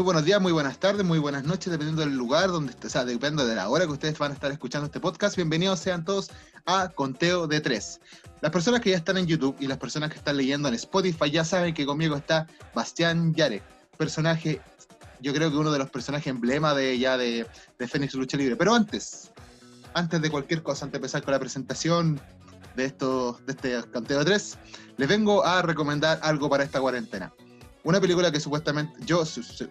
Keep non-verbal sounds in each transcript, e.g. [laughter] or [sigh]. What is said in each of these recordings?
Muy buenos días, muy buenas tardes, muy buenas noches, dependiendo del lugar donde, o sea, depende de la hora que ustedes van a estar escuchando este podcast. Bienvenidos sean todos a Conteo de Tres. Las personas que ya están en YouTube y las personas que están leyendo en Spotify ya saben que conmigo está Bastián Yare, personaje, yo creo que uno de los personajes emblema de ya de, de Fénix Lucha Libre. Pero antes, antes de cualquier cosa, antes de empezar con la presentación de, esto, de este Conteo de Tres, les vengo a recomendar algo para esta cuarentena. Una película que supuestamente, yo su- su-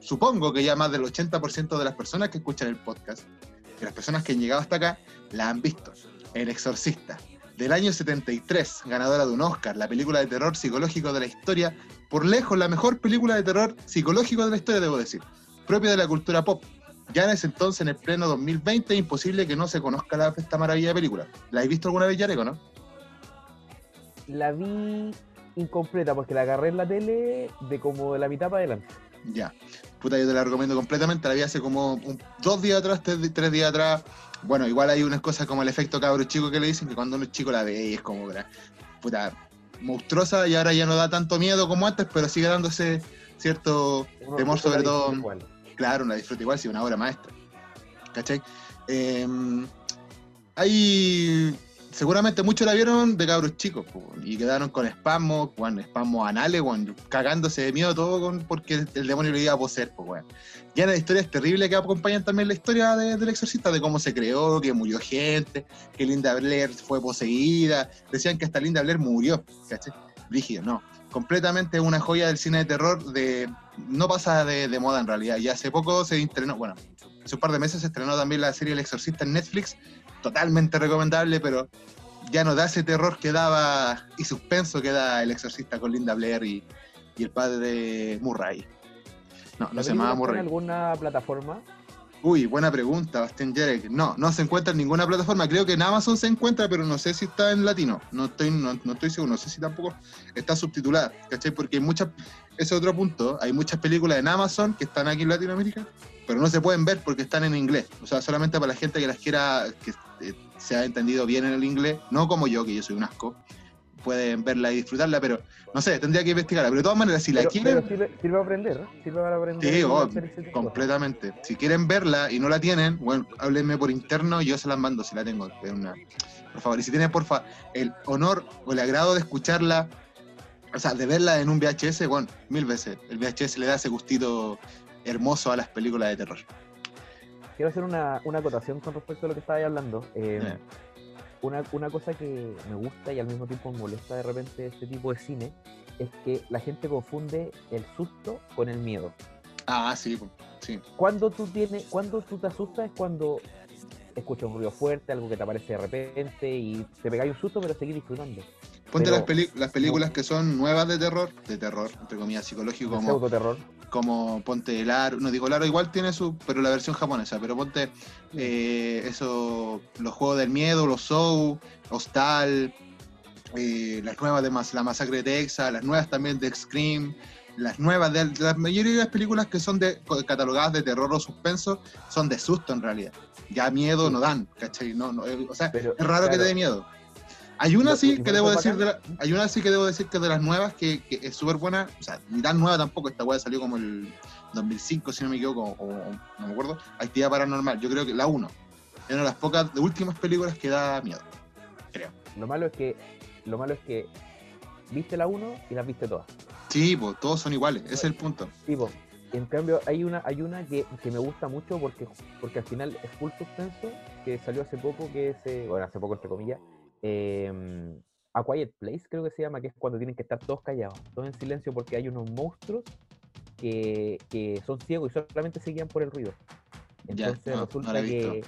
supongo que ya más del 80% de las personas que escuchan el podcast, de las personas que han llegado hasta acá, la han visto. El Exorcista, del año 73, ganadora de un Oscar, la película de terror psicológico de la historia, por lejos la mejor película de terror psicológico de la historia, debo decir, propia de la cultura pop. Ya en ese entonces, en el pleno 2020, es imposible que no se conozca la, esta maravilla de película. ¿La has visto alguna vez, Yareco, no? La vi incompleta porque la agarré en la tele de como de la mitad para adelante. Ya. Puta, yo te la recomiendo completamente. La vi hace como un- dos días atrás, tres, tres días atrás. Bueno, igual hay unas cosas como el efecto cabro chico que le dicen que cuando uno es chico la ve y es como, puta, monstruosa y ahora ya no da tanto miedo como antes, pero sigue dándose cierto temor, sobre la todo. igual. Claro, una disfruta igual si es una obra maestra. ¿Cachai? Eh, hay. Seguramente muchos la vieron de cabros chicos y quedaron con espasmos, bueno, espasmos anales, bueno, cagándose de miedo todo con, porque el demonio le iba a poseer. Pues, bueno. Ya las historias terribles que acompañan también la historia de- del exorcista, de cómo se creó, que murió gente, que Linda Blair fue poseída. Decían que hasta Linda Blair murió, ¿cachai? Brígido, no. Completamente una joya del cine de terror de no pasa de, de moda en realidad. Y hace poco se estrenó, bueno, hace un par de meses se estrenó también la serie El Exorcista en Netflix, totalmente recomendable, pero ya no da ese terror que daba y suspenso que da El Exorcista con Linda Blair y, y el padre Murray. No, no ¿La se llamaba Murray. en alguna plataforma? Uy, buena pregunta, Bastián Jarek. No, no se encuentra en ninguna plataforma. Creo que en Amazon se encuentra, pero no sé si está en latino. No estoy, no, no estoy seguro. No sé si tampoco está subtitulada. ¿Cachai? Porque hay muchas. Ese es otro punto. Hay muchas películas en Amazon que están aquí en Latinoamérica, pero no se pueden ver porque están en inglés. O sea, solamente para la gente que las quiera, que eh, se ha entendido bien en el inglés. No como yo, que yo soy un asco. Pueden verla y disfrutarla, pero no sé, tendría que investigarla. Pero de todas maneras, si la pero, quieren. pero sirve, sirve para aprender, ¿no? Sirve para aprender. Sí, oh, completamente. Si quieren verla y no la tienen, bueno, háblenme por interno y yo se las mando si la tengo. una- Por favor, y si tienen, porfa, el honor o el agrado de escucharla, o sea, de verla en un VHS, bueno, mil veces. El VHS le da ese gustito hermoso a las películas de terror. Quiero hacer una, una acotación con respecto a lo que estabas hablando. Eh, Eh. una, una cosa que me gusta y al mismo tiempo me molesta de repente este tipo de cine es que la gente confunde el susto con el miedo. Ah, sí, sí. Cuando tú tienes, cuando tú te asustas es cuando escuchas un ruido fuerte, algo que te aparece de repente y te pegáis un susto, pero seguís disfrutando. Ponte las, las películas que son nuevas de terror, de terror, entre comillas, psicológico, como terror. como ponte el aro, no digo el aro igual tiene su, pero la versión japonesa, pero ponte eh, eso, los juegos del miedo, los show, Hostal, eh, las nuevas de Mas- la masacre de Texas, las nuevas también de Scream, las nuevas de la mayoría de las películas que son de, catalogadas de terror o suspenso son de susto en realidad. Ya miedo no dan, ¿cachai? No, no, eh, o sea, Pero, es raro que te dé miedo. Hay una sí que debo decir de la- hay una sí que debo decir que de las nuevas que, que es súper buena, o sea, ni tan nueva tampoco, esta weá salió como el 2005 si no me equivoco, o, o- no me acuerdo, Actividad Paranormal, yo creo que la 1, es una de las pocas, de últimas películas que da miedo, creo. Lo malo es que lo malo es que viste la 1 y las viste todas. Sí, pues todos son iguales, ese es el punto. Tipo, en cambio hay una hay una que, que me gusta mucho porque porque al final es full suspenso que salió hace poco que es eh, bueno hace poco entre comillas eh, A Quiet Place creo que se llama que es cuando tienen que estar todos callados todos en silencio porque hay unos monstruos que, que son ciegos y solamente se guían por el ruido entonces no resulta que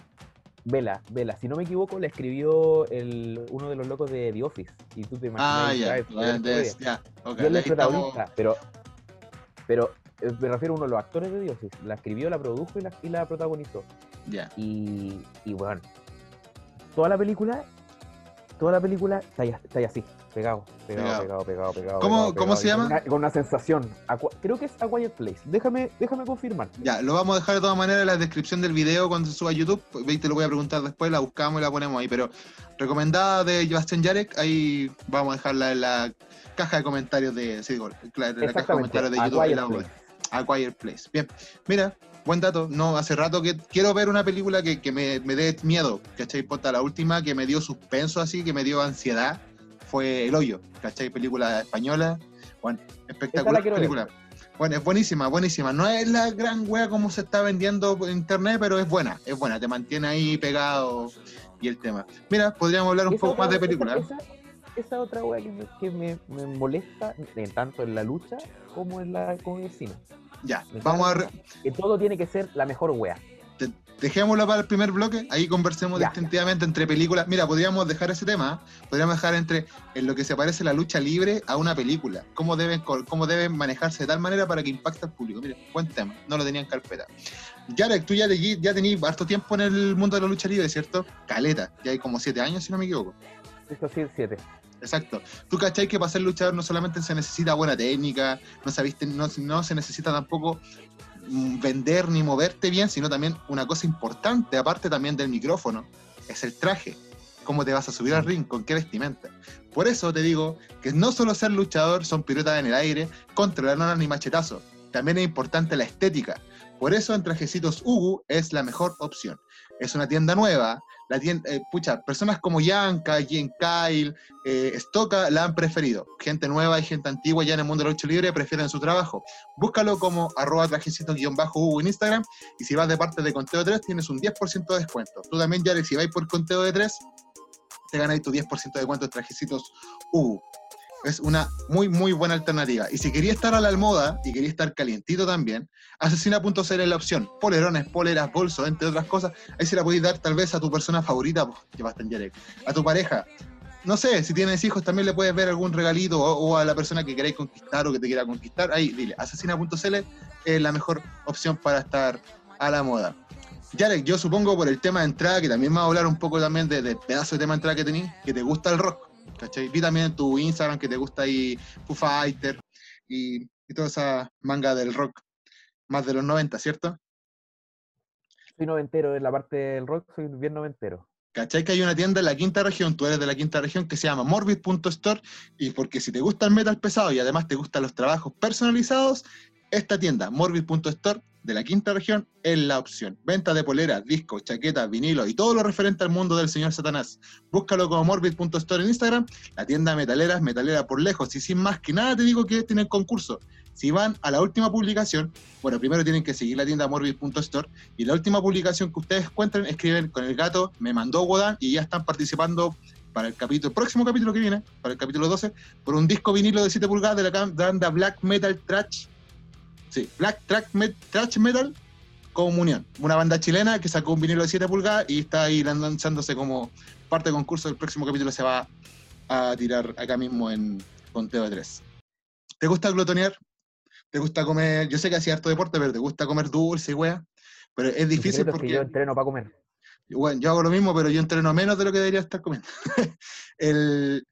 Vela, Vela, si no me equivoco, la escribió el, uno de los locos de The Office. Y tú te imaginas. Ah, ya, Drive, ya, es protagonista, pero, pero eh, me refiero a uno de los actores de Dios. La escribió, la produjo y la, y la protagonizó. ya. Y, y bueno, toda la película, toda la película está ahí, está ahí así, pegado, pegado, Pegado. pegado, pegado, pegado. ¿Cómo- pegado, cómo se llama? una- Con una sensación. Aqua- creo que es A Quiet Place. Déjame, déjame confirmar. Ya, lo vamos a dejar de todas maneras en la descripción del video cuando se suba a YouTube. Veis, te lo voy a preguntar después, la buscamos y la ponemos ahí. Pero recomendada de Sebastián Yarek, ahí vamos a dejarla en la caja de comentarios de. Sí, digo, claro, en la caja de comentarios de YouTube. y Quiet la- Place. A Quiet Place. Bien, mira, buen dato. No, hace rato que quiero ver una película que, que me, me, dé miedo, ¿cachai? Ponta, la última que me dio suspenso así, que me dio ansiedad, fue El Hoyo, ¿cachai? Película española. Bueno, espectacular película. Bueno, es buenísima, buenísima. No es la gran wea como se está vendiendo por internet, pero es buena, es buena. Te mantiene ahí pegado y el tema. Mira, podríamos hablar un poco más de película. Esa, esa, otra wea que, me, me, molesta, tanto en la lucha como en la como en el cine. Ya, vamos a... Que todo tiene que ser la mejor wea. Dejémoslo para el primer bloque, ahí conversemos distintivamente entre películas. Mira, podríamos dejar ese tema, podríamos dejar entre en lo que se parece la lucha libre a una película. Cómo deben, cómo deben manejarse de tal manera para que impacte al público. Mira, buen tema, no lo tenía en carpeta. Yarek, tú ya, ya tenías harto tiempo en el mundo de la lucha libre, ¿cierto? Caleta, ya hay como siete años, si no me equivoco. Esto sí, siete. Exacto. Tú cachai que para ser luchador no solamente se necesita buena técnica, no, sabiste, no, no se necesita tampoco mm, vender ni moverte bien, sino también una cosa importante, aparte también del micrófono, es el traje. ¿Cómo te vas a subir al ring? ¿Con qué vestimenta? Por eso te digo que no solo ser luchador son piruetas en el aire, controlar ni machetazo. También es importante la estética. Por eso en Trajecitos Ugu es la mejor opción. Es una tienda nueva, la tienda, eh, pucha, personas como Yanka, Jen Kyle, eh, Stoka la han preferido. Gente nueva y gente antigua ya en el mundo del lucha libre prefieren su trabajo. Búscalo como arroba trajecito-hugo en Instagram y si vas de parte de Conteo 3 tienes un 10% de descuento. Tú también, Jarek, si vais por Conteo de 3, te ganáis tu 10% de descuento de Trajecitos es una muy, muy buena alternativa. Y si quería estar a la almoda y quería estar calientito también, asesina.cl es la opción. Polerones, poleras, bolsos, entre otras cosas. Ahí se la podéis dar tal vez a tu persona favorita, pues, en a tu pareja. No sé, si tienes hijos también le puedes ver algún regalito o, a la persona que queráis conquistar o que te quiera conquistar. Ahí, dile, asesina.cl es la mejor opción para estar a la moda. Yarek, yo supongo por el tema de entrada, que también me va a hablar un poco también del de pedazo de tema de entrada que tenéis, que te gusta el rock. ¿Cachai? Vi también en tu Instagram que te gusta ahí Foo Fighter y, toda esa manga del rock más de los 90, ¿cierto? Soy noventero en la parte del rock, soy bien noventero. ¿Cachai? Que hay una tienda en la quinta región, tú eres de la quinta región, que se llama Morbid.store y porque si te gusta el metal pesado y además te gustan los trabajos personalizados, esta tienda, Morbid.store, de la quinta región, es la opción. Venta de poleras, discos, chaquetas, vinilos y todo lo referente al mundo del señor Satanás. Búscalo como Morbid.store en Instagram, la tienda metalera es metalera por lejos. Y sin más que nada te digo que tienen concurso. Si van a la última publicación, bueno, primero tienen que seguir la tienda Morbid.store y la última publicación que ustedes encuentren, escriben con el gato, me mandó Wodan y ya están participando para el capítulo, próximo capítulo que viene, para el capítulo 12, por un disco vinilo de 7 pulgadas de la banda Black Metal Trash Sí, Black Track Trash Metal Comunión, una banda chilena que sacó un vinilo de 7 pulgadas y está ahí lanzándose como parte del concurso. El próximo capítulo se va a tirar acá mismo en Conteo de 3. ¿Te gusta glotonear? ¿Te gusta comer? Yo sé que hacía harto deporte, pero ¿te gusta comer dulce y wea? Pero es difícil porque. yo entreno para comer. Bueno, yo hago lo mismo, pero yo entreno menos de lo que debería estar comiendo. [laughs] el,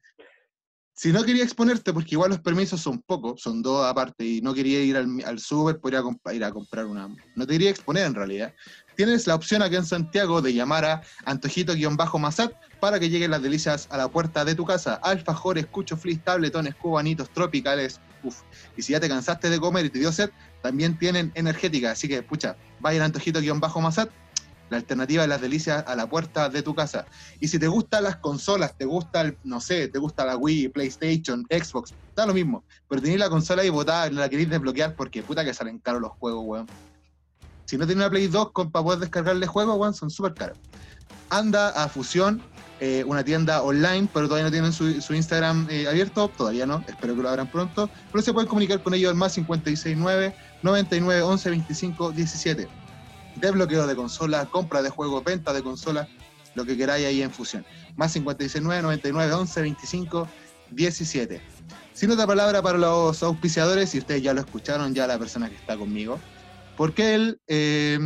si no quería exponerte, porque igual los permisos son pocos, son dos aparte, y no quería ir al, al súper, podría ir a comprar una. No te quería exponer en realidad. Tienes la opción aquí en Santiago de llamar a Antojito-Masat para que lleguen las delicias a la puerta de tu casa. Alfajores, cucho flis, tabletones, cubanitos, tropicales. Uf. Y si ya te cansaste de comer y te dio sed, también tienen energética. Así que, pucha, vayan a Antojito-Masat la alternativa de las delicias a la puerta de tu casa. Y si te gustan las consolas, te gusta, el, no sé, te gusta la Wii, PlayStation, Xbox, está lo mismo. Pero tenés la consola ahí botada, la queréis desbloquear porque puta que salen caros los juegos, weón. Si no tienes una Play 2 para poder descargarle juegos, weón, son súper caros. Anda a Fusión, eh, una tienda online, pero todavía no tienen su, Instagram eh, abierto, todavía no, espero que lo abran pronto. Pero se pueden comunicar con ellos al más 569 99 11 25 17 desbloqueo de consola, compra de juego, venta de consola, lo que queráis ahí en fusión. Más 569 99 11 25 17. Sin otra palabra para los auspiciadores, y ustedes ya lo escucharon, ya la persona que está conmigo, porque él, eh,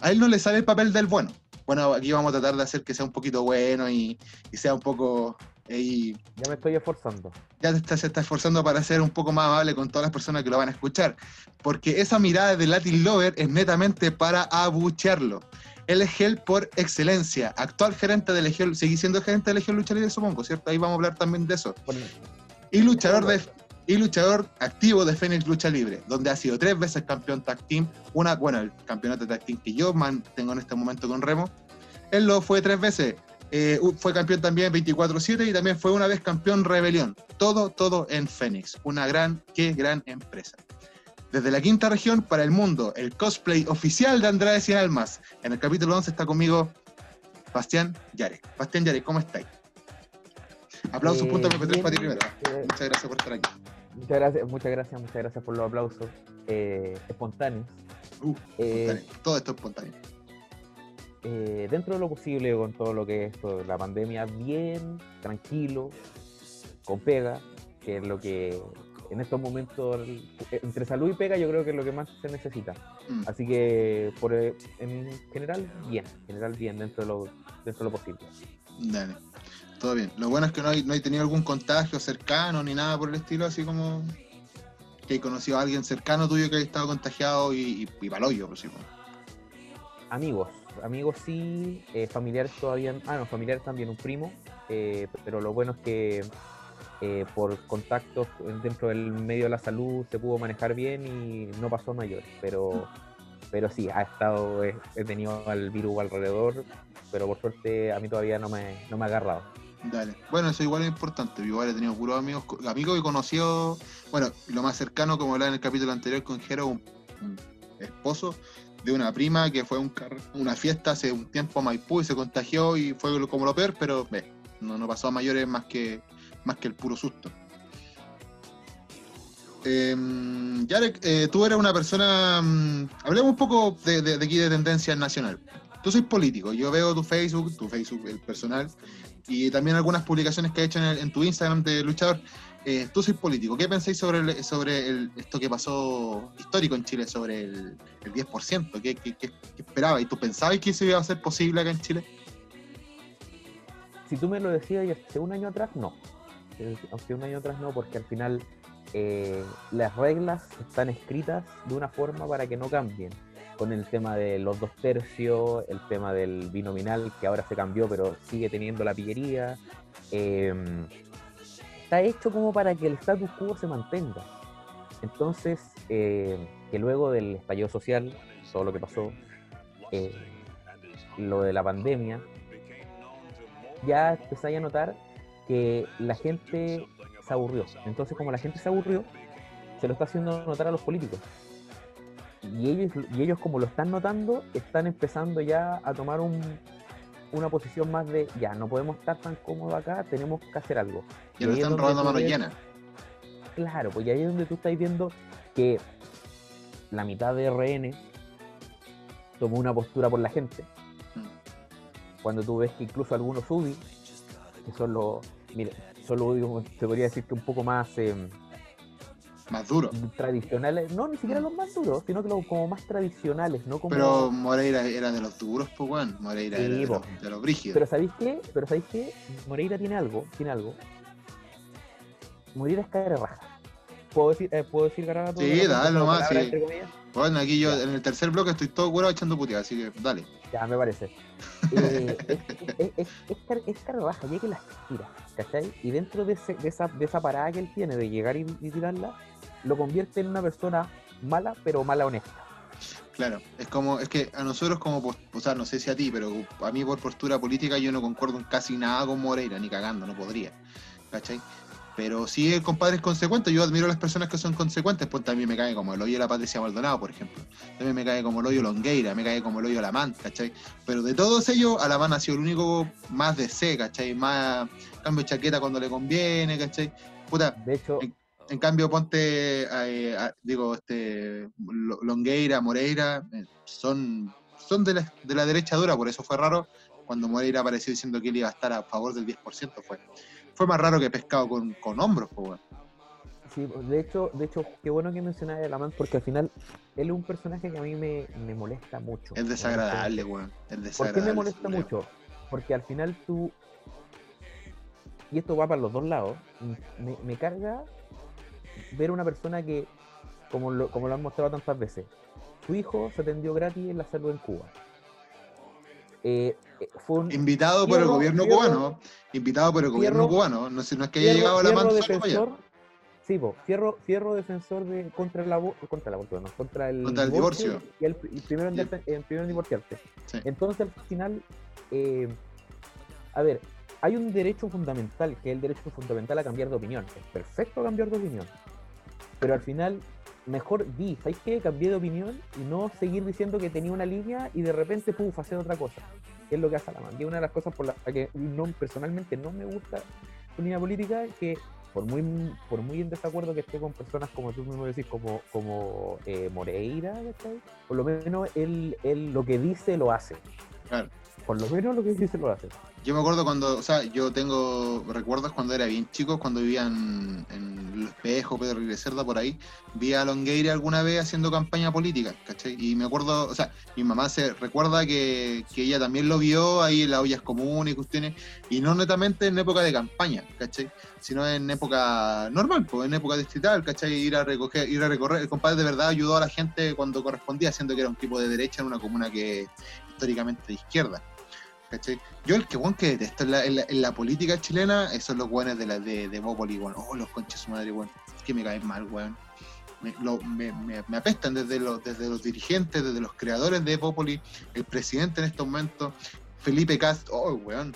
a él no le sale el papel del bueno. Bueno, aquí vamos a tratar de hacer que sea un poquito bueno y, sea un poco ya me estoy esforzando. Ya te se está esforzando para ser un poco más amable con todas las personas que lo van a escuchar. Porque esa mirada de Latin Lover es netamente para abuchearlo. Él es Gel por excelencia. Actual gerente de Legión, sigue siendo gerente de Legión Lucha Libre, supongo, ¿cierto? Ahí vamos a hablar también de eso. y luchador de. y luchador activo de Fénix Lucha Libre, donde ha sido tres veces campeón tag team, una, bueno, el campeonato tag team que yo mantengo en este momento con Remo, él lo fue tres veces, eh, fue campeón también 24-7 y también fue una vez campeón Rebelión, todo, todo en Fénix, una gran, qué gran empresa. Desde la quinta región para el mundo, el cosplay oficial de Andrade Cien Almas. En el capítulo 11 está conmigo Bastián Yarek. Bastián Yarek, ¿cómo estáis? Aplausos, punto MP3 para ti primero. Eh, Muchas gracias por estar aquí. Muchas gracias, muchas gracias, muchas gracias por los aplausos eh, espontáneos. Uh, Eh, espontáneo. Todo esto es espontáneo. Eh, dentro de lo posible con todo lo que es esto, la pandemia, bien, tranquilo, con pega, que es lo que en estos momentos, entre salud y pega, yo creo que es lo que más se necesita. Mm. Así que, por, en general, bien, en general, bien, dentro de lo, dentro de lo posible. Dale. Todo bien. Lo bueno es que no hay, no hay tenido algún contagio cercano ni nada por el estilo, así como que hay conocido a alguien cercano tuyo que haya estado contagiado y, y, y paloyo, por sí. pues. Amigos, amigos sí, eh, familiares todavía, ah, no, familiares también, un primo, eh, pero lo bueno es que eh, por contactos dentro del medio de la salud se pudo manejar bien y no pasó a mayores, pero, pero sí, ha estado, he, tenido al virus alrededor, pero por suerte a mí todavía no me, no me ha agarrado. Dale. Bueno, eso igual es importante. Igual he tenido puros amigos, amigos que conocido, bueno, lo más cercano, como hablaba en el capítulo anterior con Jero, un esposo de una prima que fue un una fiesta hace un tiempo a Maipú y se contagió y fue como lo peor, pero ve, no, no pasó a mayores más que, más que el puro susto. Eh, Yarek, eh, tú eres una persona. mm, hablemos un poco de aquí de tendencia nacional. Tú sois político, yo veo tu Facebook, tu Facebook el personal, y también algunas publicaciones que has hecho en, el- en tu Instagram de luchador. Eh, tú sois político, ¿qué pensáis sobre, el- sobre esto que pasó histórico en Chile, sobre el, el 10%? ¿Qué, qué, esperabas? ¿Y tú pensabas que eso iba a ser posible acá en Chile? Si tú me lo decías hace un año atrás, no. Eh, Hace un año atrás no, porque al final eh, las reglas están escritas de una forma para que no cambien. Con el tema de los dos tercios, el tema del binominal, que ahora se cambió, pero sigue teniendo la pillería. eh, está hecho como para que el status quo se mantenga. Entonces, eh, que luego del estallido social, todo lo que pasó, eh, lo de la pandemia, ya empezáis a notar que la gente se aburrió. Entonces, como la gente se aburrió, se lo está haciendo notar a los políticos. Y ellos, y ellos como lo están notando, están empezando ya a tomar un- una posición más de, ya, no podemos estar tan cómodos acá, tenemos que hacer algo. Ya Y lo están robando mano ves- llena. Claro, pues y ahí es donde tú estás viendo que la mitad de RN tomó una postura por la gente. Mm. Cuando tú ves que incluso algunos UDI, que son los, mire, son los UDI, se podría decir que un poco más eh, Más duro. tradicionales, no ni siquiera los más duros, sino que los como más tradicionales, no como... Pero Moreira era de los duros, pues, weón. Moreira Sí, era de los, de los brígidos. Pero ¿sabéis qué? Pero ¿sabéis qué? Moreira tiene algo, tiene algo. Moreira es cara raja. ¿Puedo decir, eh, ¿puedo decir cara Sí, dale nomás, sí. Bueno, aquí yo Ya. en el tercer bloque estoy todo curado echando puteadas, así que dale. Ya, me parece. [laughs] Eh, es, es, es, carbaja, ya que las tira, ¿cachai? Y dentro de, ese- de, esa, de esa parada que él tiene de llegar y, y tirarla, lo convierte en una persona mala, pero mala honesta. Claro, es como, es que a nosotros como, o sea, no sé si a ti, pero a mí por postura política yo no concuerdo casi nada con Moreira, ni cagando, no podría, ¿cachai? Pero sí el compadre es consecuente, yo admiro a las personas que son consecuentes, pues también me cae como el hoyo de la Patricia Maldonado, por ejemplo. También me cae como el hoyo Longueira, me cae como el hoyo Alamán, ¿cachai? Pero de todos ellos, Alamán ha sido el único más de C, ¿cachai? Más cambio de chaqueta cuando le conviene, ¿cachai? Puta, De hecho, en cambio, ponte, eh, a- digo, este, Lo- Longueira, Moreira, eh, son, son de, la, de la derecha dura, por eso fue raro cuando Moreira apareció diciendo que él iba a estar a favor del 10%. Fue, fue más raro que pescado con, con hombros, pues, weón. sí, de hecho, de hecho, qué bueno que mencionas a Alamán, porque al final él es un personaje que a mí me, me molesta mucho. Es desagradable, weón. Es ¿Por desagradable. qué me molesta mucho? Porque al final tú, y esto va para los dos lados, me, me carga ver una persona que, como lo, como lo han mostrado tantas veces, su hijo se atendió gratis en la salud en Cuba. Eh, eh, fue un Invitado por el gobierno Fierro- cubano, invitado por el gobierno Fierro- cubano, no, sé, no es que haya fierro- llegado a la mano Sí, po, Fierro, Fierro defensor de contra el aborto, contra aborto, no, contra el, Contra el divorcio. y el, primero en, primero en divorciarse. Sí. Entonces al final, eh, a ver, hay un derecho fundamental, que es el derecho fundamental a cambiar de opinión. Es perfecto cambiar de opinión. Pero al final, mejor di, ¿sabes qué? Cambié de opinión y no seguir diciendo que tenía una línea y de repente, puf, hacer otra cosa. Que es lo que hace Alamán. Que es una de las cosas por las que no, personalmente no me gusta su línea política, que por muy, por muy en desacuerdo que esté con personas como tú mismo decís, como, como eh, Moreira, ¿cachai? por lo menos él, él lo que dice lo hace. Claro. Por lo menos lo que dice lo hace. Yo me acuerdo cuando, o sea, yo tengo recuerdos cuando era bien chico, cuando vivía en, Los Espejos, Pedro Aguirre Cerda, por ahí, vi a Longueira alguna vez haciendo campaña política, ¿cachai? Y me acuerdo, o sea, mi mamá se recuerda que, que ella también lo vio ahí en las ollas comunes y cuestiones, y no netamente en época de campaña, ¿cachai? Sino en época normal, pues en época distrital, ¿cachai? Ir a recoger, ir a recorrer. El compadre de verdad ayudó a la gente cuando correspondía, siendo que era un tipo de derecha en una comuna que históricamente de izquierda. Yo el que bueno que detesto en la, política chilena, esos son los buenos de la de, de Bópoli, weón. Oh, los conches su madre, weón. Es que me caen mal, weón. Me, me, me- apestan desde los, desde los dirigentes, desde los creadores de Bópoli, el presidente en estos momentos, Felipe Cast, oh, weón.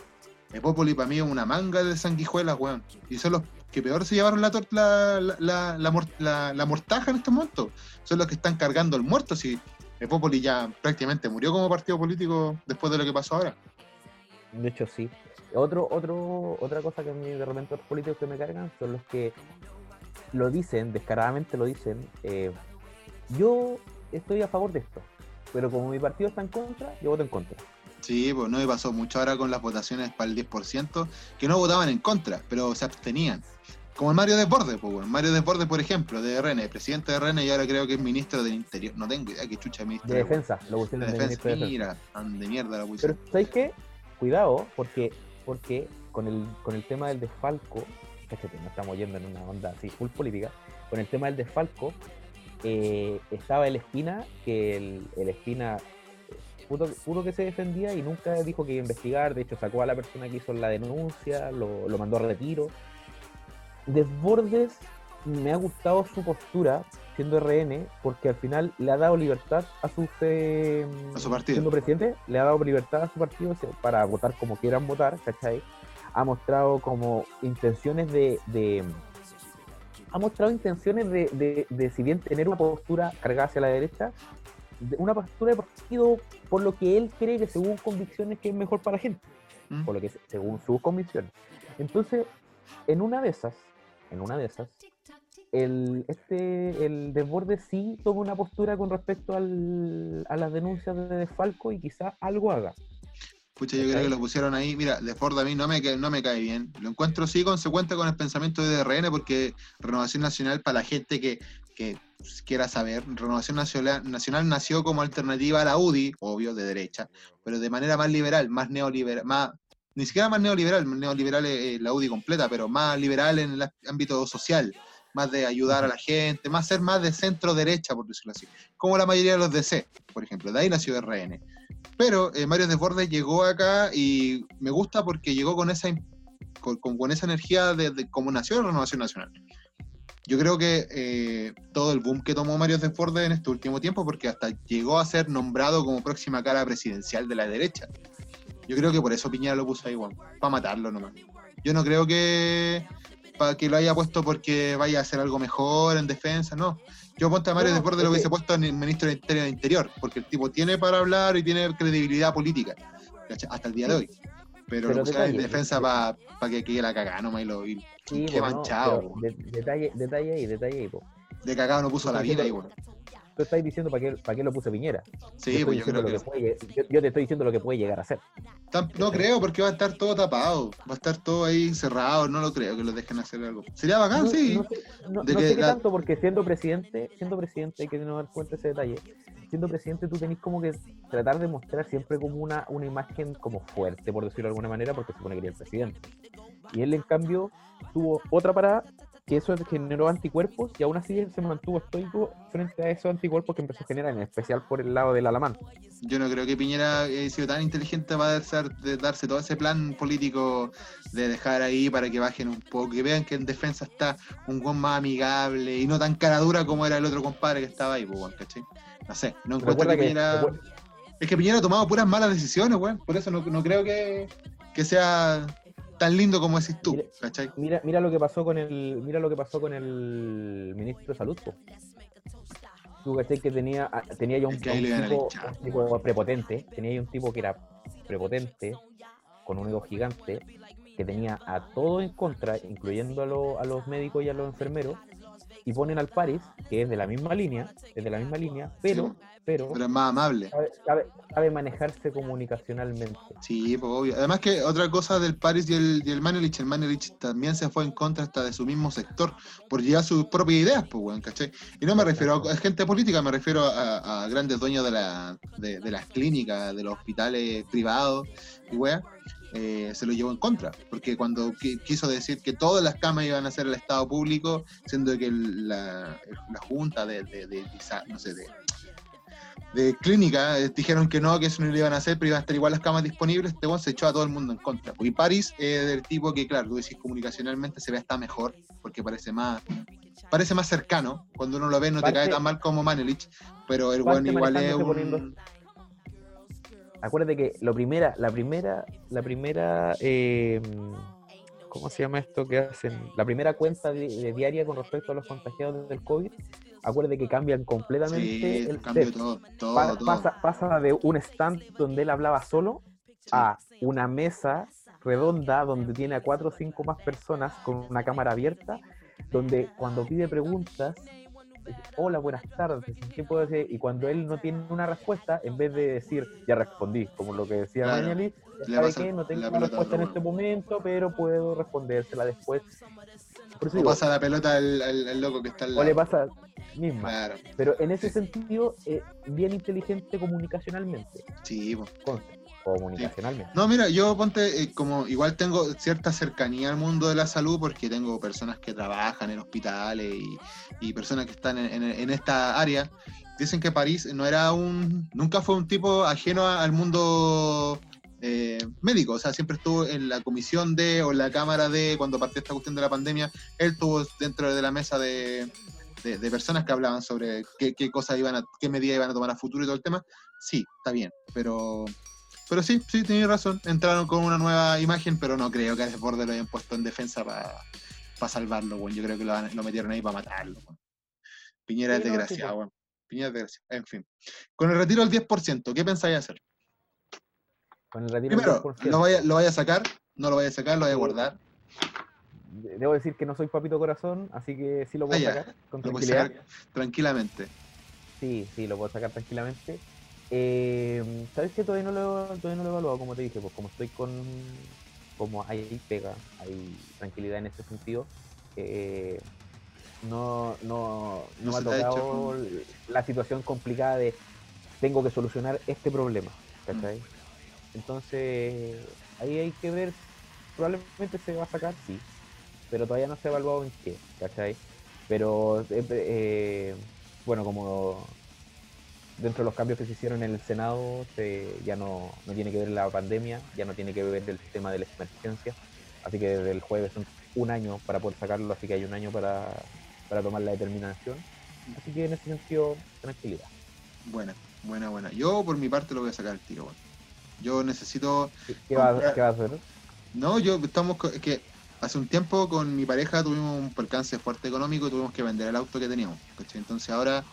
El Bópoli para mí es una manga de sanguijuelas, weón. Y son los que peor se llevaron la, la, la, la, la mor- la- la mortaja en estos momentos. Son los que están cargando el muerto, si el Bópoli ya prácticamente murió como partido político después de lo que pasó ahora. De hecho, sí. Otro, otro, otra cosa que a mí de repente los políticos que me cargan son los que lo dicen, descaradamente lo dicen. eh, yo estoy a favor de esto, pero como mi partido está en contra, yo voto en contra. Sí, pues no me pasó mucho ahora con las votaciones para el 10%, que no votaban en contra, pero se abstenían. Como el Mario Desbordes, pues bueno. Mario Desbordes, por ejemplo, de RN, presidente de RN y ahora creo que es ministro del Interior. No tengo idea qué chucha es ministro De defensa, lo De de defensa. de. Mira, de mierda la Pero. ¿sabéis qué? Cuidado, porque, porque con, el, con el tema del desfalco, no estamos yendo en una onda así, full política, con el tema del desfalco, eh, estaba el Espina, que el, el Espina eh, puro, puro que se defendía y nunca dijo que iba a investigar, de hecho sacó a la persona que hizo la denuncia, lo, lo mandó a retiro. Desbordes me ha gustado su postura siendo RN porque al final le ha dado libertad a sus eh, A su partido. siendo presidente le ha dado libertad a su partido para votar como quieran votar ¿cachai? ha mostrado como intenciones de, de- ha mostrado intenciones de, de- de, si bien tener una postura cargada hacia la derecha de- una postura de partido por lo que él cree que según convicciones que es mejor para la gente ¿Mm? por lo que se- según sus convicciones. Entonces, en una de esas, en una de esas, el, este, el desborde sí toma una postura con respecto al, a las denuncias de desfalco y quizás algo haga. Pucha, yo creo que lo pusieron ahí. Mira, Desbordes a mí no me, no me cae bien. Lo encuentro sí consecuente con el pensamiento de RN porque Renovación Nacional, para la gente que, que quiera saber, Renovación Nacional, Nacional nació como alternativa a la UDI, obvio, de derecha, pero de manera más liberal, más neoliberal, más, ni siquiera más neoliberal, neoliberal es la UDI completa, pero más liberal en el ámbito social, más de ayudar a la gente, más ser más de centro derecha, por decirlo así, como la mayoría de los DC, por ejemplo, de ahí nació RN. Pero eh, Mario Desbordes llegó acá y me gusta porque llegó con esa, con, con- esa energía de, de como nació la Renovación Nacional. Yo creo que eh, todo el boom que tomó Mario Desbordes en este último tiempo, porque hasta llegó a ser nombrado como próxima cara presidencial de la derecha. Yo creo que por eso Piñera lo puso ahí, para matarlo nomás. Yo no creo que para que lo haya puesto porque vaya a hacer algo mejor en defensa, no. Yo ponte a Mario No, Desbordes es lo hubiese puesto en el ministro del Interior, Interior, porque el tipo tiene para hablar y tiene credibilidad política, hasta el día de hoy. Pero, Pero lo pusieron en defensa de- para que quede la cagada nomás y lo y Sí, qué no, manchado. de- detalle, detalle ahí, detalle ahí. po. De cagado no puso a la vida ahí, weón. Tú estás diciendo para qué, para qué lo puse Piñera. Sí, Yo pues yo creo que. que puede yo, yo te estoy diciendo lo que puede llegar a ser. No creo, porque va a estar todo tapado. Va a estar todo ahí cerrado. No lo creo que lo dejen hacer algo. Sería bacán, no, sí. no sé, no- De no que sé qué la- tanto, porque siendo presidente, siendo presidente, hay que tener en cuenta ese detalle. Siendo presidente, tú tenés como que tratar de mostrar siempre como una, una imagen como fuerte, por decirlo de alguna manera, porque se supone que eres el presidente. Y él, en cambio, tuvo otra parada que eso generó anticuerpos y aún así se mantuvo estoico frente a esos anticuerpos que empezó a generar, en especial por el lado del alamán. Yo no creo que Piñera haya sido tan inteligente para darse, darse todo ese plan político de dejar ahí para que bajen un poco, que vean que en defensa está un buen más amigable y no tan cara dura como era el otro compadre que estaba ahí, pues, ¿cachai? No sé, no encuentro que, Piñera... Es que Piñera ha tomado puras malas decisiones, weón. Por eso no, no creo que, que sea tan lindo como decís tú, mira, ¿cachai? Mira, mira lo que pasó con el, mira lo que pasó con el ministro de salud, Tú cachai que tenía, ah, tenía ya un, tipo, prepotente, tenía ya un tipo que era prepotente, con un ego gigante, que tenía a todo en contra, incluyendo a, a los médicos y a los enfermeros, y ponen al Paris, que es de la misma línea, es de la misma línea, pero, pero, pero es más amable. Sabe, manejarse comunicacionalmente. Sí, pues obvio. Además que otra cosa del Paris y el, y el Manelich, el Manelich también se fue en contra hasta de su mismo sector, por llevar sus propias ideas, pues, bueno, ¿cachai? Y no me refiero a gente política, me refiero a, grandes dueños de, la, de, de las clínicas, de los hospitales privados y weá eh, se lo llevó en contra, porque cuando quiso decir que todas las camas iban a ser el Estado público, siendo que la, Junta de, no sé, de, clínica eh, dijeron que no, que eso no lo iban a hacer, pero iban a estar igual las camas disponibles, este se echó a todo el mundo en contra. Y París es del tipo que, claro, tú decís comunicacionalmente se ve hasta mejor, porque parece más parece más cercano, cuando uno lo ve no te cae tan mal como Manelich, pero el buen igual es un acuérdate que lo primera, la primera, la primera, em, ¿cómo se llama esto que hacen? La primera cuenta de, diaria con respecto a los contagiados del COVID, acuérdate que cambian completamente el todo, todo, pasa, pasa, de un stand donde él hablaba solo a una mesa redonda donde tiene a cuatro o cinco más personas con una cámara abierta, donde cuando pide preguntas hola, buenas tardes, ¿qué puedo decir? Y cuando él no tiene una respuesta, en vez de decir, ya respondí, como lo que decía claro. ¿sabe qué? No tengo una respuesta en este momento, pero puedo respondérsela después. Por o pasa la pelota al, loco que está al lado. O le pasa misma. Pero en ese sentido, eh, bien inteligente comunicacionalmente. Sí, comunicacionalmente. No, mira, yo ponte, eh, como igual tengo cierta cercanía al mundo de la salud porque tengo personas que trabajan en hospitales y, personas que están en, esta área. Dicen que París no era un, nunca fue un tipo ajeno al mundo eh, médico, o sea, siempre estuvo en la comisión de o en la cámara de, cuando partió esta cuestión de la pandemia, él estuvo dentro de la mesa de, personas que hablaban sobre qué, qué cosas iban a, qué medidas iban a tomar a futuro y todo el tema. Sí, está bien, pero pero sí, sí, tenéis razón. Entraron con una nueva imagen, pero no creo que a Desborde lo hayan puesto en defensa para salvarlo, bueno. Yo creo que lo, metieron ahí para matarlo, Piñera es desgraciado, bueno. Piñera es desgraciado. En fin. Con el retiro del 10%, ¿qué pensáis hacer? Con el retiro Primero, del 10%. ¿lo vaya, ¿lo vaya a sacar? ¿No lo vaya a sacar? ¿Lo vaya a guardar? Debo decir que no soy papito corazón, así que sí lo puedo ah, sacar con tranquilidad. tranquilamente. Sí, sí, lo puedo sacar tranquilamente. Eh, ¿Sabes que todavía no, lo, todavía no lo he evaluado? Como te dije, pues como estoy con. Como hay pega, hay tranquilidad en ese sentido. Eh, no, no, no, me ha tocado la situación complicada de tengo que solucionar este problema. ¿Cachai? Mm. Entonces, ahí hay que ver. Probablemente se va a sacar, sí. Pero todavía no se ha evaluado en qué, ¿cachai? Pero, eh, eh bueno, como dentro de los cambios que se hicieron en el Senado ya no, tiene que ver la pandemia, ya no tiene que ver el tema de la emergencia, así que desde el jueves son un año para poder sacarlo, así que hay un año para, tomar la determinación. Así que en ese sentido, tranquilidad. Buena, buena, buena. Yo por mi parte lo voy a sacar el tiro. Bueno. Yo necesito... ¿Qué, va, a hacer? No, yo estamos... que hace un tiempo con mi pareja tuvimos un percance fuerte económico y tuvimos que vender el auto que teníamos. Entonces ahora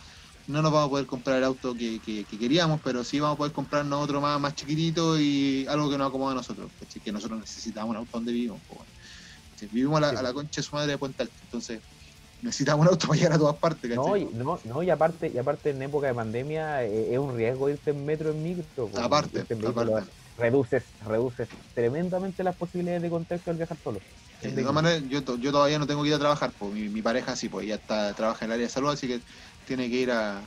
no nos vamos a poder comprar el auto que, queríamos, pero sí vamos a poder comprarnos otro más, más chiquitito y algo que nos acomoda a nosotros, que nosotros necesitamos un auto donde vivimos. vivimos a la, concha de su madre de Puente Alto, entonces necesitamos un auto para llegar a todas partes. No y, no, no, y aparte, y aparte en época de pandemia eh, es un riesgo irte en metro en micro. aparte, aparte. Reduces, reduces tremendamente las posibilidades de contexto al viajar solo. de todas maneras, yo, yo todavía no tengo que ir a trabajar, pues mi, mi pareja sí, pues ya está, trabaja en el área de salud, así que tiene que ir a,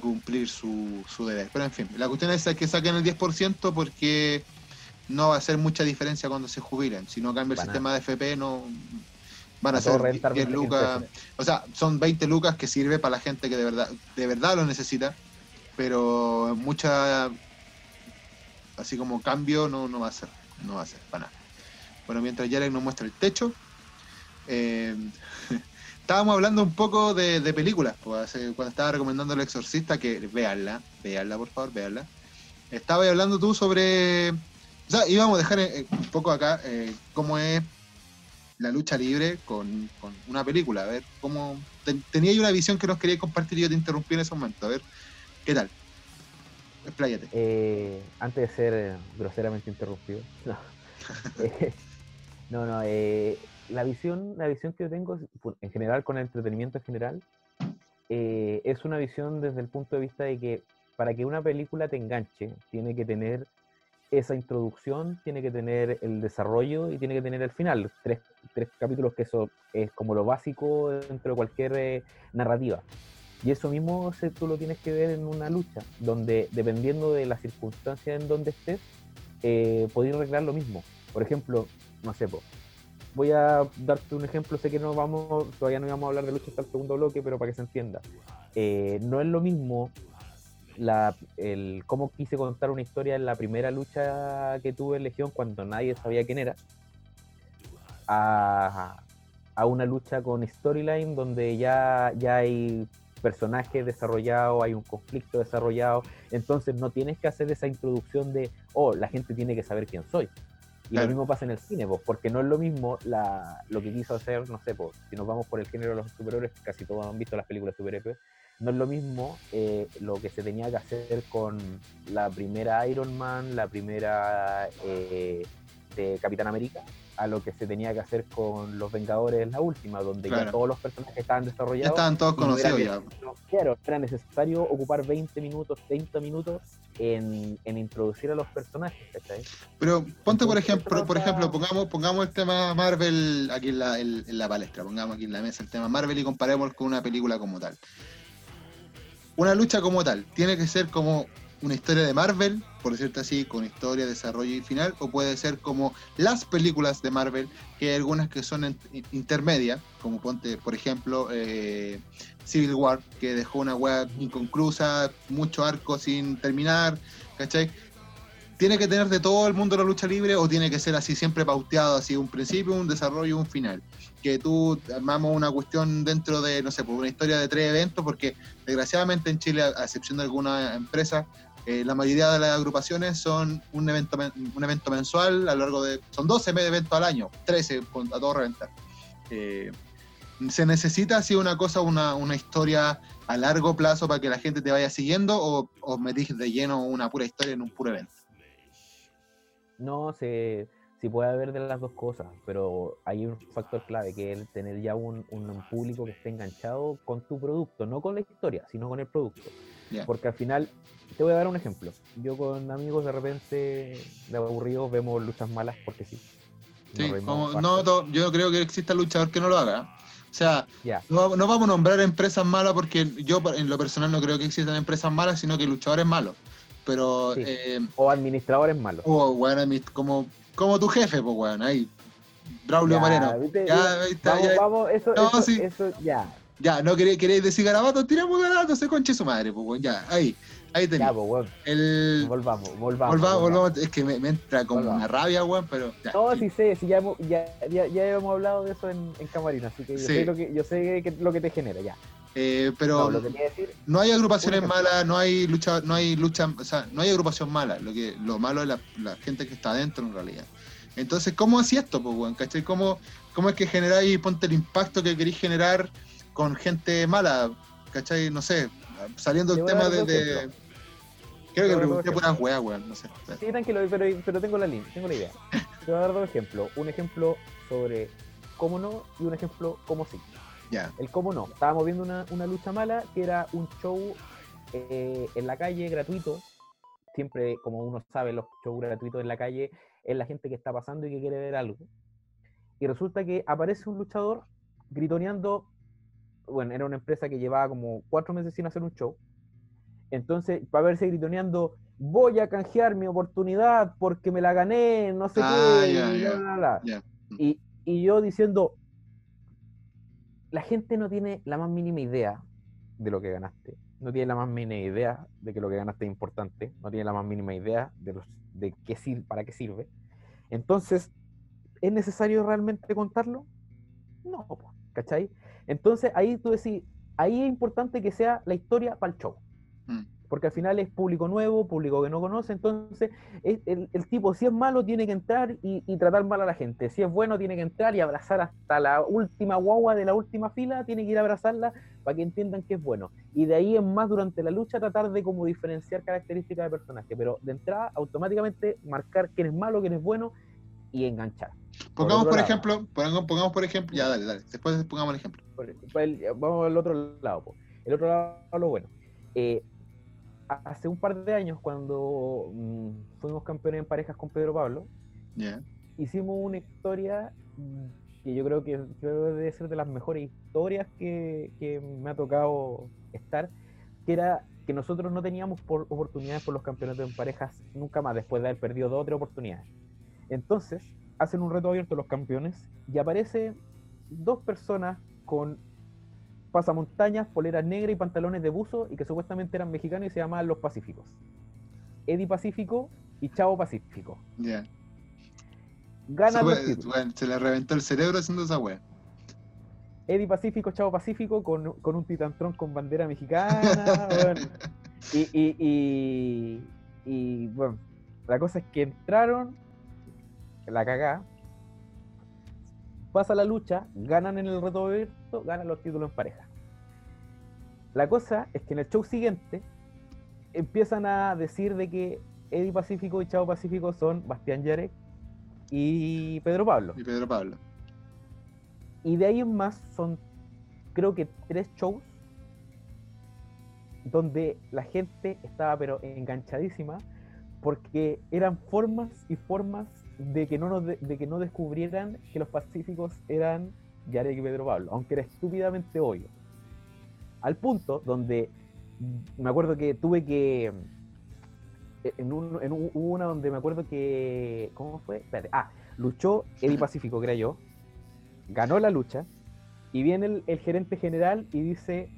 cumplir su, su, deber. Pero en fin, la cuestión es que saquen el 10% porque no va a hacer mucha diferencia cuando se jubilen. Si no cambia el sistema de FP, no, Van a, ser 10 lucas. O sea, son 20 lucas que sirve para la gente que de verdad, de verdad lo necesita. Pero mucha. Así como cambio no, no va a ser. No va a ser para nada. Bueno, mientras Yarek nos muestra el techo. Eh, [laughs] estábamos hablando un poco de, películas. Pues, cuando estaba recomendando El Exorcista, que veanla, veanla, por favor, veanla. Estaba hablando tú sobre. O sea, íbamos a dejar eh, un poco acá eh, cómo es la lucha libre con, una película. A ver, cómo. tenía yo una visión que nos quería compartir y yo te interrumpí en ese momento. A ver, ¿qué tal? Expláyate. Eh, antes de ser groseramente interrumpido. [laughs] [laughs] No, no, no la, visión, la visión que yo tengo en general con el entretenimiento en general es una visión desde el punto de vista de que para que una película te enganche, tiene que tener esa introducción, tiene que tener el desarrollo y tiene que tener el final. Tres, tres capítulos que eso es como lo básico dentro de cualquier eh, narrativa. Y eso mismo se, tú lo tienes que ver en una lucha, donde dependiendo de las circunstancias en donde estés, eh, podéis arreglar lo mismo. Por ejemplo, no sé, voy a darte un ejemplo, sé que no vamos, todavía no vamos a hablar de lucha hasta el segundo bloque, pero para que se entienda. Eh, no es lo mismo la, el, cómo quise contar una historia en la primera lucha que tuve en Legión cuando nadie sabía quién era, a, a una lucha con storyline donde ya, ya hay personajes desarrollados, hay un conflicto desarrollado, entonces no tienes que hacer esa introducción de, oh, la gente tiene que saber quién soy. Y lo mismo pasa en el cine, pues, porque no es lo mismo la, lo que quiso hacer, no sé, pues, si nos vamos por el género de los superhéroes, casi todos han visto las películas superhéroes, no es lo mismo eh, lo que se tenía que hacer con la primera Iron Man, la primera eh, de Capitán América, a lo que se tenía que hacer con los Vengadores, la última, donde ya todos los personajes estaban desarrollados. Ya estaban todos conocidos ya. Claro, era necesario ocupar 20 minutos, 30 minutos en, introducir a los personajes, Pero ponte, por ejemplo, por ejemplo, pongamos, pongamos el tema Marvel aquí en la, en la palestra, pongamos aquí en la mesa el tema Marvel y comparemos con una película como tal. Una lucha como tal, tiene que ser como una historia de Marvel, por decirte así, con historia, desarrollo y final, o puede ser como las películas de Marvel, que hay algunas que son intermedias, como ponte, por ejemplo, eh, Civil War, que dejó una web inconclusa, mucho arco sin terminar, ¿cachai? ¿Tiene que tener de todo el mundo la lucha libre o tiene que ser así siempre pauteado, así un principio, un desarrollo, un final? Que tú armamos una cuestión dentro de, no sé, pues, una historia de tres eventos, porque desgraciadamente en Chile, a excepción de alguna empresa, eh, la mayoría de las agrupaciones son un evento, un evento mensual a lo largo de. Son 12 eventos al año, 13 a todo reventar. Eh, ¿Se necesita así una cosa, una, una, historia a largo plazo para que la gente te vaya siguiendo o, o metís de lleno una pura historia en un puro evento? No, se, sí puede haber de las dos cosas, pero hay un factor clave que es tener ya un, público que esté enganchado con tu producto, no con la historia, sino con el producto. Porque al final, te voy a dar un ejemplo. Yo con amigos de repente de aburridos vemos luchas malas porque sí. Sí, no, yo creo que exista luchador que no lo haga. O sea, no, vamos a nombrar empresas malas porque yo en lo personal no creo que existan empresas malas, sino que luchadores malos. Pero, eh, o administradores malos. O, bueno, como, como tu jefe, pues, bueno, ahí. Braulio Moreno. Ya, está, vamos, vamos, eso, no, eso, eso, ya. Ya, no queréis, queréis decir garabato, tiramos garabato, se conche su madre, pues, bueno, ya, ahí. Ahí tenés. Ya, pues, bueno. El... Volvamos, volvamos. Volvamos, volvamos. Es que me, entra como una rabia, weón, pero. No, sí sé, sí, ya, ya, ya, ya, hemos hablado de eso en, en Camarina, así que yo sé, lo que, yo sé que, lo que te genera, ya. Eh, pero no, hay agrupaciones malas, no hay lucha, no hay lucha, o sea, no hay agrupación mala. Lo que lo malo es la, gente que está adentro en realidad. Entonces, ¿cómo hacía esto, pues, ¿Cachai? ¿Cómo, ¿Cómo es que generáis, ponte el impacto que queréis generar con gente mala? ¿Cachai? No sé, saliendo del tema de, Creo que pregunté por unas weas, weón, no sé. Sí, tranquilo, pero, pero tengo la línea, tengo la idea. Te voy a dar dos ejemplos. Un ejemplo sobre cómo no y un ejemplo cómo sí. El cómo no. Estábamos viendo una, lucha mala que era un show eh, en la calle gratuito. Siempre, como uno sabe, los shows gratuitos en la calle es la gente que está pasando y que quiere ver algo. Y resulta que aparece un luchador gritoneando. Bueno, era una empresa que llevaba como cuatro meses sin hacer un show. Entonces, para verse gritoneando, voy a canjear mi oportunidad porque me la gané, no sé qué, y, y yo diciendo, la gente no tiene la más mínima idea de lo que ganaste, no tiene la más mínima idea de que lo que ganaste es importante, no tiene la más mínima idea de, los, de qué sirve, para qué sirve. Entonces, ¿es necesario realmente contarlo? No, ¿cachai? Entonces ahí tú decís, ahí es importante que sea la historia para el show. Mm porque al final es público nuevo, público que no conoce, entonces el, tipo si es malo tiene que entrar y, tratar mal a la gente, si es bueno tiene que entrar y abrazar hasta la última guagua de la última fila, tiene que ir a abrazarla para que entiendan que es bueno. Y de ahí en más durante la lucha tratar de como diferenciar características de personaje, pero de entrada automáticamente marcar quién es malo, quién es bueno y enganchar. Pongamos por, ejemplo, pongamos, por ejemplo, ya dale, dale, después pongamos el ejemplo. vamos al otro lado, el otro lado lo bueno. Eh, hace un par de años, cuando mm, fuimos campeones en parejas con Pedro Pablo, hicimos una historia que yo creo que debe ser de las mejores historias que, que, me ha tocado estar, que era que nosotros no teníamos por oportunidades por los campeonatos en parejas nunca más, después de haber perdido dos o tres oportunidades. Entonces, hacen un reto abierto los campeones y aparece dos personas con pasamontañas, poleras negras y pantalones de buzo y que supuestamente eran mexicanos y se llamaban Los Pacíficos. Eddie Pacífico y Chavo Pacífico. Ya. Gana se le reventó el cerebro haciendo esa wea. Eddie Pacífico, Chavo Pacífico con, un titantrón con bandera mexicana. [laughs] y, y, y, bueno, la cosa es que entraron, la cagá, pasa la lucha, ganan en el reto abierto, ganan los títulos en pareja. La cosa es que en el show siguiente empiezan a decir de que Eddie Pacífico y Chavo Pacífico son Bastián Yarek y Pedro Pablo. Y Pedro Pablo. Y de ahí en más son, creo que tres shows donde la gente estaba pero enganchadísima porque eran formas y formas de que no, de, que no descubrieran que los pacíficos eran Yarek y Pedro Pablo, aunque era estúpidamente obvio. Al punto donde me acuerdo que tuve que. En, un, en una donde me acuerdo que. ¿Cómo fue? Espérate. Ah, luchó Eddie Pacífico, creo yo. Ganó la lucha. Y viene el, el gerente general y dice: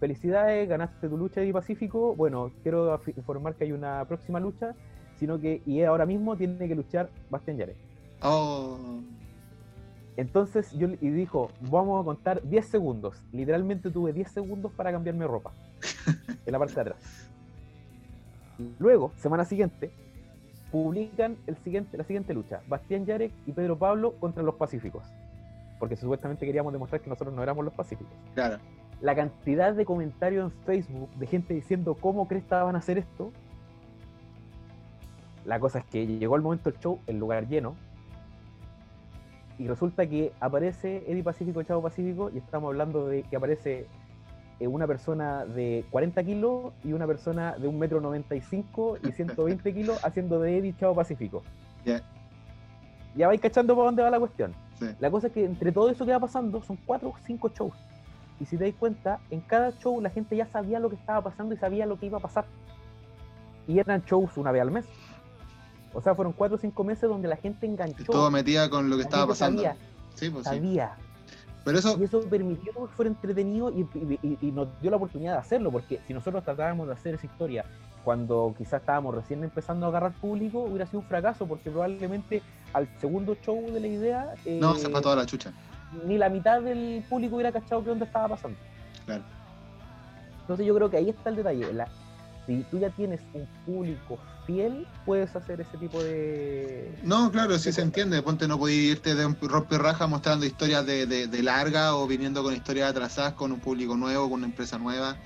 Felicidades, ganaste tu lucha Eddie Pacífico. Bueno, quiero informar que hay una próxima lucha sino que y ahora mismo tiene que luchar Bastian Yare. Oh. Entonces yo y dijo, vamos a contar 10 segundos. Literalmente tuve 10 segundos para cambiarme ropa en la parte de atrás. Luego, semana siguiente, publican el siguiente, la siguiente lucha, Bastián Yarek y Pedro Pablo contra los Pacíficos. Porque supuestamente queríamos demostrar que nosotros no éramos los Pacíficos. Claro. La cantidad de comentarios en Facebook de gente diciendo cómo crees que van a hacer esto, la cosa es que llegó el momento del show, el lugar lleno, y resulta que aparece Eddie Pacífico, Chavo Pacífico, y estamos hablando de que aparece eh, una persona de 40 kilos y una persona de 1,95 metro 95 y 120 [laughs] kilos haciendo de Eddie Chavo Pacífico. Ya vais cachando por dónde va la cuestión. La cosa es que entre todo eso que va pasando son 4 o 5 shows. Y si te das cuenta, en cada show la gente ya sabía lo que estaba pasando y sabía lo que iba a pasar. Y eran shows una vez al mes. O sea, fueron cuatro o cinco meses donde la gente enganchó. todo metía con lo que estaba pasando. Sabía, sí, pues sabía. Pero eso... Y eso permitió que fuera entretenido y, nos dio la oportunidad de hacerlo, porque si nosotros tratábamos de hacer esa historia cuando quizás estábamos recién empezando a agarrar público, hubiera sido un fracaso, porque probablemente al segundo show de la idea... no, se fue toda la chucha. Ni la mitad del público hubiera cachado qué onda estaba pasando. Claro. Entonces yo creo que ahí está el detalle. Si tú ya tienes un público fiel puedes hacer ese tipo de. No, claro, sí se entiende. Ponte, no podías irte de un rompe raja mostrando historias de, de, larga o viniendo con historias atrasadas con un público nuevo, con una empresa nueva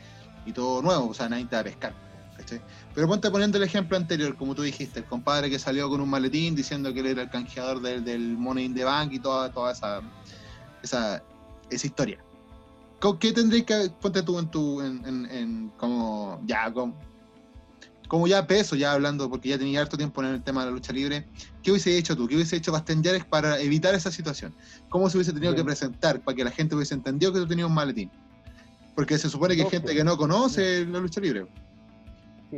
y todo nuevo. O sea, nadie te va a pescar. Pero ponte poniendo el ejemplo anterior, como tú dijiste, el compadre que salió con un maletín diciendo que él era el canjeador del, del Money in the Bank y toda, toda esa, esa, esa historia. ¿Qué tendréis que ponte tú en tu en, en, en como ya como, como ya peso, ya hablando, porque ya tenía harto tiempo en el tema de la lucha libre, ¿qué hubiese hecho tú? ¿Qué hubiese hecho Bastian Yares para evitar esa situación? ¿Cómo se hubiese tenido que presentar para que la gente hubiese entendido que tú tenías un maletín? Porque se supone que hay gente que no conoce la lucha libre. Sí,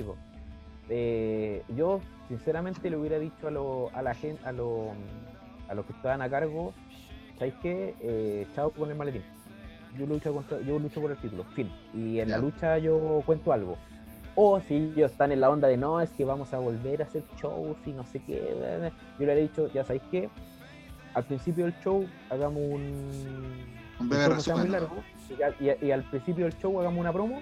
eh, yo sinceramente le hubiera dicho a, a la gente, a, a los que estaban a cargo, ¿sabéis qué? Eh, chao con el maletín. yo lucho, contra, yo lucho por el título, fin. Y en la lucha yo cuento algo. O si ellos están en la onda de no, es que vamos a volver a hacer shows y no sé qué. Yo le he dicho, ya sabéis qué, al principio del show hagamos un. Un breve resumen. y, y, al principio del show hagamos una promo.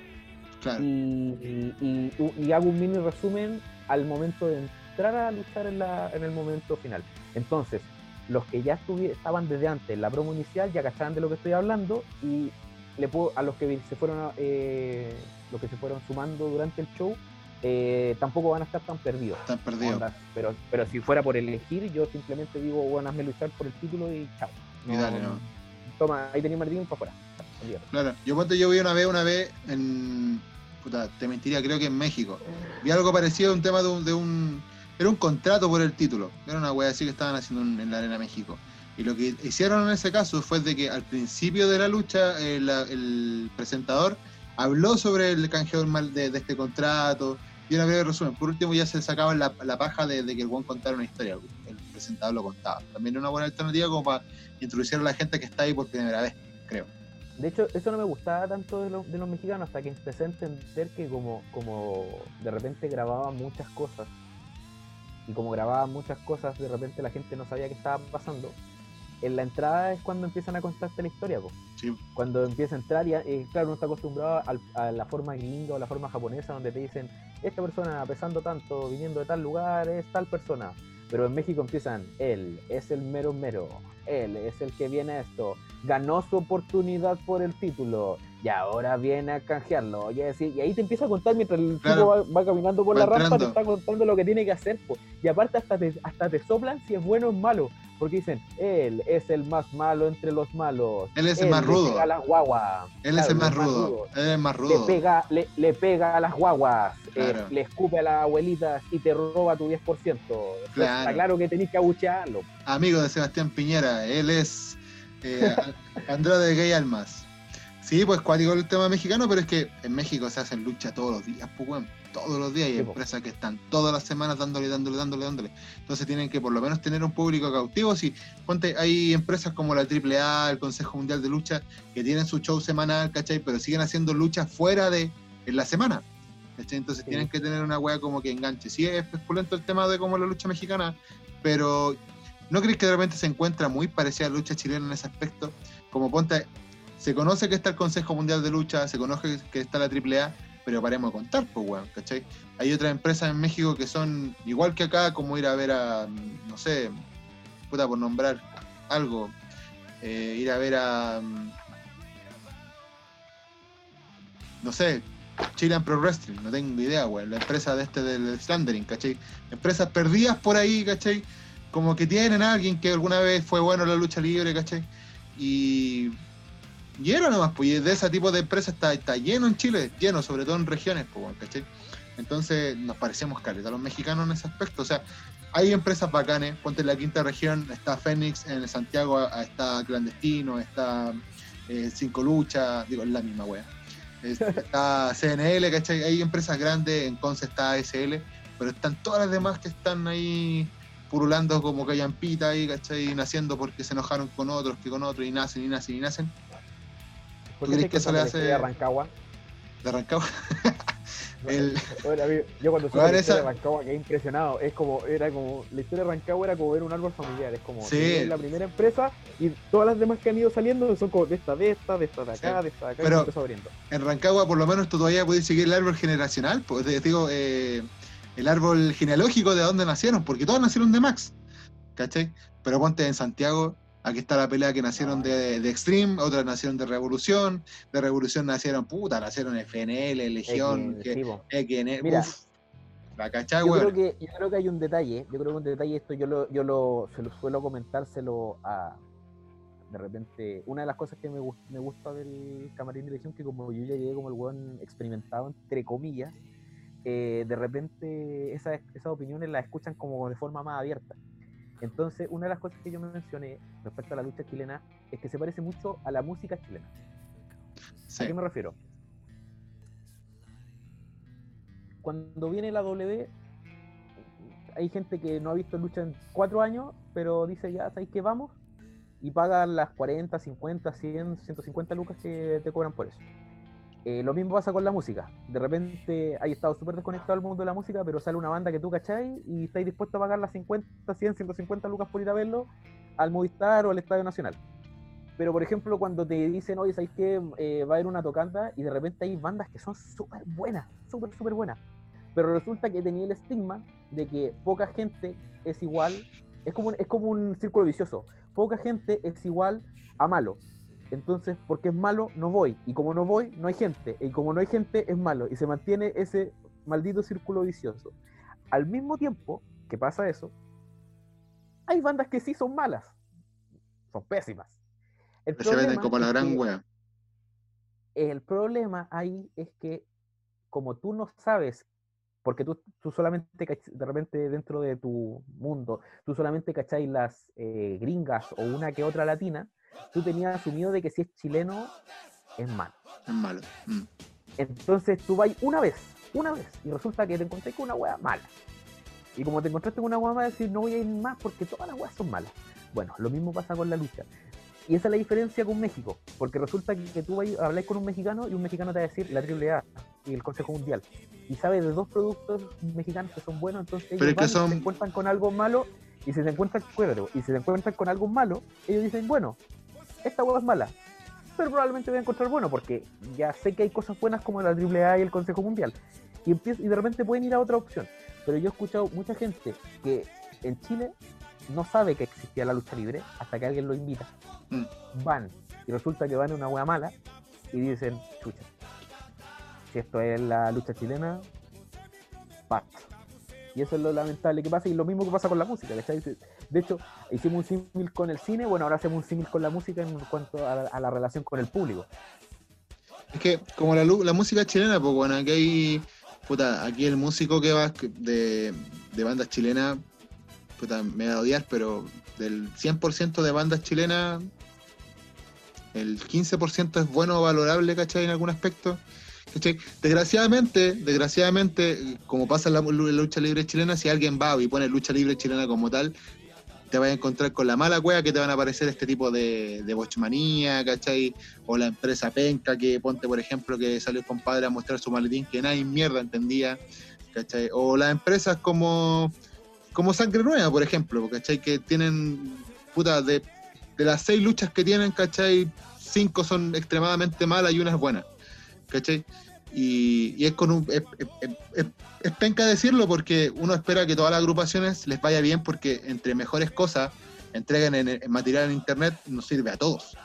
Y, y, hago un mini resumen al momento de entrar a luchar en, la, en el momento final. Entonces, los que ya estaban desde antes en la promo inicial ya cachaban de lo que estoy hablando y le puedo, a los que se fueron eh, los que se fueron sumando durante el show eh, tampoco van a estar tan perdidos. Están perdidos. pero, pero si fuera por elegir, yo simplemente digo, bueno, hazme luchar por el título y chao. y dale, no. Toma, ahí tenía Martín para afuera. Claro, yo cuando yo vi una vez, una vez en. Puta, te mentiría, creo que en México. Vi algo parecido a un tema de un, de un era un contrato por el título. Era una wea así que estaban haciendo en la Arena México. Y lo que hicieron en ese caso fue de que al principio de la lucha eh, el presentador habló sobre el canjeo de, de, este contrato y una breve resumen. Por último ya se sacaba la, paja de, que el buen contara una historia. El presentador lo contaba. También una buena alternativa como para introducir a la gente que está ahí por primera vez, creo. De hecho, eso no me gustaba tanto de, de los mexicanos hasta que empecé a entender que como, como de repente grababa muchas cosas y como grababan muchas cosas, de repente la gente no sabía qué estaba pasando. En la entrada es cuando empiezan a contarte la historia, cuando empieza a entrar, y eh, claro, uno está acostumbrado a, la forma gringa o la forma japonesa, donde te dicen, esta persona pesando tanto, viniendo de tal lugar, es tal persona. Pero en México empiezan, él es el mero mero, él es el que viene a esto, ganó su oportunidad por el título, y ahora viene a canjearlo. Y ahí te empieza a contar mientras el tipo va, caminando por la rampa, te está contando lo que tiene que hacer. Y aparte hasta te, hasta te soplan si es bueno o malo. Porque dicen, él es el más malo entre los malos. Él es el más rudo. Le pega a las guaguas. Él es el más, rudo. Él es más rudo. Le pega, le, pega a las guaguas. Eh, le escupe a las abuelitas y te roba tu 10%. Claro. Está claro que tenés que abuchearlo. Amigo de Sebastián Piñera, él es eh, [laughs] de Gay Almas. Sí, pues cuático el tema mexicano, pero es que en México se hacen lucha todos los días, pues bueno, todos los días hay empresas que están todas las semanas dándole, dándole, dándole, dándole. Entonces tienen que por lo menos tener un público cautivo. Si ponte, hay empresas como la AAA, el Consejo Mundial de Lucha, que tienen su show semanal, ¿cachai? Pero siguen haciendo luchas fuera de en la semana. ¿cachai? Entonces tienen que tener una wea como que enganche. Sí, es espulento el tema de cómo la lucha mexicana, pero ¿no crees que de repente se encuentra muy parecida a la lucha chilena en ese aspecto? Como ponte, se conoce que está el Consejo Mundial de Lucha, se conoce que está la AAA, pero paremos de contar, pues, weón, ¿cachai? Hay otras empresas en México que son igual que acá, como ir a ver a, no sé, puta, por nombrar algo, eh, ir a ver a, no sé, Chilean Pro Wrestling, no tengo idea, weón, la empresa de este del Slandering, ¿cachai? Empresas perdidas por ahí, ¿cachai? Como que tienen a alguien que alguna vez fue bueno en la lucha libre, ¿cachai? Y y era nomás, pues de ese tipo de empresas está, está lleno en Chile, lleno, sobre todo en regiones, pues, ¿cachai? Entonces nos parecemos a los mexicanos en ese aspecto. O sea, hay empresas bacanes, ponte en la quinta región, está Fénix, en Santiago está Clandestino, está eh, Cinco Lucha, digo, es la misma wea. [laughs] Está CNL, ¿cachai? Hay empresas grandes, en Conce está ASL, pero están todas las demás que están ahí purulando como callampita ahí, ¿cachai? Naciendo porque se enojaron con otros, que con otros, y nacen, y nacen, y nacen. ¿Por qué que eso le hace. De Rancagua? De Rancagua. [laughs] yo cuando supe la historia de Rancagua quedé impresionado. Es como, era como, la historia de Rancagua era como ver un árbol familiar. Es como sí. la primera empresa y todas las demás que han ido saliendo son como de esta, de esta, de esta de acá, de esta de acá. Pero en Rancagua por lo menos tú todavía puedes seguir el árbol generacional, pues digo, eh, el árbol genealógico de dónde nacieron, porque todos nacieron de Max. ¿Cachai? Pero ponte en Santiago, Aquí está la pelea que nacieron de, de, Extreme, otras nacieron de Revolución, de Revolución nacieron, puta, nacieron FNL, Legión, XN, Mira, la cachai, yo creo que Yo creo que hay un detalle, yo creo que un detalle, esto yo lo, yo lo, se lo suelo comentárselo a, de repente, una de las cosas que me, me gusta del Camarín de Legión, que como yo ya llegué como el buen experimentado, entre comillas, eh, de repente esas, esas opiniones las escuchan como de forma más abierta. Entonces, una de las cosas que yo mencioné respecto a la lucha chilena es que se parece mucho a la música chilena. ¿A qué me refiero? Cuando viene la W, hay gente que no ha visto lucha en cuatro años, pero dice ya, ¿sabéis qué vamos? y pagas las 40, 50, 100, 150 lucas que te cobran por eso. Eh, lo mismo pasa con la música. De repente hay estado súper desconectado al mundo de la música, pero sale una banda que tú cacháis y estáis dispuesto a pagar las 50, 100, 150 lucas por ir a verlo al Movistar o al Estadio Nacional. Pero, por ejemplo, cuando te dicen, oye, ¿sabes qué? Eh, va a haber una tocanda y de repente hay bandas que son súper buenas, súper, súper buenas. Pero resulta que tenía el estigma de que poca gente es igual, es como, es como un círculo vicioso. Poca gente es igual a malo. Entonces, porque es malo, no voy. Y como no voy, no hay gente. Y como no hay gente, es malo. Y se mantiene ese maldito círculo vicioso. Al mismo tiempo que pasa eso, hay bandas que sí son malas. Son pésimas. El se venden como la gran wea. El problema ahí es que, como tú no sabes, porque tú, tú solamente, de repente dentro de tu mundo, tú solamente cacháis las eh, gringas o una que otra latina, tú tenías asumido de que si es chileno, es malo. Es malo. Mm. Entonces tú vas una vez, una vez, y resulta que te encontré con una wea mala. Y como te encontraste con una wea mala, decir no voy a ir más porque todas las weas son malas. Bueno, lo mismo pasa con la lucha. Y esa es la diferencia con México, porque resulta que, tú habláis con un mexicano y un mexicano te va a decir la AAA y el Consejo Mundial. Y sabes de dos productos mexicanos que son buenos, entonces ellos se encuentran con algo malo y si se encuentran, y si se encuentran con algo malo, ellos dicen, bueno, esta hueá es mala, pero probablemente voy a encontrar bueno, porque ya sé que hay cosas buenas como la AAA y el Consejo Mundial. Y, y de repente pueden ir a otra opción. Pero yo he escuchado mucha gente que en Chile no sabe que existía la lucha libre hasta que alguien lo invita. Mm. Van y resulta que van a una hueá mala y dicen, chucha, si esto es la lucha chilena, basta. Y eso es lo lamentable que pasa y lo mismo que pasa con la música. De hecho, hicimos un símil con el cine, bueno, ahora hacemos un símil con la música en cuanto a, la relación con el público. Es que como la, la música chilena, pues bueno, aquí hay, puta, aquí el músico que va de, de bandas chilenas, puta, me va a odiar, pero del 100% de bandas chilenas, el 15% es bueno o valorable, ¿cachai? En algún aspecto. Desgraciadamente, desgraciadamente, como pasa en la, lucha libre chilena, si alguien va y pone lucha libre chilena como tal, te vas a encontrar con la mala cueva que te van a aparecer este tipo de, de bochmanía, ¿cachai? O la empresa penca que ponte, por ejemplo, que salió el compadre a mostrar su maletín que nadie mierda entendía, ¿cachai? O las empresas como, como Sangre Nueva, por ejemplo, ¿cachai? Que tienen, puta, de, de las seis luchas que tienen, ¿cachai? Cinco son extremadamente malas y una es buena. ¿cachai? Y, es con un. Es, penca decirlo porque uno espera que todas las agrupaciones les vaya bien porque entre mejores cosas entreguen en, material en internet nos sirve a todos.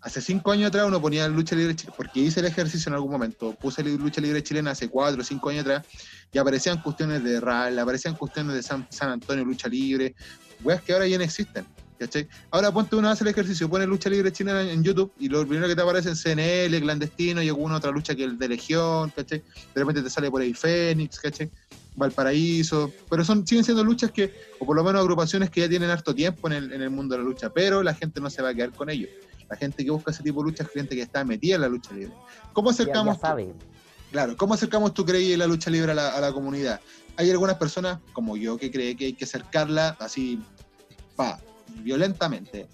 Hace cinco años atrás uno ponía lucha libre chilena, porque hice el ejercicio en algún momento, puse lucha libre chilena hace cuatro o cinco años atrás, y aparecían cuestiones de RAL, aparecían cuestiones de San, San Antonio, lucha libre, weas que ahora ya no existen. Ahora ponte una vez el ejercicio, pone lucha libre china en, YouTube y lo primero que te aparece es CNL, clandestino y alguna otra lucha que el de Legión, ¿cachai? De repente te sale por ahí Fénix, ¿cachai? Valparaíso, pero son, siguen siendo luchas que, o por lo menos agrupaciones que ya tienen harto tiempo en el, en el mundo de la lucha, pero la gente no se va a quedar con ellos. La gente que busca ese tipo de lucha es gente que está metida en la lucha libre. ¿Cómo acercamos? claro, ¿cómo acercamos creí la lucha libre a la, a la comunidad? Hay algunas personas, como yo, que cree que hay que acercarla así, pa, violentamente.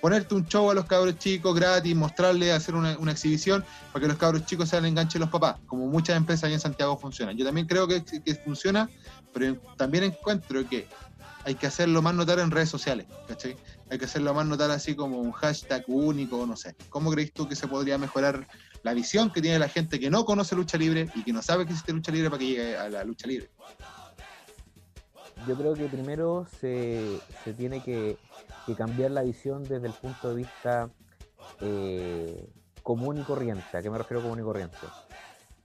Ponerte un show a los cabros chicos gratis, mostrarles, hacer una, exhibición para que los cabros chicos sean el enganche de los papás, como muchas empresas ahí en Santiago funcionan. Yo también creo que, funciona, pero también encuentro que hay que hacerlo más notar en redes sociales, ¿cachai? Hay que hacerlo más notar así como un hashtag único, no sé. ¿Cómo crees tú que se podría mejorar la visión que tiene la gente que no conoce lucha libre y que no sabe que existe lucha libre para que llegue a la lucha libre? Yo creo que primero se, tiene que, cambiar la visión desde el punto de vista eh, común y corriente. ¿A qué me refiero común y corriente?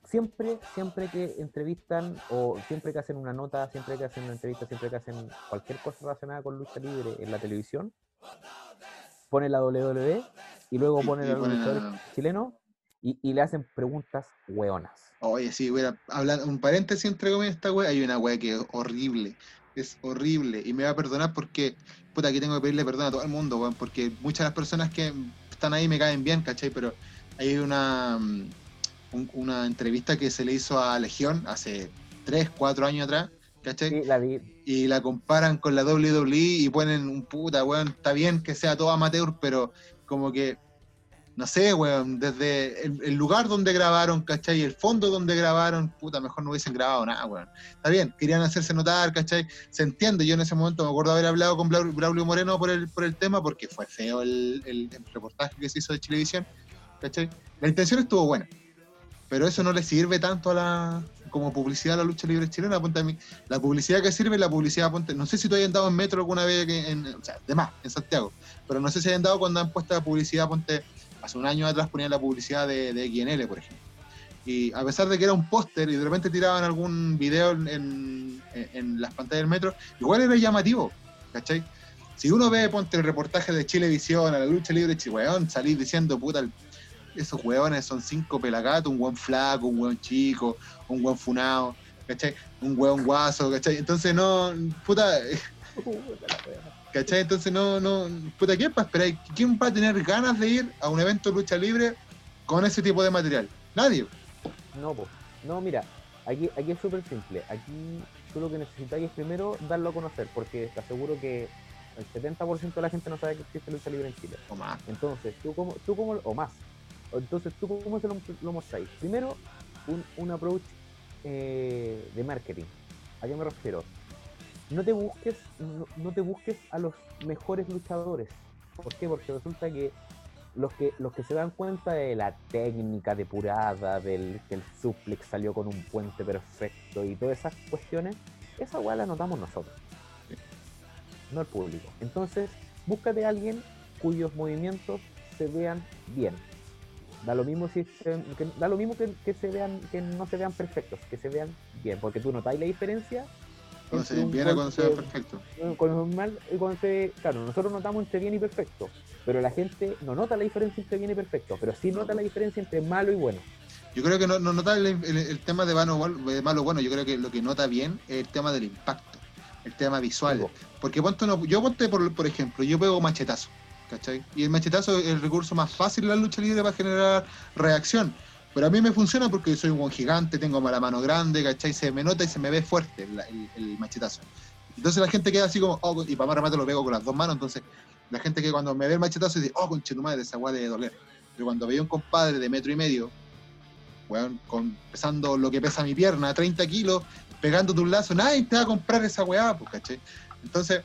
Siempre, siempre que entrevistan o siempre que hacen una nota, siempre que hacen una entrevista, siempre que hacen cualquier cosa relacionada con lucha libre en la televisión, pone la WWE y luego pone los luchadores chilenos y, le hacen preguntas hueonas. Oye, sí, voy a hablar un paréntesis entre comillas esta wea. Hay una wea que es horrible es horrible. Y me va a perdonar porque, puta, aquí tengo que pedirle perdón a todo el mundo, weón, porque muchas de las personas que están ahí me caen bien, ¿cachai? Pero hay una, mm, una entrevista que se le hizo a Legión hace 3, 4 años atrás, ¿Cachai? Sí, la vi. Y la comparan con la WWE y ponen un puta, weón, está bien que sea todo amateur, pero como que, no sé, weón, desde el, lugar donde grabaron, ¿cachai? El fondo donde grabaron, puta, mejor no hubiesen grabado nada, weón. Está bien, querían hacerse notar, ¿cachai? Se entiende, yo en ese momento me acuerdo haber hablado con Braulio Moreno por el, por el tema, porque fue feo el, el- reportaje que se hizo de Chilevisión, ¿cachai? La intención estuvo buena, pero eso no le sirve tanto a la como publicidad a la lucha libre chilena, ponte a mí. La publicidad que sirve, la publicidad, ponte, no sé si tú hayas andado en metro alguna vez, en, o sea, de más, en Santiago, pero no sé si hayan dado cuando han puesto la publicidad, ponte, hace un año atrás ponían la publicidad de, de XNL, por ejemplo. Y a pesar de que era un póster y de repente tiraban algún video en, las pantallas del metro, igual era llamativo, ¿cachai? Si uno ve, ponte el reportaje de Chilevisión, a la lucha libre, weón, salís diciendo, puta, esos weones son cinco pelagatos, un weón flaco, un weón chico, un weón funado, ¿cachai? Un weón guaso, ¿cachai? Entonces no, puta, ¿cachai? Entonces no, no, puta, ¿quién va a esperar? ¿Quién va a tener ganas de ir a un evento de lucha libre con ese tipo de material? Nadie. No, po. No, mira, aquí, aquí es súper simple. Aquí tú lo que necesitáis es primero darlo a conocer, porque te aseguro que el 70% de la gente no sabe que existe lucha libre en Chile. O más. Entonces, tú como, tú como, o más. Entonces, tú cómo se lo, lo mostráis. Primero, un, un approach eh, de marketing. ¿A qué me refiero? No te busques, no, te busques a los mejores luchadores. ¿Por qué? Porque resulta que los que los que se dan cuenta de la técnica depurada, del que el suplex salió con un puente perfecto y todas esas cuestiones, esa weá la notamos nosotros. No el público. Entonces, búscate a alguien cuyos movimientos se vean bien. Da lo mismo si que, da lo mismo que, que se vean, que no se vean perfectos, que se vean bien, porque tú notáis la diferencia Cuando se viene, cuando se ve perfecto. eh, con normal y cuando se, claro, nosotros notamos entre bien y perfecto, pero la gente no nota la diferencia entre bien y perfecto, pero sí nota la diferencia entre malo y bueno. Yo creo que no, no nota el, el- el tema de malo, de malo bueno, yo creo que lo que nota bien es el tema del impacto, el tema visual. Porque ponte no- yo ponte, por, por ejemplo, yo pego machetazo, ¿cachai? Y el machetazo es el recurso más fácil en la lucha libre para generar reacción. Pero a mí me funciona porque soy un gigante, tengo la mano grande, ¿cachai? Se me nota y se me ve fuerte el, machetazo. Entonces la gente queda así como, oh, y para más remate lo pego con las dos manos, entonces la gente que cuando me ve el machetazo dice, oh, conche tu madre, esa weá de doler. Pero cuando veía un compadre de metro y medio, weón, pesando lo que pesa mi pierna, 30 kilos, pegándote un lazo, nadie te va a comprar esa weá, pues, ¿cachai? Entonces,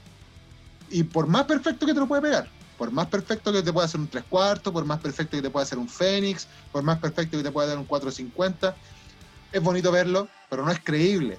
y por más perfecto que te lo puede pegar, por más perfecto que te pueda hacer un 3 cuartos, por más perfecto que te pueda hacer un Fénix, por más perfecto que te pueda dar un 450, es bonito verlo, pero no es creíble.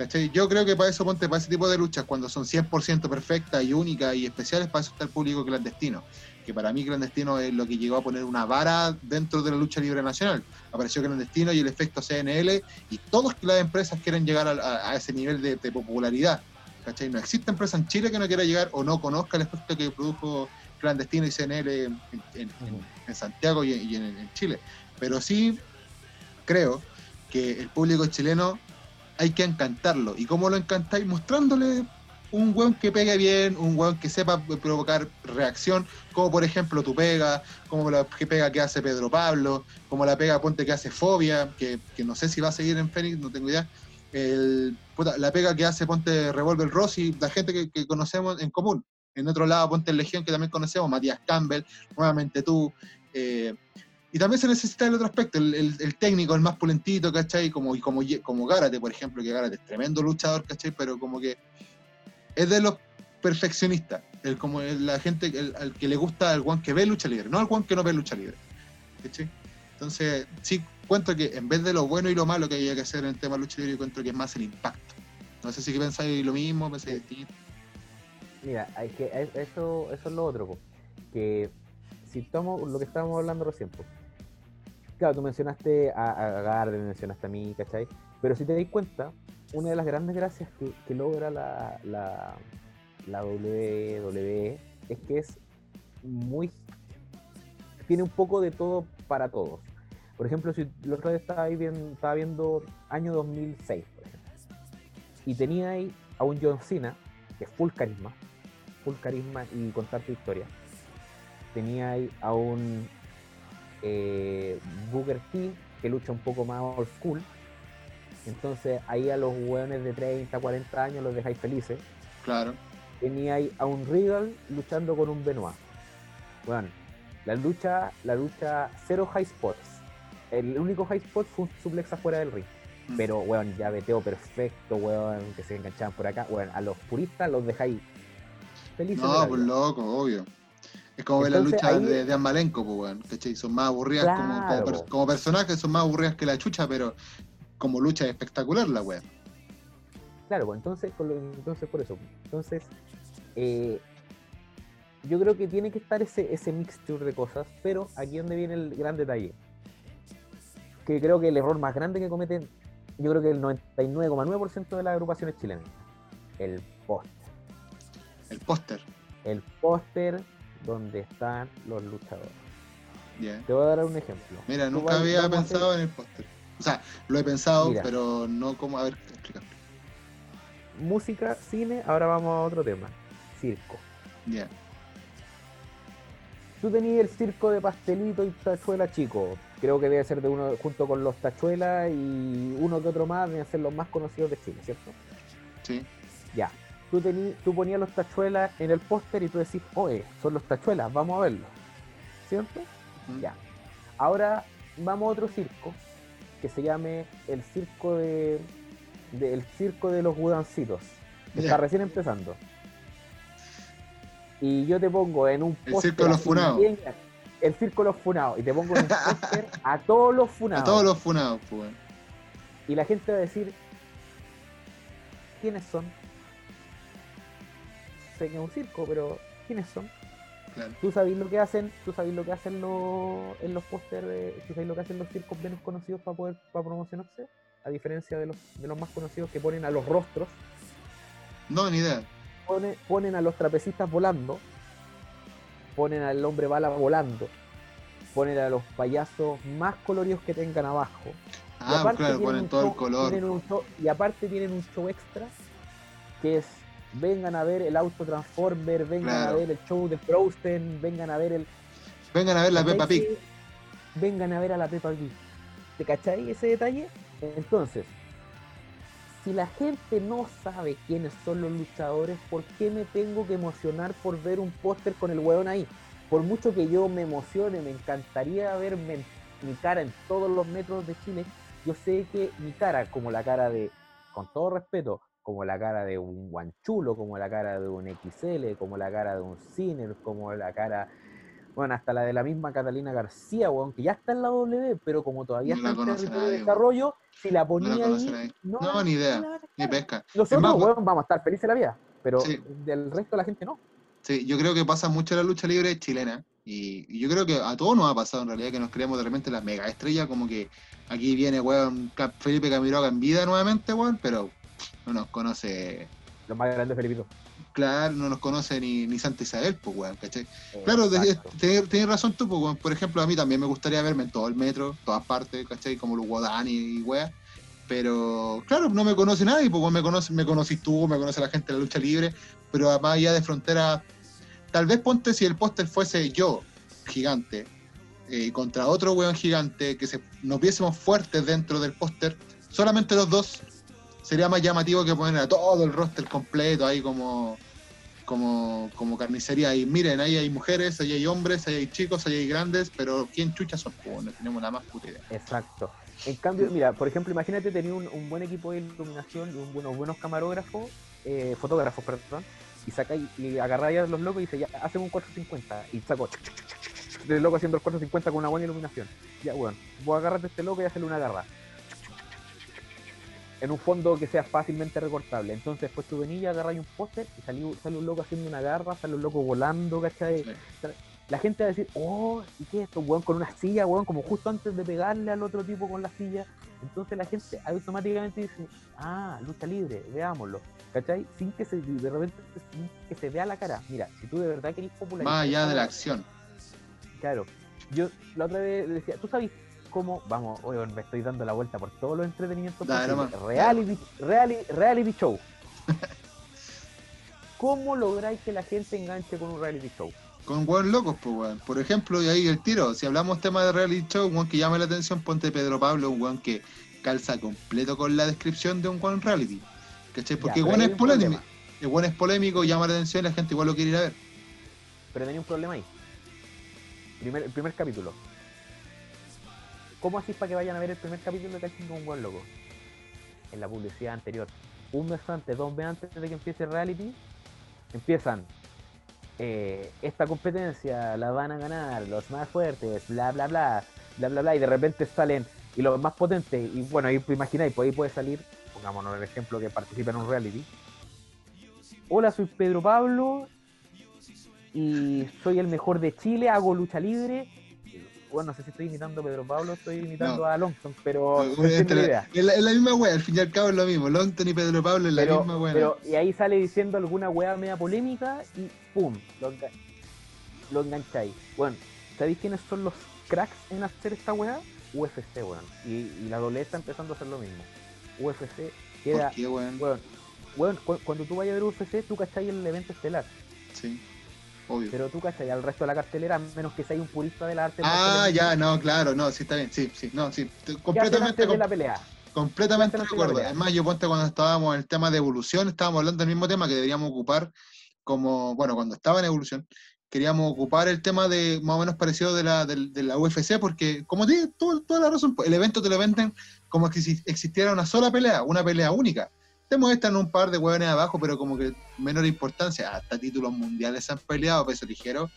¿Cachai? Yo creo que para eso ponte para ese tipo de luchas, cuando son 100% perfectas y únicas y especiales, para eso está el público clandestino. Que para mí clandestino es lo que llegó a poner una vara dentro de la lucha libre nacional. Apareció clandestino y el efecto CNL y todas las empresas quieren llegar a, ese nivel de, de popularidad. ¿Cachai? No existe empresa en Chile que no quiera llegar o no conozca el efecto que produjo clandestino y CNL en, en- Santiago y, y en, en Chile. Pero sí creo que el público chileno hay que encantarlo. ¿Y cómo lo encantáis? Mostrándole un weón que pegue bien, un weón que sepa provocar reacción, como por ejemplo tu pega, como la que pega que hace Pedro Pablo, como la pega ponte que hace Fobia, que, que no sé si va a seguir en Fénix, no tengo idea. El, puta, la pega que hace ponte Revolver Rossi, la gente que, que conocemos en común. En otro lado ponte Legión que también conocemos, Matías Campbell, nuevamente tú. eh, y también se necesita el otro aspecto, el, el- el técnico, el más pulentito, ¿cachai? Como, y como, como Gárate, por ejemplo, que Gárate es tremendo luchador, ¿cachai? Pero como que es de los perfeccionistas, el, como la gente el- al que le gusta al guan que ve lucha libre, no al guan que no ve lucha libre. ¿cachai? Entonces, sí encuentro que en vez de lo bueno y lo malo que hay que hacer en el tema de lucha libre, encuentro que es más el impacto. No sé si pensáis lo mismo, pensáis distinto. Mira, hay que, es- eso, eso es lo otro, que si estamos, lo que estábamos hablando recién, po. claro, tú mencionaste a, a Garde, mencionaste a mí, ¿cachai? Pero si te das cuenta, una de las grandes gracias que, que logra la, la, la WWE es que es muy... tiene un poco de todo para todos. Por ejemplo, si la otra vez estaba, ahí viendo, estaba viendo año 2006, por ejemplo, y tenía ahí a un John Cena, que es full carisma, full carisma y contar tu historia. Tenía ahí a un eh, Booker T, que lucha un poco más old school, Entonces ahí a los hueones de 30, 40 años los dejáis felices. Claro. Teníais a un Regal luchando con un Benoit. Bueno, la lucha, la lucha cero high spots. El único high spot fue un suplex afuera del ring. Mm. Pero, weón, ya veteo perfecto, weón, que se enganchaban por acá. Weón, a los puristas los dejáis felices. No, pues vida. loco, obvio. Es como ver la Entonces, lucha ahí- de, de Ambalenco, pues, weón. ¿Cachai? Son más aburridas como, como, Claro. per- como personajes, son más aburridas que la chucha, pero como lucha es espectacular la weón. Claro, pues entonces, lo- entonces por eso. Entonces, eh, yo creo que tiene que estar ese, ese mixture de cosas, pero aquí es donde viene el gran detalle. Que creo que el error más grande que cometen, yo creo que el 99,9% de las agrupaciones chilenas. El póster. El póster. El póster donde están los luchadores. ya. Te voy a dar un ejemplo. Mira, nunca había pensado en el póster. O sea, lo he pensado, Mira. pero no como. A ver, explica. Música, cine, ahora vamos a otro tema. Circo. Ya. Tú tenías el circo de pastelito y tachuela chico. Creo que debe ser de uno junto con los tachuelas y uno que otro más deben ser los más conocidos de Chile, ¿cierto? Sí. Ya. Tú, tení- tú ponías los tachuelas en el póster y tú decís, oye, son los tachuelas, vamos a verlos. ¿Cierto? Mm. Ya. Ahora vamos a otro circo que se llame el circo de, de- el circo de los gudancitos. que. Está recién empezando. Y yo te pongo en un El póster circo de los funados. El circo de los funados. Y te pongo en un [laughs] póster a todos los funados. A todos los funados, pues. Y la gente va a decir, ¿quiénes son? Sé que es un circo, pero ¿quiénes son? Claro. ¿Tú sabes lo que hacen? ¿Tú sabes lo que hacen los, en los pósters? de- ¿Tú sabes lo que hacen los circos menos conocidos para poder para promocionarse? A diferencia de los, de los más conocidos que ponen a los rostros, No, ni idea. ponen, ponen a los trapecistas volando, ponen al hombre bala volando, ponen a los payasos más coloridos que tengan abajo. Ah, claro, ponen todo el color. show- y aparte tienen un show extra que es vengan a ver el auto Transformer, vengan Claro. a ver el show de Frozen, vengan a ver el. Vengan a ver la ¿cachai Peppa Pig. Vengan a ver a la Peppa Pig. ¿Te cachai ese detalle? Entonces, si la gente no sabe quiénes son los luchadores, ¿por qué me tengo que emocionar por ver un póster con el hueón ahí? Por mucho que yo me emocione, me encantaría ver men- mi cara en todos los metros de Chile, yo sé que mi cara, como la cara de, con todo respeto, como la cara de un guanchulo, como la cara de un XL, como la cara de un Ciner, como la cara, bueno, hasta la de la misma Catalina García, weón, que ya está en la W, pero como todavía No está en territorio de desarrollo, si la No ponía la conocen ahí, no, No, ni idea. Ni pesca. Nosotros, más, weón, vamos a estar felices de la vida, pero Sí. del resto de la gente no. Sí, yo creo que pasa mucho la lucha libre chilena. Y, y yo creo que a todos nos ha pasado en realidad que nos creemos de repente las mega estrellas, como que aquí viene, weón, Felipe Camiroaga en vida nuevamente, weón, pero no nos conoce, Los más grandes Felipito. claro, no nos conoce ni, ni Santa Isabel, pues, weón, ¿cachai? Claro, de- Exacto. tenés razón tú, pues, weón. por ejemplo, a mí también me gustaría verme en todo el metro, todas partes, ¿cachai? Como los Guadani y weas. Pero, claro, no me conoce nadie, pues weón, me, conoce, me conocís tú, me conoce la gente de la lucha libre, pero más allá de frontera, tal vez ponte si el póster fuese yo, gigante, eh, contra otro weón gigante, que se, nos viésemos fuertes dentro del póster, solamente los dos, sería más llamativo que poner a todo el roster completo ahí como, como, como carnicería. Y miren, ahí hay mujeres, ahí hay hombres, ahí hay chicos, ahí hay grandes, pero ¿quién chucha son? Pues, no tenemos la más puta idea. Exacto. En cambio, mira, por ejemplo, imagínate tener un, buen equipo de iluminación y un, buenos, camarógrafos, eh, fotógrafos, perdón, y saca y, y a los locos y dice, ya, hacen un 450 y saco el loco haciendo el 450 con una buena iluminación. Ya, bueno, voy a agarrarte a este loco y hacerle una garra. En un fondo que sea fácilmente recortable. Entonces, después tú venís y agarras un póster y sale, sale un loco haciendo una garra, sale un loco volando, ¿cachai? Sí. la gente va a decir, oh, ¿y qué es esto, weón? Con una silla, weón, como justo antes de pegarle al otro tipo con la silla. Entonces la gente automáticamente dice, ah, lucha libre, veámoslo. ¿Cachai? Sin que se, de repente, sin que se vea la cara. Mira, si tú de verdad querés popularizar. Más allá de la acción. Claro. Yo la otra vez decía, ¿tú sabes cómo? Vamos, weón, me estoy dando la vuelta por todos los entretenimientos Dale. Reality, reality, reality show. [laughs] ¿Cómo lográis que la gente enganche con un reality show? Con weón locos, pues weón. Por ejemplo, y ahí el tiro, si hablamos tema de reality show, un weón que llame la atención, ponte Pedro Pablo, un weón que calza completo con la descripción de un One Reality. ¿Cachai? Porque es polémico. problema. El bueno es polémico, llama la atención la gente igual lo quiere ir a ver. Pero tenía un problema ahí. Primer, el primer capítulo. ¿Cómo así para que vayan a ver el primer capítulo de con un buen loco? En la publicidad anterior. Un mes antes, dos meses antes de que empiece el reality, empiezan. eh, esta competencia la van a ganar los más fuertes, bla bla bla, bla bla bla, y de repente salen y los más potentes, y bueno, ahí imagináis, pues ahí puede salir, pongámonos el ejemplo que participa en un reality. Hola, soy Pedro Pablo y soy el mejor de Chile, hago lucha libre. Bueno, no sé si estoy imitando a Pedro Pablo, estoy imitando No. a Longton, pero no la idea. es, la, es la misma wea, al fin y al cabo es lo mismo. Longton y Pedro Pablo es la misma wea. pero- y ahí sale diciendo alguna weá media polémica y ¡pum! Lo, lo engancháis. Bueno, ¿sabéis quiénes son los cracks en hacer esta weá? UFC, weón. Y, y la doble está empezando a hacer lo mismo. UFC, que ¿Por qué, weón? weón, weón, cu- cuando tú vayas a ver UFC, tú cachai el evento estelar. Sí, obvio. Pero tú cachai al resto de la cartelera, menos que seas un purista de la arte Ah, ya, no, claro, no, sí está bien, sí, sí, no, sí, estoy ¿qué hacen completamente, antes de com- la pelea. completamente ¿qué de de acuerdo. Además, yo ponte cuando estábamos en el tema de evolución, estábamos hablando del mismo tema que deberíamos ocupar como, bueno, cuando estaba en evolución, queríamos ocupar el tema de más o menos parecido de la, del- de, la UFC, porque como te digo, todo- toda la razón, pues, el evento te lo venden como que si existiera una sola pelea, una pelea única. Te muestran un par de hueones abajo, pero como que menor importancia. Hasta títulos mundiales se han peleado, peso ligero,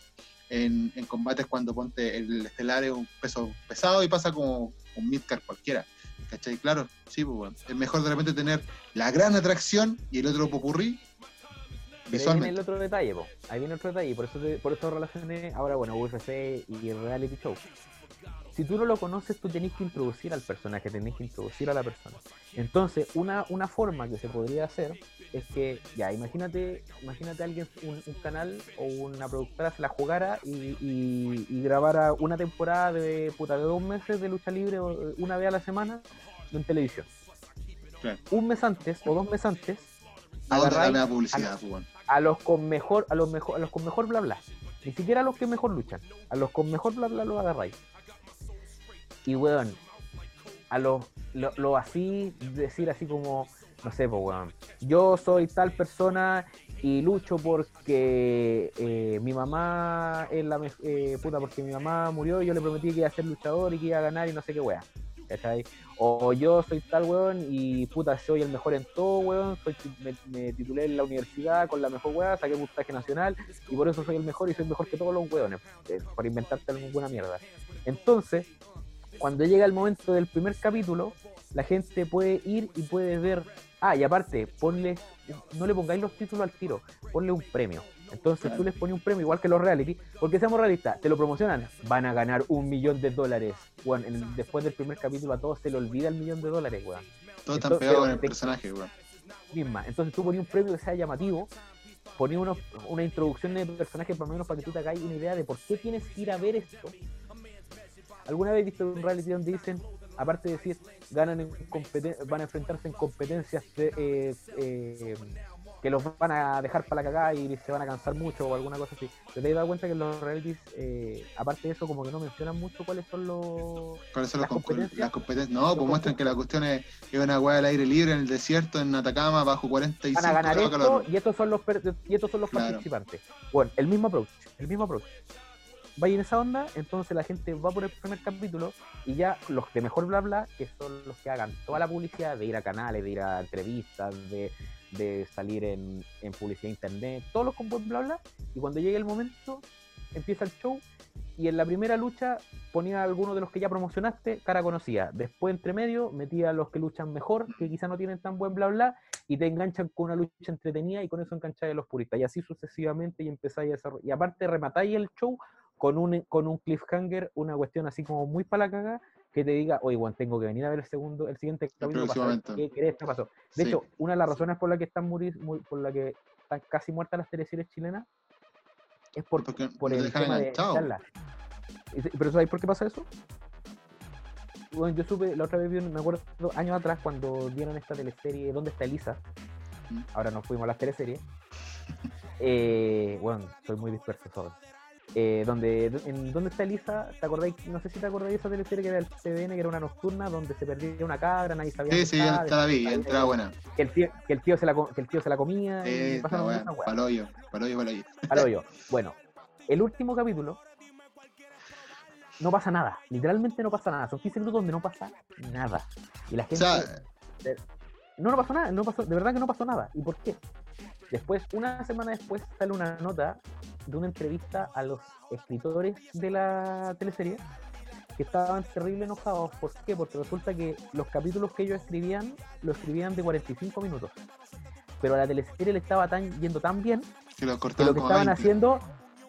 en, en combates cuando ponte el estelar es un peso pesado y pasa como un midcard cualquiera. ¿Cachai? Claro, sí, pues bueno. Es mejor de repente tener la gran atracción y el otro popurrí Pero ahí viene el otro detalle, po. ahí viene otro detalle, por eso, te- por eso relacioné ahora, bueno, UFC y el reality show. Si tú no lo conoces, tú tenés que introducir al personaje, tenés que introducir a la persona. Entonces, una, una forma que se podría hacer es que, ya, imagínate, imagínate alguien, un, un canal o una productora se la jugara y, y- y grabara una temporada de puta de dos meses de lucha libre eh, una vez a la semana en televisión. Claro. Un mes antes o dos meses antes, ¿A agarráis- la publicidad, bueno. a los con mejor, a los mejor, a los con mejor bla bla. Ni siquiera a los que mejor luchan. A los con mejor bla bla los agarráis. Y weón, a los lo, así, decir así como, no sé, pues weón, yo soy tal persona y lucho porque eh, mi mamá es la eh, puta, porque mi mamá murió y yo le prometí que iba a ser luchador y que iba a ganar y no sé qué weón. ¿Cachai? O yo soy tal weón y puta, soy el mejor en todo, weón. Soy, me, me titulé en la universidad con la mejor weá, saqué puntaje nacional y por eso soy el mejor y soy mejor que todos los weones, eh, por inventarte alguna mierda. Entonces, cuando llega el momento del primer capítulo, la gente puede ir y puede ver. Ah, y aparte, ponle, no le pongáis los títulos al tiro, ponle un premio. Entonces tú les pones un premio igual que los reality, porque seamos realistas, te lo promocionan, van a ganar un millón de dólares. Weón, en después del primer capítulo a todos se le olvida el millón de dólares, weón. Todo Entonces, pegado con el te- personaje, weón. Misma. Entonces tú ponías un premio que sea llamativo, uno- una introducción de personaje por lo menos para que tú te hagáis una idea de por qué tienes que ir a ver esto. ¿Alguna vez viste un reality donde dicen, aparte de decir, ganan en competen- van a enfrentarse en competencias de, eh, eh, que los van a dejar para la cagada y se van a cansar mucho o alguna cosa así? ¿Te has dado cuenta que en los realities, eh, aparte de eso, como que no mencionan mucho cuáles son los... ¿Cuáles son ¿Las las concur- competencias? las competencias? No, pues Los muestran que la cuestión es, es una weá al aire libre en el desierto, en Atacama, bajo 45 van a ganar esto calor. y estos son los per- y estos son los Claro. participantes. Bueno, el mismo approach, el mismo approach. Vaya en esa onda, entonces la gente va por el primer capítulo y ya los de mejor bla bla, que son los que hagan toda la publicidad, de ir a canales, de ir a entrevistas, de, de salir en, en publicidad internet, todos los con buen bla bla, y cuando llegue el momento, empieza el show y en la primera lucha ponía a alguno de los que ya promocionaste, cara conocida. Después, entre medio, metía a los que luchan mejor, que quizá no tienen tan buen bla bla, y te enganchan con una lucha entretenida y con eso engancháis a los puristas. Y así sucesivamente y empezáis a desarrollar. Y aparte rematáis el show con un, con un cliffhanger, una cuestión así como muy para la caga, que te diga, oye, Juan, tengo que venir a ver el segundo, el siguiente capítulo para qué pasó. De Sí. hecho, una de las razones por la que están muri- muy, por la que están casi muertas las teleseries chilenas es por, Porque por el tema de ¿Pero sabéis por qué pasa eso? Bueno, yo supe, la otra vez, me acuerdo, años atrás, cuando dieron esta teleserie, ¿Dónde está Elisa? Mm. Ahora nos fuimos a las teleseries. [laughs] Eh, bueno, soy muy disperso. Eh, donde, en, ¿Dónde está Elisa? ¿Te acordáis? No sé si te acordáis de esa teleserie que era el TVN, que era una nocturna, donde se perdía una cabra, nadie sabía. Sí, sí, la vi, entraba buena. Que el, tío, que, el tío se la, que el tío se la comía. Sí, bueno, paloyo, paloyo, paloyo. Paloyo. Bueno, el último capítulo no pasa nada, literalmente no pasa nada. Son 15 minutos donde no pasa nada. Y la gente. no, no pasó nada, no pasó, de verdad que no pasó nada. ¿Y por qué? Después, una semana después, sale una nota de una entrevista a los escritores de la teleserie que estaban terrible enojados. ¿Por qué? Porque resulta que los capítulos que ellos escribían, lo escribían de 45 minutos. Pero a la teleserie le estaba tan, yendo tan bien que lo, que, lo que estaban haciendo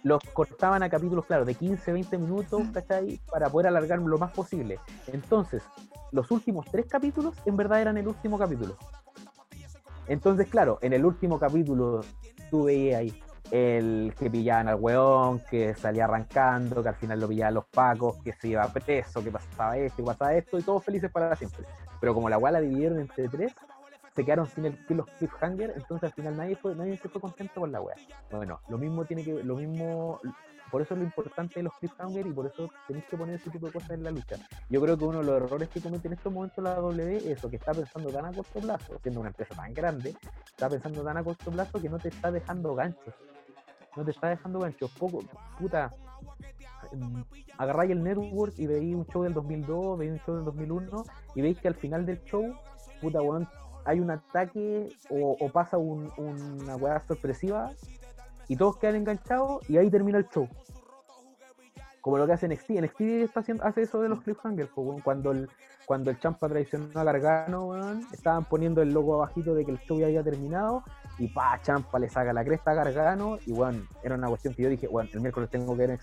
los cortaban a capítulos, claro, de 15, 20 minutos. ¿cachai? Para poder alargar lo más posible. Entonces, los últimos tres capítulos en verdad eran el último capítulo. Entonces, claro, en el último capítulo tú veías ahí el que pillaban al weón, que salía arrancando, que al final lo pillaban los pacos, que se iba preso, que pasaba esto, que pasaba esto, y todos felices para siempre. Pero como la weá la dividieron entre tres, se quedaron sin, el, los cliffhanger, entonces al final nadie fue, nadie se fue contento con la weá. Bueno, lo mismo tiene que, lo mismo, por eso es lo importante de los cliffhanger y por eso tenéis que poner ese tipo de cosas en la lucha. Yo creo que uno de los errores que comete en estos momentos la W es eso, que está pensando tan a corto plazo, siendo una empresa tan grande, está pensando tan a corto plazo que no te está dejando ganchos no te está dejando gancho. Poco, puta, agarráis el network y veis un show del 2002, veis un show del 2001 y veis que al final del show, puta, weón, hay un ataque o, pasa una weá sorpresiva y todos quedan enganchados y ahí termina el show. Como lo que hace NXT. NXT está haciendo, hace eso de los cliffhangers. cuando el, cuando el Champa traicionó a Gargano, estaban poniendo el logo abajito de que el show ya había terminado y pa, Champa le saca la cresta a Gargano y bueno, era una cuestión que yo dije, bueno, el miércoles tengo que ver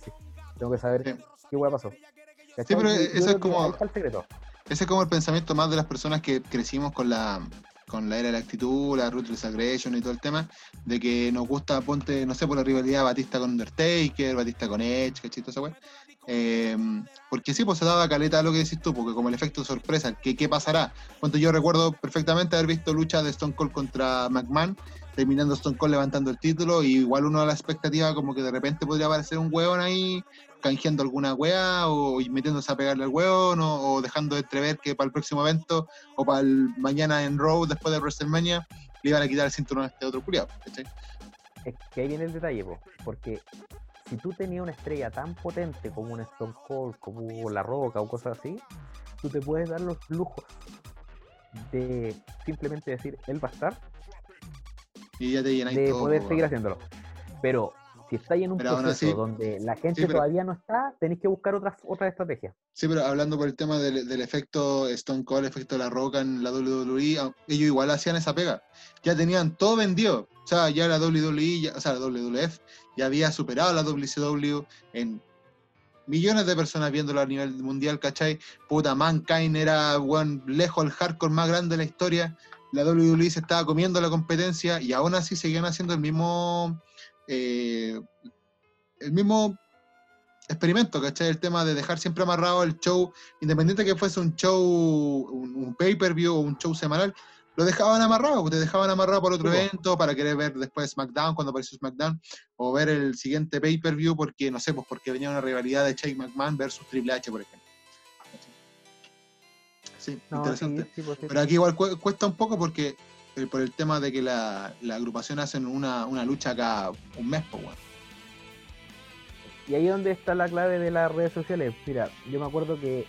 tengo que saber qué hueá pasó. Sí, pero eso es como... El ese es como el pensamiento más de las personas que crecimos con la con la era de la actitud, la Ruthless Aggression y todo el tema, de que nos gusta, ponte, no sé, por la rivalidad Batista con Undertaker, Batista con Edge, ¿cachito esa weá? Eh, porque sí, pues se daba caleta a lo que decís tú, porque como el efecto sorpresa, que qué pasará. Cuando yo recuerdo perfectamente haber visto lucha de Stone Cold contra McMahon, terminando Stone Cold levantando el título, y igual uno a la expectativa como que de repente podría aparecer un hueón ahí canjeando alguna wea o metiéndose a pegarle al hueón o, dejando de entrever que para el próximo evento o para el mañana en Raw después de WrestleMania le iban a quitar el cinturón a este otro curiado. Es que ahí viene el detalle, porque si tú tenías una estrella tan potente como un Stone Cold, como La Roca o cosas así, tú te puedes dar los lujos de simplemente decir, él va a estar. Y ya te De poder seguir haciéndolo. Pero si estáis en un proceso donde la gente todavía no está, tenéis que buscar otras otra estrategias. Sí, pero hablando por el tema del, efecto Stone Cold, efecto La Roca en la WWE, ah, ellos igual hacían esa pega. Ya tenían todo vendido. O sea, ya la WWE, o sea, la WWF ya había superado a la WCW en millones de personas viéndolo a nivel mundial, ¿cachai? Puta, Mankind era, bueno, lejos el hardcore más grande de la historia. La WWE se estaba comiendo la competencia y aún así seguían haciendo el mismo eh, el mismo experimento, ¿cachai? El tema de dejar siempre amarrado el show, independiente que fuese un show, un, pay-per-view o un show semanal, lo dejaban amarrado, te dejaban amarrado por otro evento para querer ver después SmackDown cuando apareció SmackDown o ver el siguiente pay-per-view porque, no sé, pues porque venía una rivalidad de Shane McMahon versus Triple H, por ejemplo. Sí, interesante. Pues Pero aquí igual cuesta un poco porque eh, por el tema de que la, la agrupación hacen una, una, lucha cada un mes, pues, Y ahí es donde está la clave de las redes sociales. Mira, yo me acuerdo que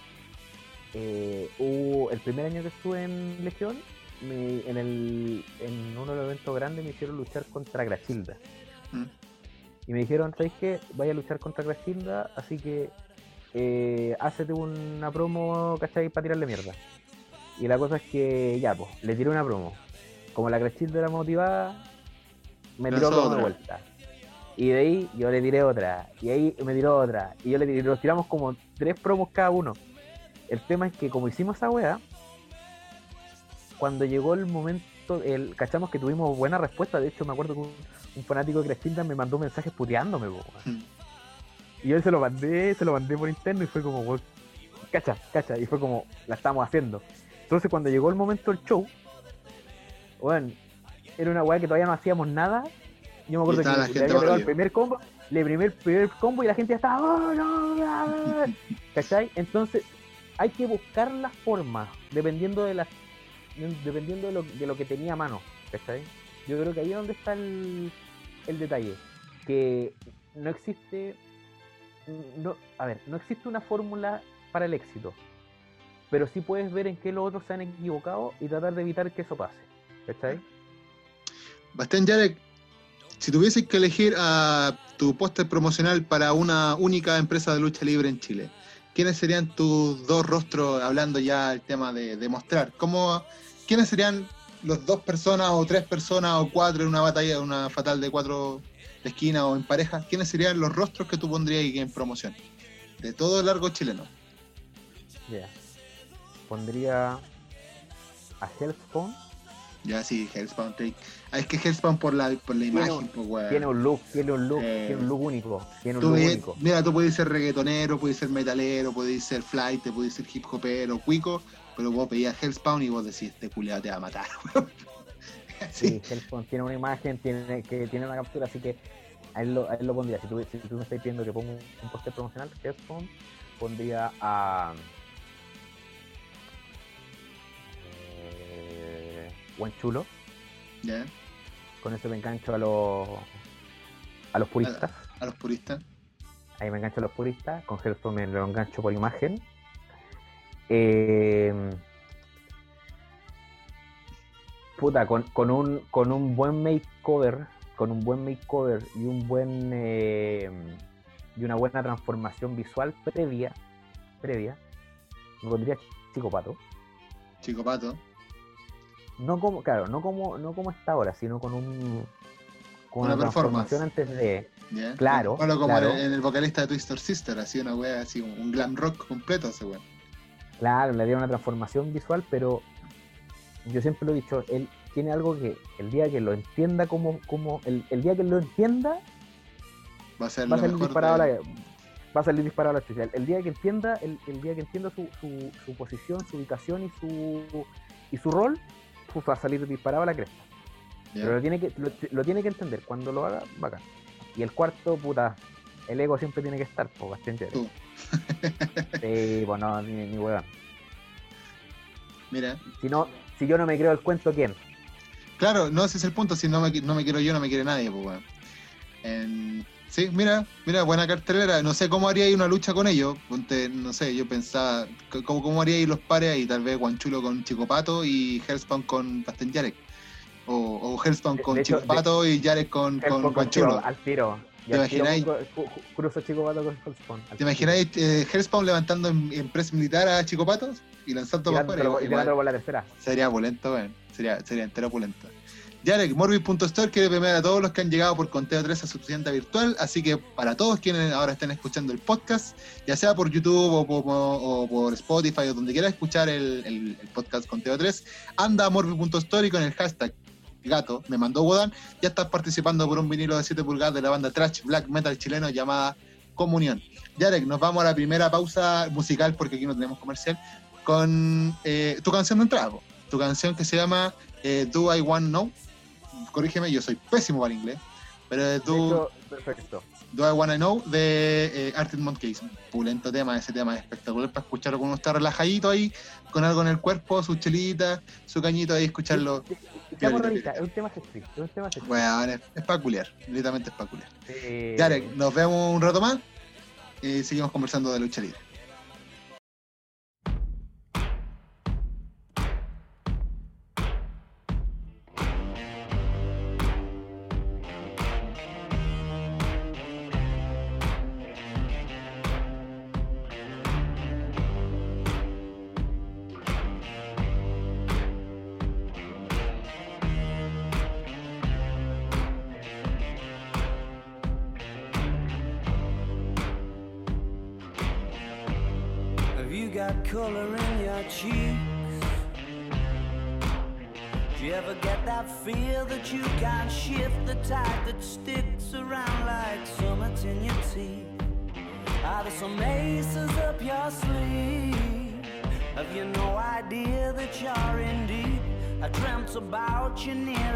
eh, hubo, el primer año que estuve en Legión, en, el, en uno de los eventos grandes me hicieron luchar contra Grachilda. Mm. Y me dijeron, ¿sabes qué? Vaya a luchar contra Grachilda, así que eh, hácete una promo, ¿cachai? Para tirarle mierda. Y la cosa es que ya, pues, le tiré una promo como la Crechilda era motivada, me tiró una vuelta. Y de ahí yo le tiré otra. Y ahí me tiró otra. Y yo le tiré, nos tiramos como tres promos cada uno. El tema es que como hicimos esa weá, cuando llegó el momento, el, cachamos que tuvimos buena respuesta. De hecho, me acuerdo que un, fanático de Crechilda me mandó mensajes puteándome, hmm. Y yo se lo mandé, se lo mandé por interno y fue como, cacha, cacha. Y fue como, la estamos haciendo. Entonces cuando llegó el momento del show, bueno, era una weá que todavía no hacíamos nada. Yo me acuerdo que le había pegado el primer combo le primé el primer combo y la gente ya estaba. "Oh, no, bla, [laughs] bla", ¿Cachai? Entonces, hay que buscar la forma, dependiendo de las dependiendo de lo, de lo que tenía a mano. ¿Cachai? Yo creo que ahí es donde está el, el detalle. Que no existe. No, a ver, no existe una fórmula para el éxito. Pero sí puedes ver en qué los otros se han equivocado y tratar de evitar que eso pase. ¿Cachai? Bastián Yarek, si tuvieses que elegir tu póster promocional para una única empresa de lucha libre en Chile, ¿quiénes serían tus dos rostros hablando ya del tema de, de mostrar? ¿Cómo, ¿Quiénes serían los dos personas o tres personas o cuatro en una batalla, una fatal de cuatro de esquina o en pareja? ¿Quiénes serían los rostros que tú pondrías en promoción? De todo el largo chileno. Ya. Pondría a Hellspawn. Ya sí, Hellspawn. Ah, es que Hellspawn por la, por la imagen, pues, weón. Tiene un look, tiene un look, Eh, tiene un look único. Tiene un look ves- único. mira, tú puedes ser reggaetonero, puedes ser metalero, puedes ser flight, puedes ser hip hopero, cuico, pero vos pedías Hellspawn y vos decís, este culiado te va a matar. [laughs] Sí, tiene una imagen, tiene, que tiene una captura, así que a él lo, a él lo pondría. Si tú, si tú me estás pidiendo que ponga un, un póster promocional, Hellspawn, pondría a. Eh, Buen chulo. ¿Ya? Con eso me engancho a los. a los puristas. A los puristas. Ahí me engancho a los puristas. Con Hellspawn me lo engancho por imagen. Eh, puta, con, con un, con un buen makeover, con un buen makeover y un buen eh, y una buena transformación visual previa, previa, me pondría Chico Pato. Chico Pato. No como, claro, no como, no como está ahora, sino con un con Una transformación antes de. ¿ya? Claro, Bueno, como claro. en el, vocalista de Twister Sister, así una wea, así un, un glam rock completo ese weón. Claro, le dio una transformación visual, pero yo siempre lo he dicho, él tiene algo que el día que lo entienda como, como el, el día que lo entienda, Va a ser va a lo salir disparado de- la, va a salir disparado la chucha. El, el día que entienda, el, el día que entienda su, su, su posición, su ubicación y su y su rol, pues va a salir disparado a la cresta. Pero lo tiene que, lo, lo tiene que entender. Cuando lo haga, bacán. Y el cuarto, puta, el ego siempre tiene que estar, pues bastante. Tú. Sí, pues no, ni, ni huevón. Mira. Si no, si yo no me creo el cuento, ¿quién? Claro, no ese es el punto, si no me, no me quiero yo, no me quiere nadie, pues. En- Sí, mira, mira, buena cartelera. No sé cómo haría ahí una lucha con ellos. Ponte, no sé, yo pensaba, ¿cómo, cómo haría ahí los pares ahí? Tal vez Guanchulo con Chico Pato y Hellspawn con Bastian Yarek. O, o Hellspawn con hecho, Chico Pato y Yarek con, con Guanchulo. Al tiro. ¿Te imagináis? Cruzo chico pato con Hellspawn. ¿Te imagináis eh, Hellspawn levantando en, en press militar a Chico Pato y lanzando para afuera? Y tirándolo por la tercera. Sería opulento, weón. Sería, sería entero opulento. Yarek, Morbid.store quiere premiar a todos los que han llegado por Conteo 3 a su tienda virtual, así que para todos quienes ahora estén escuchando el podcast, ya sea por YouTube o por, o por Spotify o donde quiera escuchar el, el- el podcast Conteo 3, anda a Morbid.store y con el hashtag gato, me mandó Wodan, ya estás participando por un vinilo de 7 pulgadas de la banda Trash Black Metal chileno llamada Comunión. Yarek, nos vamos a la primera pausa musical porque aquí no tenemos comercial, con eh, tu canción de entrada, tu canción que se llama eh, Do I Want Know. Corrígeme, yo soy pésimo para inglés, pero es De Do, hecho, perfecto. Do I Wanna Know de eh, Arctic Monkeys. Pulento tema, ese tema es espectacular para escucharlo cuando uno está relajadito ahí, con algo en el cuerpo, su chelita, su cañito ahí, escucharlo. Está morradita, es un tema sexy. Es un tema sexy. Bueno, es, es peculiar, literalmente es peculiar. Yarek, nos vemos un rato más y seguimos conversando de lucha libre. fortunate.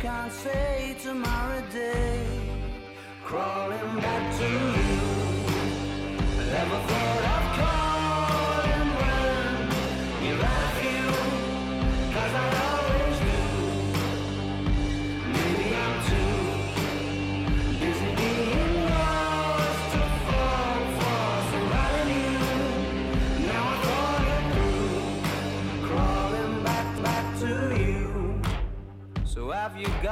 Can't say tomorrow day. Crawling back to you. Never thought of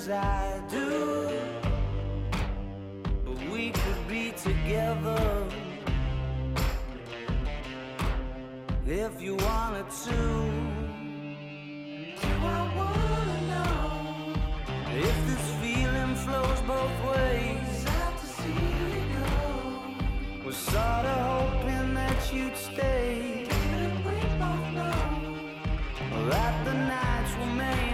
as I do. But we could be together if you wanted to. Do I wanna know if this feeling flows both ways? Sad to see you go. Was sorta hoping that you'd stay. Didn't we both know that the nights were made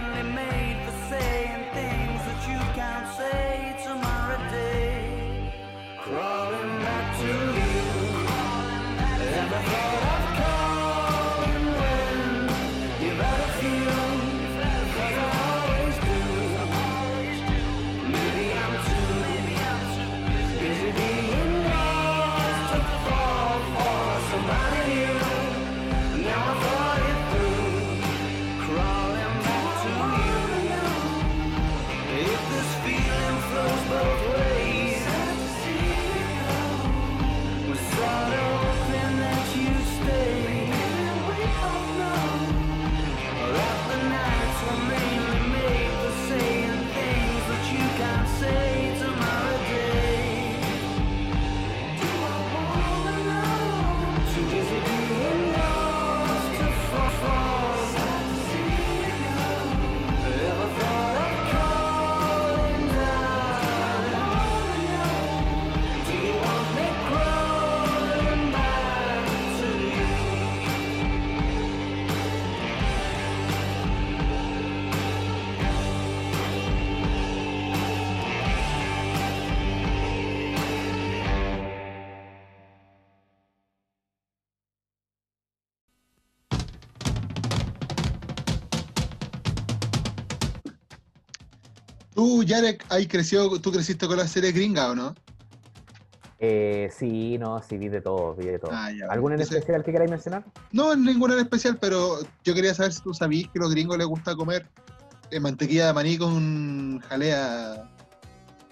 Tú, Yarek, ahí creció, tú creciste con la serie gringa, ¿o no? Eh, sí, no, sí, vi de todo, vi de todo. Ah, ya. ¿Algún en Entonces- especial que queráis mencionar? No, ninguna en especial, pero yo quería saber si tú sabías que a los gringos les gusta comer eh, mantequilla de maní con jalea,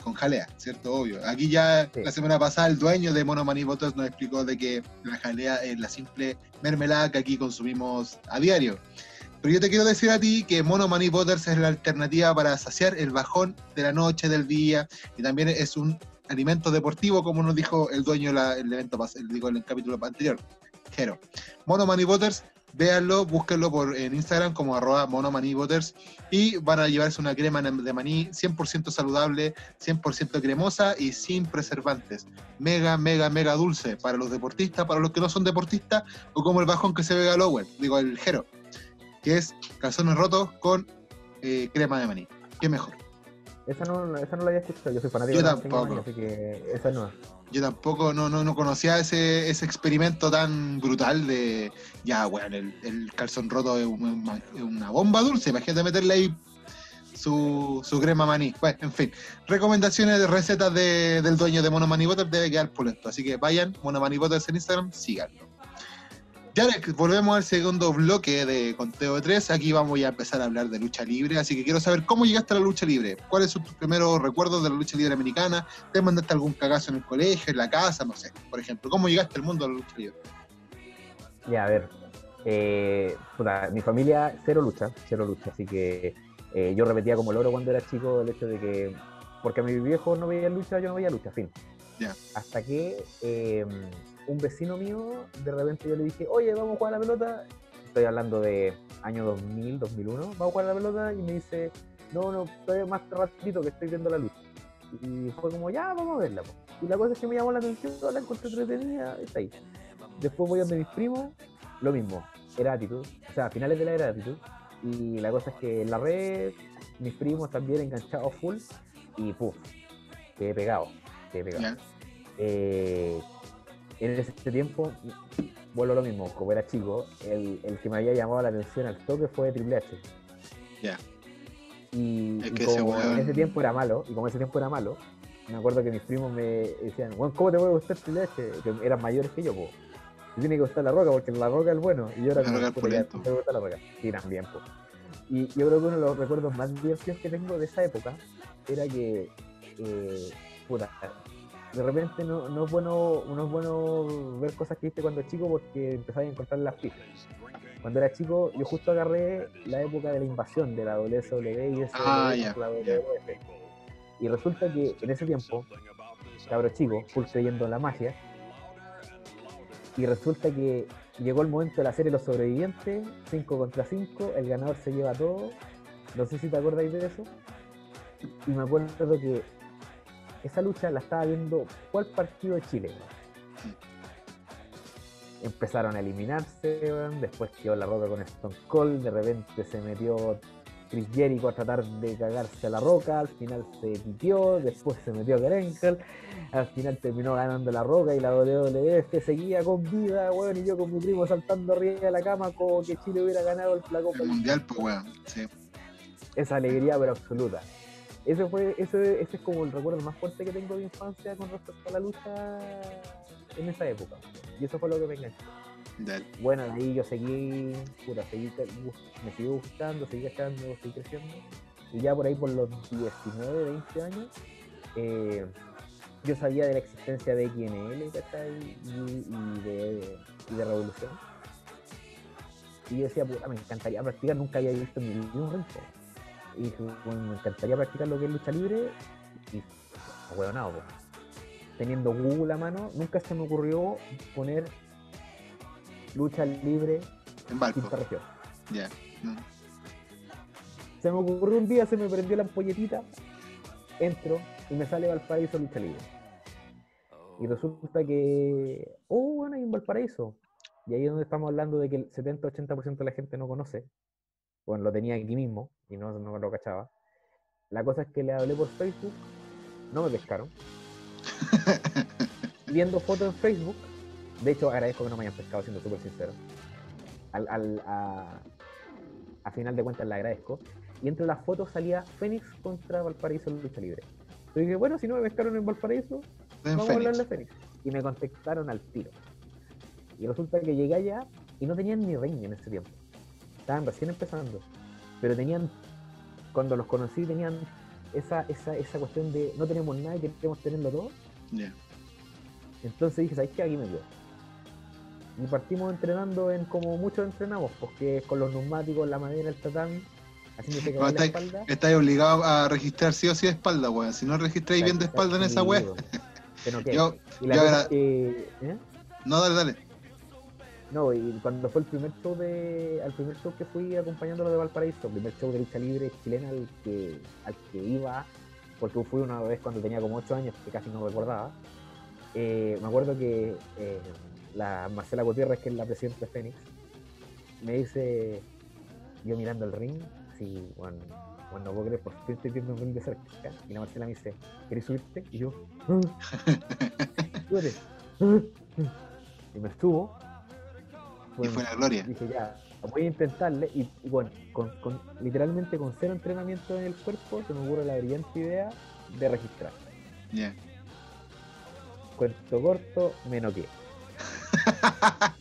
con jalea, ¿cierto? Obvio. Aquí ya Sí. la semana pasada el dueño de Mono Maní Bottles nos explicó de que la jalea es la simple mermelada que aquí consumimos a diario. Pero yo te quiero decir a ti que Mono Maní Butters es la alternativa para saciar el bajón de la noche, del día, y también es un alimento deportivo, como nos dijo el dueño la- el evento digo, el capítulo anterior. Jero. Mono Maní Butters, véanlo, búsquenlo por, en Instagram como arroba Mono Maní Butters, y van a llevarse una crema de maní 100% saludable, 100% cremosa y sin preservantes. Mega, mega, mega dulce para los deportistas, para los que no son deportistas, o como el bajón que se ve Lower, digo el Jero que es calzones rotos con eh, crema de maní. ¿Qué mejor? Esa no, esa no la había escuchado, yo soy fanático Yo de tampoco. Maní, así que esa no. Yo tampoco no, no, no conocía ese, ese experimento tan brutal de, ya, bueno, el, el calzón roto es una, es una bomba dulce, imagínate meterle ahí su, su crema maní. Bueno, en fin. Recomendaciones de recetas de- del dueño de Mono Money Butter debe quedar pulento. Así que vayan, Mono Money Butters en Instagram, síganlo. Yarek, volvemos al segundo bloque de Conteo de Tres. Aquí vamos ya a empezar a hablar de lucha libre. Así que quiero saber cómo llegaste a la lucha libre. ¿Cuáles son tus primeros recuerdos de la lucha libre americana? ¿Te mandaste algún cagazo en el colegio, en la casa? No sé, por ejemplo. ¿Cómo llegaste al mundo de la lucha libre? Ya, a ver. eh, puta, mi familia, cero lucha, cero lucha. Así que eh, yo repetía como loro cuando era chico el hecho de que, porque a mis viejos no veían lucha, yo no veía lucha, fin. Ya. Hasta que eh, un vecino mío, de repente yo le dije, oye, vamos a jugar a la pelota. Estoy hablando de año 2000, 2001, vamos a jugar a la pelota. Y me dice, no, no, todavía más ratito que estoy viendo la lucha. Y fue como, ya, vamos a verla. po". Y la cosa es que me llamó la atención, la encontré entretenida, está ahí. Después voy a donde mis primos, lo mismo, era actitud, o sea, a finales de la era actitud. Y la cosa es que en la red, mis primos también enganchados full, y puf, quedé pegado, quedé pegado. Eh, en ese tiempo, vuelvo a lo mismo, como era chico, el, el que me había llamado la atención al toque fue Triple H. Ya. Y, Es y que ese como en ese tiempo era malo, y como ese tiempo era malo, me acuerdo que mis primos me decían, "Weón, ¿cómo te puede gustar Triple H? Que eran mayores que yo, po. Te tiene que gustar la roca, porque la roca es bueno. Y yo era La como, me gusta la roca. Sí, también, po. Y yo creo que uno de los recuerdos más divertidos que tengo de esa época era que, eh, puta, de repente no, no es bueno no es bueno ver cosas que viste cuando chico porque empezabas a encontrar las pistas. Cuando era chico, yo justo agarré la época de la invasión de la WSW y ese Ah, la ya. WWF. Y resulta que en ese tiempo, cabro chico, full creyendo en la magia, y resulta que llegó el momento de la serie Los Sobrevivientes, 5 contra 5, el ganador se lleva todo. No sé si te acordáis de eso. Y me acuerdo que esa lucha la estaba viendo cuál partido de Chile. Empezaron a eliminarse, después quedó la roca con Stone Cold, de repente se metió Chris Jericho a tratar de cagarse a la roca, al final se pitió, después se metió Grenkel, al final terminó ganando la roca y la WWF seguía con vida, weón, y yo con mi primo saltando arriba de la cama como que Chile hubiera ganado el la Copa El mundial, pues, weón. Sí. esa alegría pero absoluta. Ese fue, ese, ese es como el recuerdo más fuerte que tengo de infancia con respecto a la lucha en esa época. Y eso fue lo que me enganchó. Dale. Bueno, de ahí yo seguí, puta, seguí, me seguí gustando, seguí cachando, seguí creciendo. Y ya por ahí por los 19, 20 años, eh, yo sabía de la existencia de XNL, ¿cachai? Y, y de, y de Revolución. Y yo decía, puta, me encantaría practicar, nunca había visto vida un ring. Y dije, bueno, me encantaría practicar lo que es lucha libre. Y, huevonado, po. Teniendo Google a mano, nunca se me ocurrió poner lucha libre En quinta región. Ya. Mm. Se me ocurrió un día, se me prendió la ampolletita, entro y me sale Valparaíso lucha libre. Y resulta que, oh, bueno, hay un Valparaíso. Y ahí es donde estamos hablando de que el 70-80% de la gente no conoce. Bueno, lo tenía aquí mismo y no, no lo cachaba. La cosa es que le hablé por Facebook, no me pescaron. [laughs] Viendo fotos en Facebook, de hecho agradezco que no me hayan pescado, siendo súper sincero. Al, al- a, a final de cuentas le agradezco. Y entre las fotos salía Fénix contra Valparaíso en lucha libre. Yo dije, bueno, si no me pescaron en Valparaíso, En vamos a hablarle a Fénix. Y me contactaron al tiro. Y resulta que llegué allá y no tenían ni ring en ese tiempo. Estaban recién empezando. Pero tenían, cuando los conocí, tenían esa, esa, esa cuestión de no tenemos nada y queremos tenerlo todo. Entonces dije, ¿sabes qué? Aquí me quedo. Y partimos entrenando en como muchos entrenamos, porque con los neumáticos, la madera, el tatami, haciéndose No, cagar la estáis- espalda. Estáis obligados a registrar sí o sí de espalda, weón. Si no registráis bien de espalda en esa weá, no. [laughs] Yo- yo cosa ¿eh? no, dale, dale. No, y cuando fue el primer show de. al primer show que fui acompañándolo de Valparaíso, primer show de lucha libre chilena al que, al que iba, porque fui una vez cuando tenía como 8 años, que casi no recordaba. eh, me acuerdo que eh, la Marcela Gutiérrez, que es la presidenta de Fénix, me dice, yo mirando el ring, así, no puedo creer, por fin estoy viendo un ring de cerca. Y la Marcela me dice, ¿querés subirte? Y yo. [laughs] [laughs] Y me subo. Y fue la gloria. Dije ya, voy a intentarle y, y bueno, con, con- literalmente con cero entrenamiento en el cuerpo se me ocurre la brillante idea de registrar. Ya. Cuento corto, me noqué. [laughs]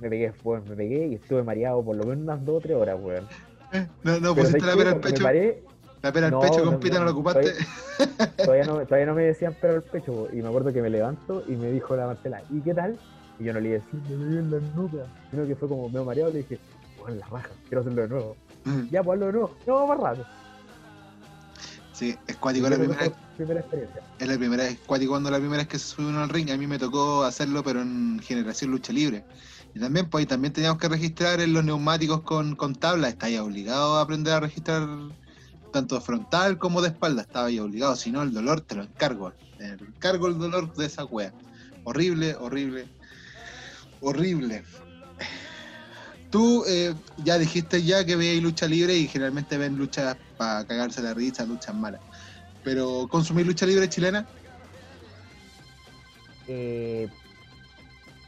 me pegué, weón, me pegué y estuve mareado por lo menos unas dos o tres horas, weón. No, no, Pero pusiste ¿sabes la pera al pecho. paré, La pera al No, pecho, no, compita, no, no, lo ocupaste. todavía no, todavía no me decían pero al pecho, y me acuerdo que me levanto y me dijo la Marcela, ¿y qué tal? Y yo no le iba a decir, me duele en la nuca, sino que fue como medio mareado, le dije, bueno, la raja, quiero hacerlo de nuevo. Ya, pues hazlo de nuevo, no, más rato. Sí, es cuático la primera, primera experiencia. es la primera vez, cuático cuando la primera vez que se sube uno al ring, a mí me tocó hacerlo, pero en generación lucha libre. Y también, pues, ahí también teníamos que registrar en los neumáticos con, con tabla, está ahí obligado a aprender a registrar tanto frontal como de espalda, estaba ahí obligado, si no el dolor te lo encargo, te encargo el dolor de esa wea. Horrible, horrible, horrible. Tú eh, ya dijiste ya que veis lucha libre y generalmente ven luchas para cagarse la risa, luchas malas. Pero consumir lucha libre chilena, Eh,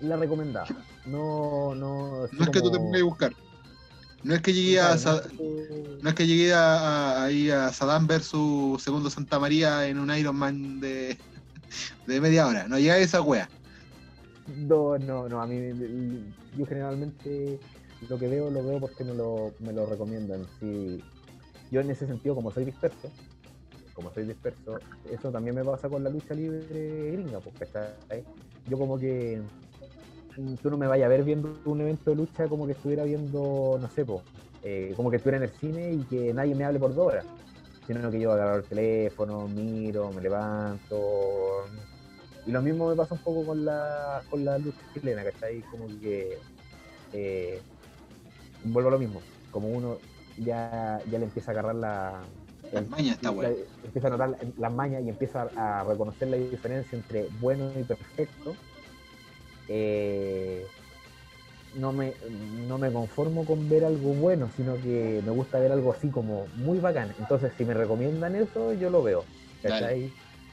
la recomendaba. No, no. no es que tú te pongas a buscar. No es que llegué a, no es que- no es que llegué a, a- a Saddam versus Segundo Santa María en un Iron Man de, de media hora. No llegué a esa wea. No, no, no, a mí yo generalmente lo que veo lo veo porque me lo, me lo recomiendan. Si, yo en ese sentido, como soy disperso, como soy disperso, eso también me pasa con la lucha libre gringa, pues, ¿cachai? Yo como que mm, tú no me vayas a ver viendo un evento de lucha como que estuviera viendo, no sé, eh, como que estuviera en el cine y que nadie me hable por dos horas. Sino que yo agarro el teléfono, miro, me levanto, y lo mismo me pasa un poco con la, con la lucha chilena, ¿cachai? Como que eh, vuelvo a lo mismo, como uno ya, ya le empieza a agarrar la, Las mañas está wea. empieza a notar la- las mañas y empieza a reconocer la diferencia entre bueno y perfecto, eh, no, me, no me conformo con ver algo bueno, sino que me gusta ver algo así como muy bacán. Entonces, si me recomiendan eso, yo lo veo. ¿cachai?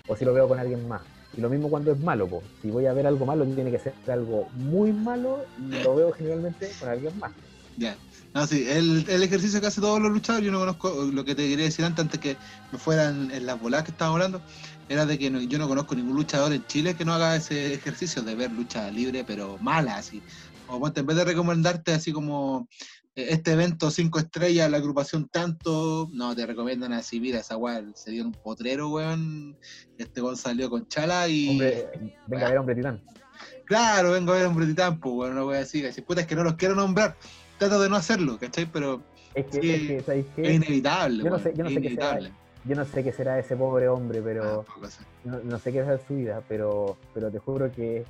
O si lo veo con alguien más. Y lo mismo cuando es malo, si voy a ver algo malo, tiene que ser algo muy malo y lo veo generalmente con alguien más. Ya. No, sí, el, el ejercicio que hacen todos los luchadores, yo no conozco, lo que te quería decir antes, antes que me fueran en las voladas que estábamos hablando, era de que yo no conozco ningún luchador en Chile que no haga ese ejercicio de ver lucha libre, pero mala, así. O en vez de recomendarte así como este evento cinco estrellas, la agrupación tanto, no, te recomiendan así, mira, esa weá se dio un potrero, weón, este weón salió con chala y... Hombre, venga a ver hombre titán. Claro, vengo a ver a Hombre Titán, pues, bueno, una wea así, que si puta es que no los quiero nombrar, trato de no hacerlo, ¿cachai? Pero Es que, Sí, es que, es inevitable, Yo no weón, sé- yo no es sé qué será. inevitable. Yo no sé qué será ese pobre hombre, pero Ah, sé. no, no sé qué será su vida, pero, pero te juro que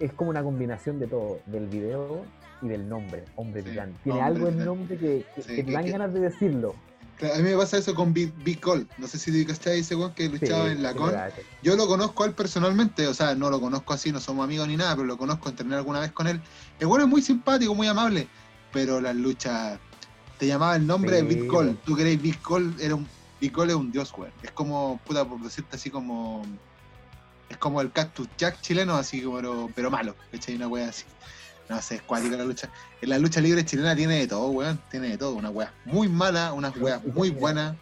es como una combinación de todo, del video y del nombre, hombre titán. Tiene Hombre algo en Titán. nombre que, que- Sí, que que- te dan que- ganas de decirlo. A mí me pasa eso con Big, Big Call. No sé si cachai ese weón que luchaba Sí, en la con. Yo lo conozco a él personalmente, o sea, no lo conozco así, no somos amigos ni nada, pero lo conozco, entrené alguna vez con él. El bueno es muy simpático, muy amable, pero las luchas. Te llamaba el nombre de Sí, Big Call. weón. Tú queréis Big Call, era un. Big Call es un dios, weón. Es como, puta, por decirte así como. Es como el Cactus Jack chileno, así como, pero, pero malo, ¿cachai? Una wea así. No sé, es cuática la lucha. En la lucha libre chilena tiene de todo, weón. Tiene de todo. Una wea muy mala, unas weas muy buenas.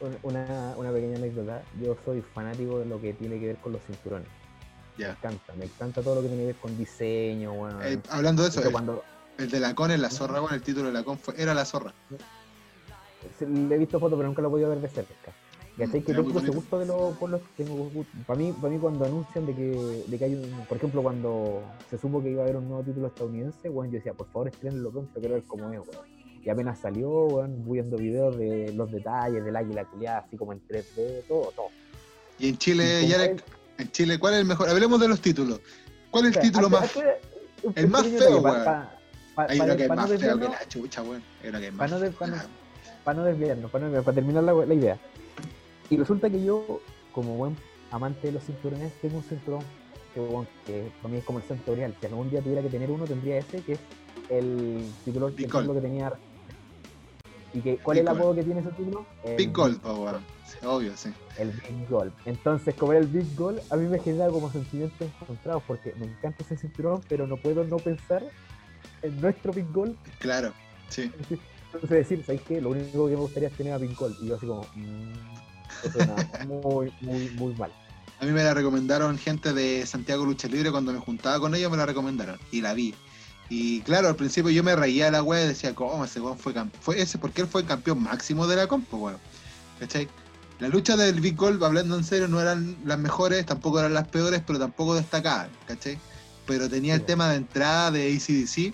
Un- Una, una pequeña anécdota. Yo soy fanático de lo que tiene que ver con los cinturones. Me encanta, me encanta todo lo que tiene que ver con diseño, bueno. Eh, hablando de eso, el, cuando el de la con es la zorra, bueno, el título de la con fue, era la zorra. le he visto fotos, pero nunca lo he podido ver de cerca. ¿Cachai? Mm, Que tengo ese gusto de los por los tengo para mí, para mí cuando anuncian de que, de que hay un, por ejemplo, cuando se supo que iba a haber un nuevo título estadounidense, bueno, yo decía, por favor, estrenenlo pronto, quiero ver cómo es, weón. Y apenas salió, weón, viendo videos de los detalles del águila culiada, así como en 3D, todo, todo. Y en Chile, Y ya en Chile, ¿cuál es el mejor? Hablemos de los títulos. ¿Cuál es el O sea, título más hazte un el más feo, weón? Hay uno que es más feo que la chucha, weón. Hay uno que es más para, no desviarnos, para terminar la, la idea. Y resulta que yo, como buen amante de los cinturones, tengo un cinturón que, bueno, que para mí es como el centurial. Si algún día tuviera que tener uno, tendría ese, que es el título Gold. que tenía. ¿Y que, cuál Big es el apodo que tiene ese título? El Big Gold, po, weón. Sí, obvio, sí. El Big Gold. Entonces, como el Big Gold, a mí me genera como sentimientos encontrados, porque me encanta ese cinturón, pero no puedo no pensar en nuestro Big Gold. Claro, sí. Entonces decir, ¿sabes qué? Lo único que me gustaría es tener a Big Gold. Y yo así como, mmm, eso suena muy, muy, muy mal. A mí me la recomendaron gente de Santiago Lucha Libre cuando me juntaba con ellos, me la recomendaron y la vi. Y claro, al principio yo me reía de la wea y decía, ¿cómo ese weón fue campeón? Fue ese porque él fue el campeón máximo de la compo, weón. ¿Cachai? La lucha del Big Gold, hablando en serio, no eran las mejores, tampoco eran las peores, pero tampoco destacaban, ¿cachai? Pero tenía el tema de entrada de ACDC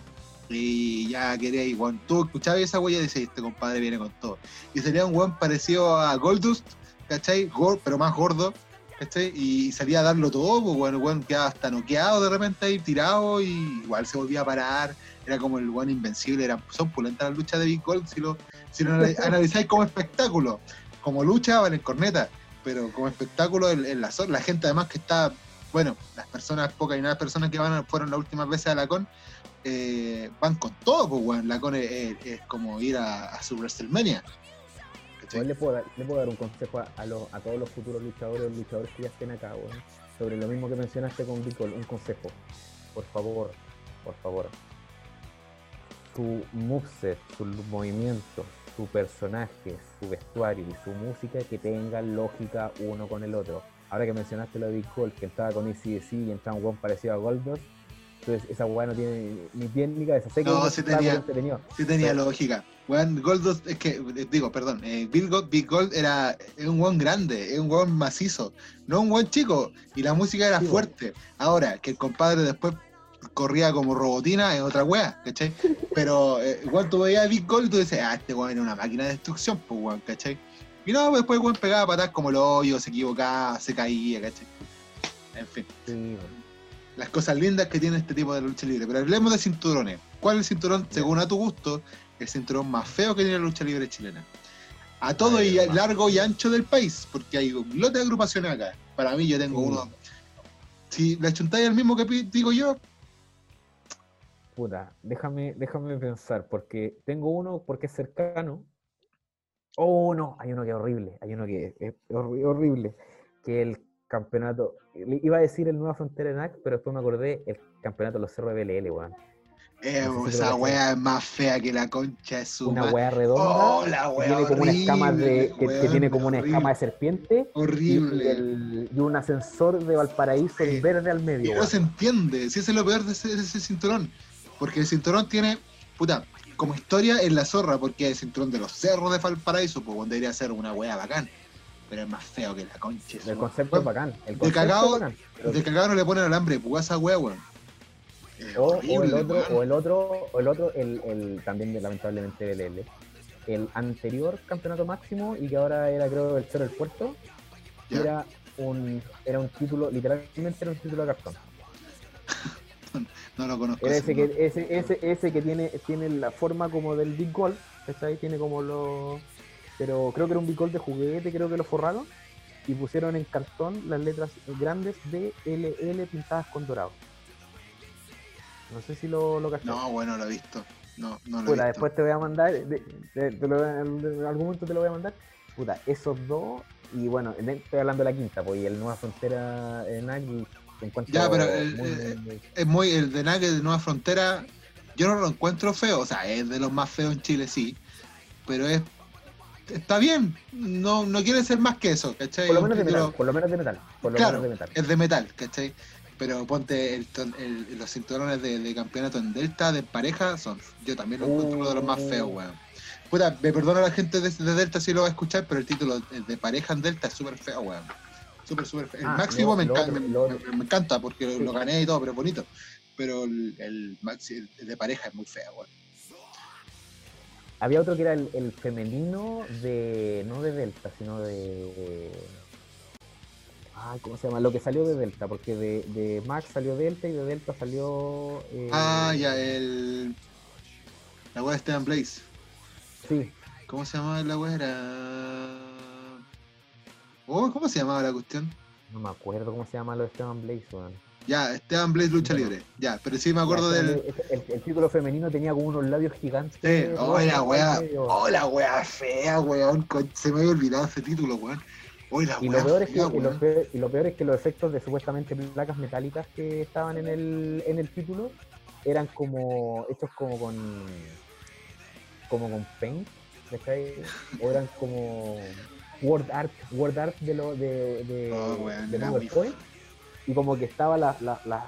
y ya quería ir, weón. Tú escuchabas esa wea y decías, este compadre viene con todo. Y sería un weón parecido a Goldust, ¿cachai? Pero más gordo, ¿cachai? Y salía a darlo todo, pues bueno, weón quedaba hasta noqueado de repente ahí tirado y igual se volvía a parar. Era como el weón invencible, era, son pulentas las luchas de Big Gold si lo, si lo anal- analizáis como espectáculo. Como lucha, valen corneta, pero como espectáculo en, la zona. La gente además que está, bueno, las personas, pocas y nada personas que van fueron las últimas veces a la con, eh, van con todo, pues weón. La con es, como ir a su WrestleMania. Igual le puedo, dar, le puedo dar un consejo a, a, los- a todos los futuros luchadores, luchadores que ya estén acá, weón, sobre lo mismo que mencionaste con Big Gold. Un consejo, por favor, por favor. Su moveset, sus movimientos, su personaje, su vestuario y su música que tengan lógica uno con el otro. Ahora que mencionaste lo de Big que entraba con ECDC y entraba un weón parecido a Goldust, entonces esa weá no tiene ni pie ni cabeza. Sé que No, sí tenía. Sí tenía Pero- lógica. Weón, Goldust, es que, eh, digo, perdón, eh, Bill Gold, Big Gold era es un weón grande, es un weón macizo, no un weón chico, y la música era Sí, fuerte. Ahora, que el compadre después corría como robotina es otra wea, ¿cachai? Pero eh, igual tú veías a Big Gold y tú dices, ah, este weón era una máquina de destrucción, pues weón, ¿cachai? Y no, pues después weón pegaba patas como el hoyo, se equivocaba, se caía, ¿cachai? En fin Sí, las cosas lindas que tiene este tipo de lucha libre. Pero hablemos de cinturones. ¿Cuál es el cinturón, según a tu gusto, el cinturón más feo que tiene la lucha libre chilena? A todo Ay, y hermano. largo y ancho del país, porque hay un lote de agrupaciones acá. Para mí yo tengo uno. Si le chuntáis el mismo que digo yo, Puta, déjame, déjame pensar, porque tengo uno porque es cercano. Oh, no, hay uno que es horrible, hay uno que es horri- horrible, que el campeonato, iba a decir el Nueva Frontera NAC, pero después me acordé el campeonato de los cerros de BLL, weón. Eh, No sé si esa wea es más fea que la concha de su Una weá redonda, Oh, la que wea tiene como una escama de, horrible, que, que tiene como una horrible. escama de serpiente y, y Horrible. el- y un ascensor de Valparaíso Sí. verde al Y medio, no se entiende, si ese es lo peor de ese, de ese cinturón. Porque el cinturón tiene, puta, como historia en la zorra, porque es el cinturón de los cerros de Valparaíso, pues donde debería ser una wea bacán. Pero es más feo que la concha. El concepto es bacán. El concepto cagao, es bacán, pero- De cagado no le ponen alambre de a esa wea, weón. O, el otro, o el otro, o el otro, el, el también de- lamentablemente BLL. El anterior campeonato máximo y que ahora era creo el cero del puerto, Ya. era un, era un título, literalmente era un título de cartón. No lo conozco. Era ese, que, ese, ese, ese que tiene, tiene la forma como del Big Gold, ¿cachai? Tiene como los. Pero creo que era un Big Gold de juguete, creo que lo forraron. Y pusieron en cartón las letras grandes de LL pintadas con dorado. No sé si lo, lo cachaste. No, bueno, lo he visto. No, no lo he visto. después te voy a mandar, de- de- en algún momento te lo voy a mandar. Puta, esos dos, y bueno, en- estoy hablando de la quinta, pues, y el Nueva Frontera en Agui Ya, pero el- muy- el- muy- Es muy, el de Nugget de Nueva Frontera, yo no lo encuentro feo. O sea, es de los más feos en Chile, sí. Pero es. Está bien. No, no quiere ser más que eso, ¿cachai? por lo menos de metal, por lo menos de metal, por lo Claro, menos de metal. es de metal, ¿cachai? Pero ponte el ton- el- los cinturones de, de campeonato en Delta de pareja, son yo también lo encuentro uno de los más feos, Uh. weón. Puta, me perdona la gente de, de Delta si lo va a escuchar, pero el título de pareja en Delta es súper feo, weón. Súper, súper feo. El Ah, máximo lo- me, lo otro- me- encanta porque lo- Sí. lo gané y todo, pero es bonito. Pero el, el, maxi- el de pareja es muy feo, weón. Había otro que era el, el femenino de, no de Delta, sino de... Ay, ¿cómo se llama? Lo que salió de Delta, porque de, de Max salió Delta y de Delta salió... eh, Ah, ya, el. La weá de Esteban Blaze. Sí, ¿Cómo se llamaba la weá? Era. Oh, ¿Cómo se llamaba la cuestión? no me acuerdo cómo se llama lo de Esteban Blaze, weón. Ya, Esteban Blaze Lucha. Libre. Ya, pero sí me acuerdo Ya, del. El, el- el título femenino tenía como unos labios gigantes. Sí, oh, la rojos weá. al medio. Oh, la weá fea, weón. Se me había olvidado ese título, weón. La Y lo, peor es que, y, lo peor, y lo peor es que los efectos de supuestamente placas metálicas que estaban en el, en el título eran como hechos como con como con paint. O eran como word art, word art de lo de, de, Oh, de era PowerPoint. Y como que estaba la, la, la,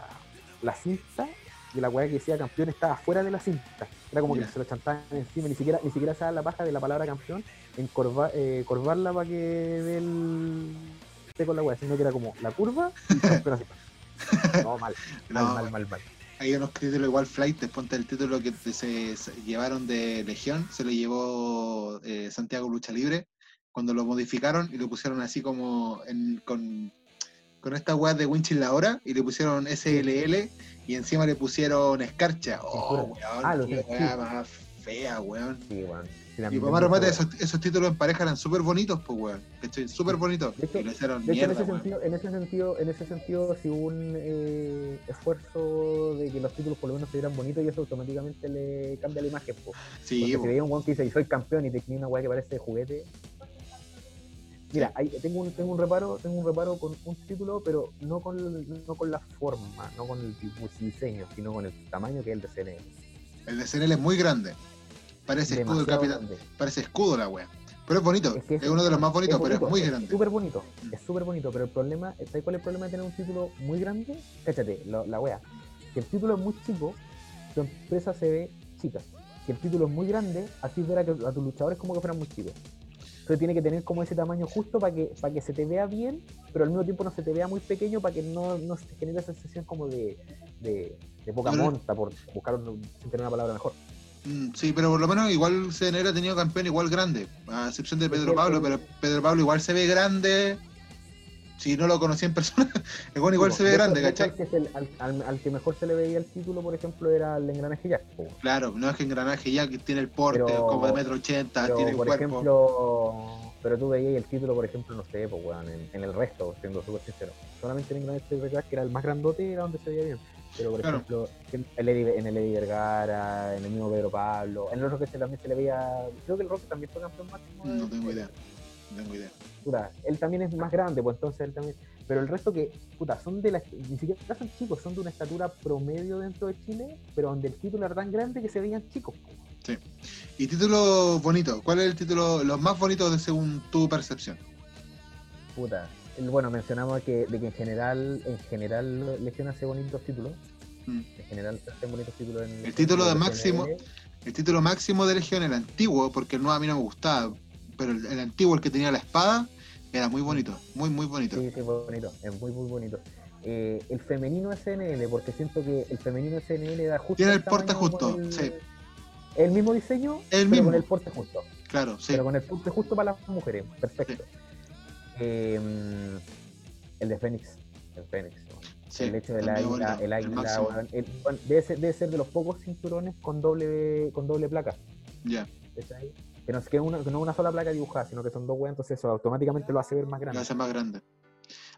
la cinta y la weá que decía campeón estaba fuera de la cinta. Era como que se lo chantaban encima, ni siquiera, ni siquiera se da la paja de la palabra campeón, encorva, eh, corvarla para que dé el esté con la weá, sino que era como la curva y campeón así. [laughs] No, mal, mal, No, mal, mal, mal. Hay unos títulos igual flight, ponte el título que se, se llevaron de Legión, se lo llevó eh, Santiago Lucha Libre, cuando lo modificaron y lo pusieron así como en- con, con esta weá de Winchell la hora y le pusieron SLL y encima le pusieron escarcha. Oh, weón, Ah, qué weá más fea, weón. Sí, weón. Y para remate, esos, esos títulos en pareja eran súper bonitos, pues weón. ¿cachai? Súper bonitos. De hecho- y lo hicieron De hecho, en mierda, ese, weón. sentido, en ese sentido, en ese sentido, si hubo un eh, esfuerzo de que los títulos por lo menos se vieran bonitos y eso automáticamente le cambia la imagen, po. Sí, Porque po. si veía un weón que dice, y soy campeón y te tenía una weá que parece de juguete. Mira, ahí tengo un, tengo un reparo, tengo un reparo con un título, pero no con, el- no con la forma, no con el diseño, sino con el tamaño que es el de CNL. el de CNL es muy grande. Parece escudo Demasiado capitán. Parece escudo la wea. Pero es bonito. Es que es, uno de los más bonitos, pero es muy grande. súper bonito, Mm. es súper bonito, pero el problema, ¿sabes cuál es el problema de tener un título muy grande? Cáchate, la wea. Si el título es muy chico, tu empresa se ve chica. Si el título es muy grande, así ver a, que- a tus luchadores como que fueran muy chicos. Tiene que tener como ese tamaño justo para que, para que se te vea bien, pero al mismo tiempo no se te vea muy pequeño para que no, no se genere esa sensación como de, de, de poca Pero- monta, por buscar un- sin tener una palabra mejor. Mm, Sí, pero por lo menos igual CNL ha tenido campeón igual grande. A excepción de Pedro Pablo, pero Pedro Pablo igual se ve grande. Si no lo conocí en persona, [laughs] el bueno igual se ve grande, ¿cachai? al que se le- al, al- al que mejor se le veía el título, por ejemplo, era el engranaje Jack. Claro, no es que engranaje ya que tiene el porte Pero- como de metro ochenta, tiene el por cuerpo. ejemplo, pero tú veías el título, por ejemplo, no sé, pues, en, en el resto, siendo súper sincero. Solamente en Engranaje Jack, que era el más grandote, era donde se veía bien. Pero, por Claro. ejemplo, en el, Eddie, en el Eddie Vergara, en el mismo Pedro Pablo, en el otro que se, también se le veía. Creo que el Rock también fue campeón máximo. no tengo idea. No tengo idea. puta, él también es más grande, pues entonces él también. Pero el resto que, puta, son de la. Ni siquiera son chicos, son de una estatura promedio dentro de Chile, pero donde el título era tan grande que se veían chicos. po. Y título bonito. ¿Cuál es el título, los más bonitos de según tu percepción? Puta. Bueno, mencionamos que, de que en general, en general Legión hace bonitos títulos. Mm. En general hacen bonitos títulos en El título de máximo-. El título máximo de Legión, el antiguo, porque el nuevo a mí no me gustaba, pero el, el antiguo, el que tenía la espada, era muy bonito, muy, muy bonito. Sí, sí, bonito, es muy, muy bonito. Eh, el femenino SNL, porque siento que el femenino SNL da justo. Tiene el porte tamaño justo, el, sí. El mismo diseño, El pero mismo. con el porte justo. Claro, sí. Pero con el porte justo para las mujeres, perfecto. Eh, el de Fénix, el Fénix. sí, el hecho del águila, el águila, el- debe, ser, debe ser de los pocos cinturones con doble, con doble placa. Ya, ¿cachai? Que no es que una, que no es una sola placa dibujada, sino que son dos weas, entonces eso automáticamente lo hace ver más lo grande. hace más grande.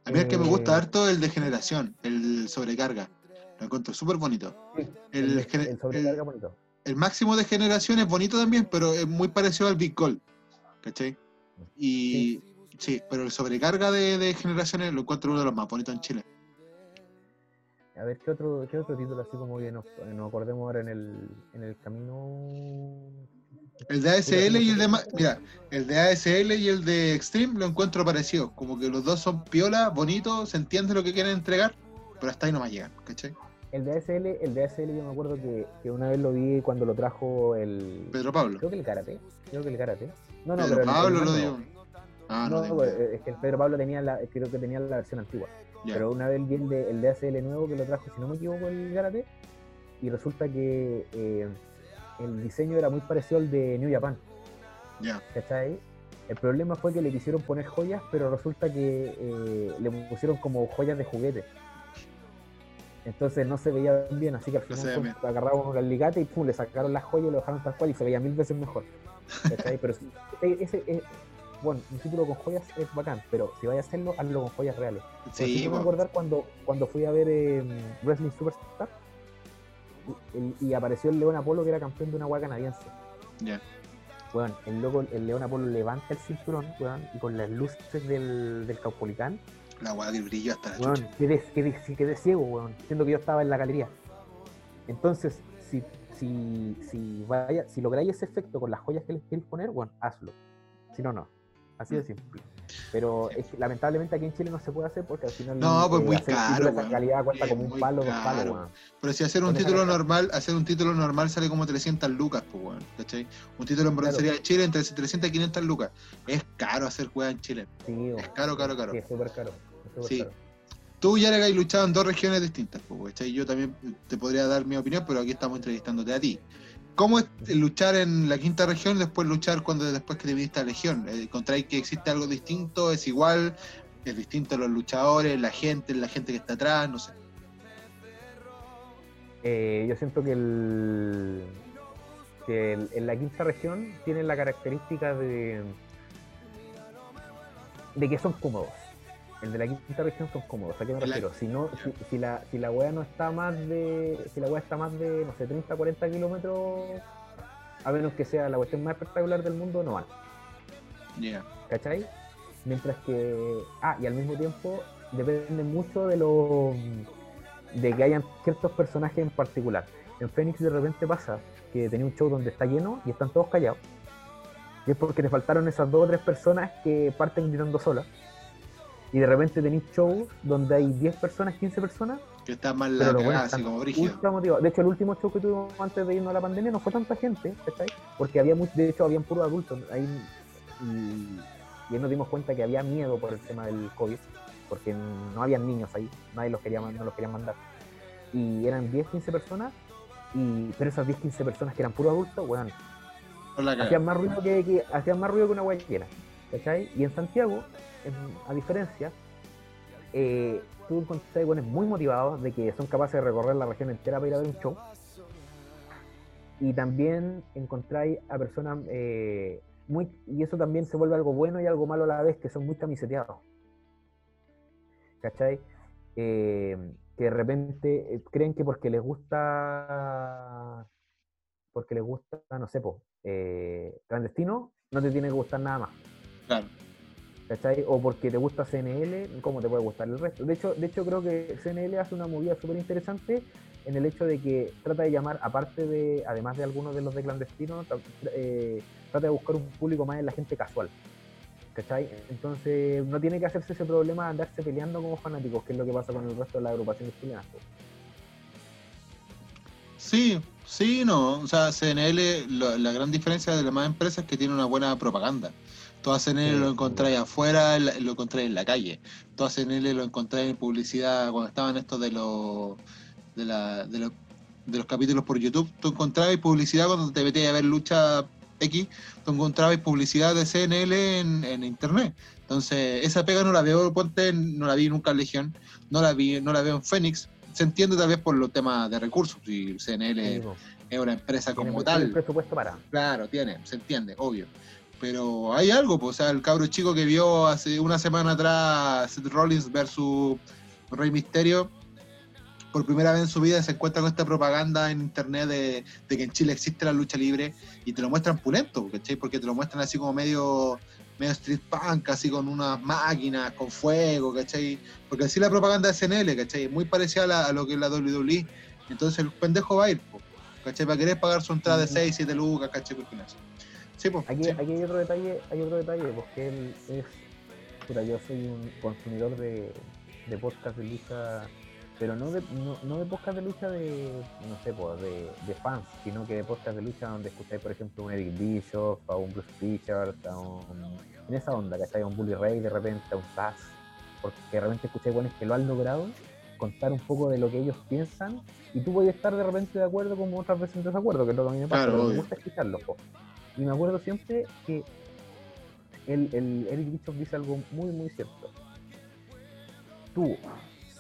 A mí el que me gusta Eh, harto es el de generación, el sobrecarga. Lo encuentro súper bonito. Sí, El, el, gener- el sobrecarga bonito. el máximo de generación es bonito también, pero es muy parecido al Big Gold. ¿Cachai? Y sí, pero el sobrecarga de, de generaciones lo encuentro uno de los más bonitos en Chile. A ver, ¿qué otro, qué otro título así como que nos, nos acordemos ahora en el, en el camino? El de ASL y el de mira, el de ASL y el de Extreme lo encuentro parecidos, como que los dos son piola, bonitos, se entiende lo que quieren entregar, pero hasta ahí no más llegan, ¿cachai? El de ASL, el de ASL yo me acuerdo que, que una vez lo vi cuando lo trajo el... Pedro Pablo. Creo que el karate. Creo que el karate. No, no, Pedro pero el- el Pablo lo dio. Ah, no, No, pues, es que el Pedro Pablo tenía la, creo que tenía la versión antigua. Pero una vez vi el de, el de ACL nuevo que lo trajo, si no me equivoco, el karate. Y resulta que eh, el diseño era muy parecido al de New Japan. Ya. ¿Cachai? El problema fue que le quisieron poner joyas, pero resulta que eh, le pusieron como joyas de juguete. Entonces no se veía bien, así que al No final fue- agarraron un alicate y pum, le sacaron las joyas y lo dejaron tal cual y se veía mil veces mejor. [laughs] ¿Cachai? pero sí, ese, eh, bueno, un título con joyas es bacán, pero si vais a hacerlo, hazlo con joyas reales. Sí, ejemplo, me acordar cuando, cuando fui a ver eh, Wrestling Superstar y, apareció el León Apolo que era campeón de una agua canadiense. ya. Weón, el loco, el León Apolo levanta el cinturón, weón, y con las luces del, del Caupolicán, La weá que brilló hasta la weón, chucha. quedé, quedé, quedé ciego, weón, siendo que yo estaba en la galería. Entonces, si, si, si, vaya, si lográis ese efecto con las joyas que les queréis poner, bueno, hazlo. Si no, no. Así de simple. Pero es lamentablemente aquí en Chile no se puede hacer porque al final. No, pues muy hacer un caro, esa calidad cuesta Es como un muy palo, dos palos, weón. Pero si hacer un título normal, hacer un título normal sale como 300 lucas, pues, weón, ¿cachai? Un título en broncería de Chile entre 300 y 500 lucas. Es caro hacer juega en Chile. Sí, Es caro, caro, caro. Sí, es súper caro. es Sí. caro. Tú ya le has luchado en dos regiones distintas, pues, ¿cachai? Yo también te podría dar mi opinión, pero aquí estamos entrevistándote a ti. ¿Cómo es luchar en la quinta región después luchar cuando después que te viniste a Legión? Eh, ¿Encontráis que existe algo distinto? ¿Es igual? ¿Es distinto los luchadores, la gente, la gente que está atrás? No sé. Eh, yo siento que el que en la quinta región tienen la característica de que son cómodos. El de la quinta región son cómodos. ¿A qué me La- refiero? Si no, si, si la si la wea no está más de si la wea está más de no sé 30 40 kilómetros a menos que sea la cuestión más espectacular del mundo no van. Ya. ¿cachai? Mientras que, ah, y al mismo tiempo depende mucho de lo de que hayan ciertos personajes en particular. En Fénix de repente pasa que tenía un show donde está lleno y están todos callados. Y es porque te faltaron esas dos o tres personas que parten gritando solas. Y de repente tenéis shows donde hay 10 personas, 15 personas, Que está pero la cagada, buenos así como brígido. De hecho, el último show que tuvimos antes de irnos a la pandemia no fue tanta gente, ¿cachai? Porque había mucho, de hecho, habían puros adultos. Ahí, y, y ahí nos dimos cuenta que había miedo por el tema del COVID, porque no habían niños ahí, nadie los quería, no los querían mandar. Y eran 10, 15 personas, y, pero esas 10, 15 personas que eran puros adultos, cagada. hacían más ruido que, que- hacían más ruido que una guayquera, ¿cachai? Y en Santiago, a diferencia, eh, tú encontrás buenos muy motivados de que son capaces de recorrer la región entera para ir a ver un show. Y también encontráis a personas eh, muy, y eso también se vuelve algo bueno y algo malo a la vez, que son muy camiseteados. ¿Cachai? Eh, que de repente eh, creen que porque les gusta porque les gusta, no sé, clandestino, no te tiene que gustar nada más. Claro. ¿Cachai? O porque te gusta CNL, ¿cómo te puede gustar el resto? De hecho, de hecho creo que CNL hace una movida súper interesante en el hecho de que trata de llamar, aparte de, además de algunos de los de clandestino, tra- eh, trata de buscar un público más en la gente casual. ¿Cachai? Entonces no tiene que hacerse ese problema de andarse peleando como fanáticos, que es lo que pasa con el resto de las agrupaciones chilenas. po. Sí, sí, no. O sea, CNL, la gran diferencia de las demás empresas es que tiene una buena propaganda. Toda CNL Sí, lo encontráis afuera, lo encontráis en la calle. Toda CNL lo encontráis en publicidad cuando estaban estos de los de, la, de, los, de los capítulos por YouTube. Tú encontrabas publicidad cuando te metías a ver lucha X, tú encontrabas publicidad de CNL en, en internet. Entonces, esa pega no la veo, ponte, no la vi nunca en Legión, no la vi, no la veo en Fénix. Se entiende tal vez por los temas de recursos, y CNL Sí, es una empresa como tal. el presupuesto para. Claro, tiene, se entiende, obvio. Pero hay algo, pues, o sea, el cabro chico que vio hace una semana atrás Seth Rollins versus Rey Misterio, por primera vez en su vida se encuentra con esta propaganda en internet de, de que en Chile existe la lucha libre y te lo muestran pulento, ¿cachai? Porque te lo muestran así como medio, medio street punk, así con unas máquinas, con fuego, ¿cachai? Porque así la propaganda de SNL, ¿cachai? Muy parecida a, la- a lo que es la WWE. Entonces el pendejo va a ir, ¿cachai? Para querer pagar su entrada de Ujú. 6, 7 lucas, ¿cachai? Por. Sí, pues. Aquí, aquí hay otro detalle, hay otro detalle, porque él es, puta, yo soy un consumidor de, de podcast de lucha, pero no de, no, no de podcast de lucha de, no sé, pues, de, de fans, sino que de podcast de lucha donde escucháis, por ejemplo, un Eric Bischoff, a un Bruce Pritchard, a un, en esa onda, ¿cachai? A un Bully Ray de repente, a un Taz, porque de repente escucháis buenos que lo han logrado, contar un poco de lo que ellos piensan, y tú puedes estar de repente de acuerdo como otras veces en desacuerdo, que es lo que a mí me pasa, Claro, pero me gusta escucharlo, po. Y me acuerdo siempre que el, el Eric Bischoff dice algo muy, muy cierto. Tú,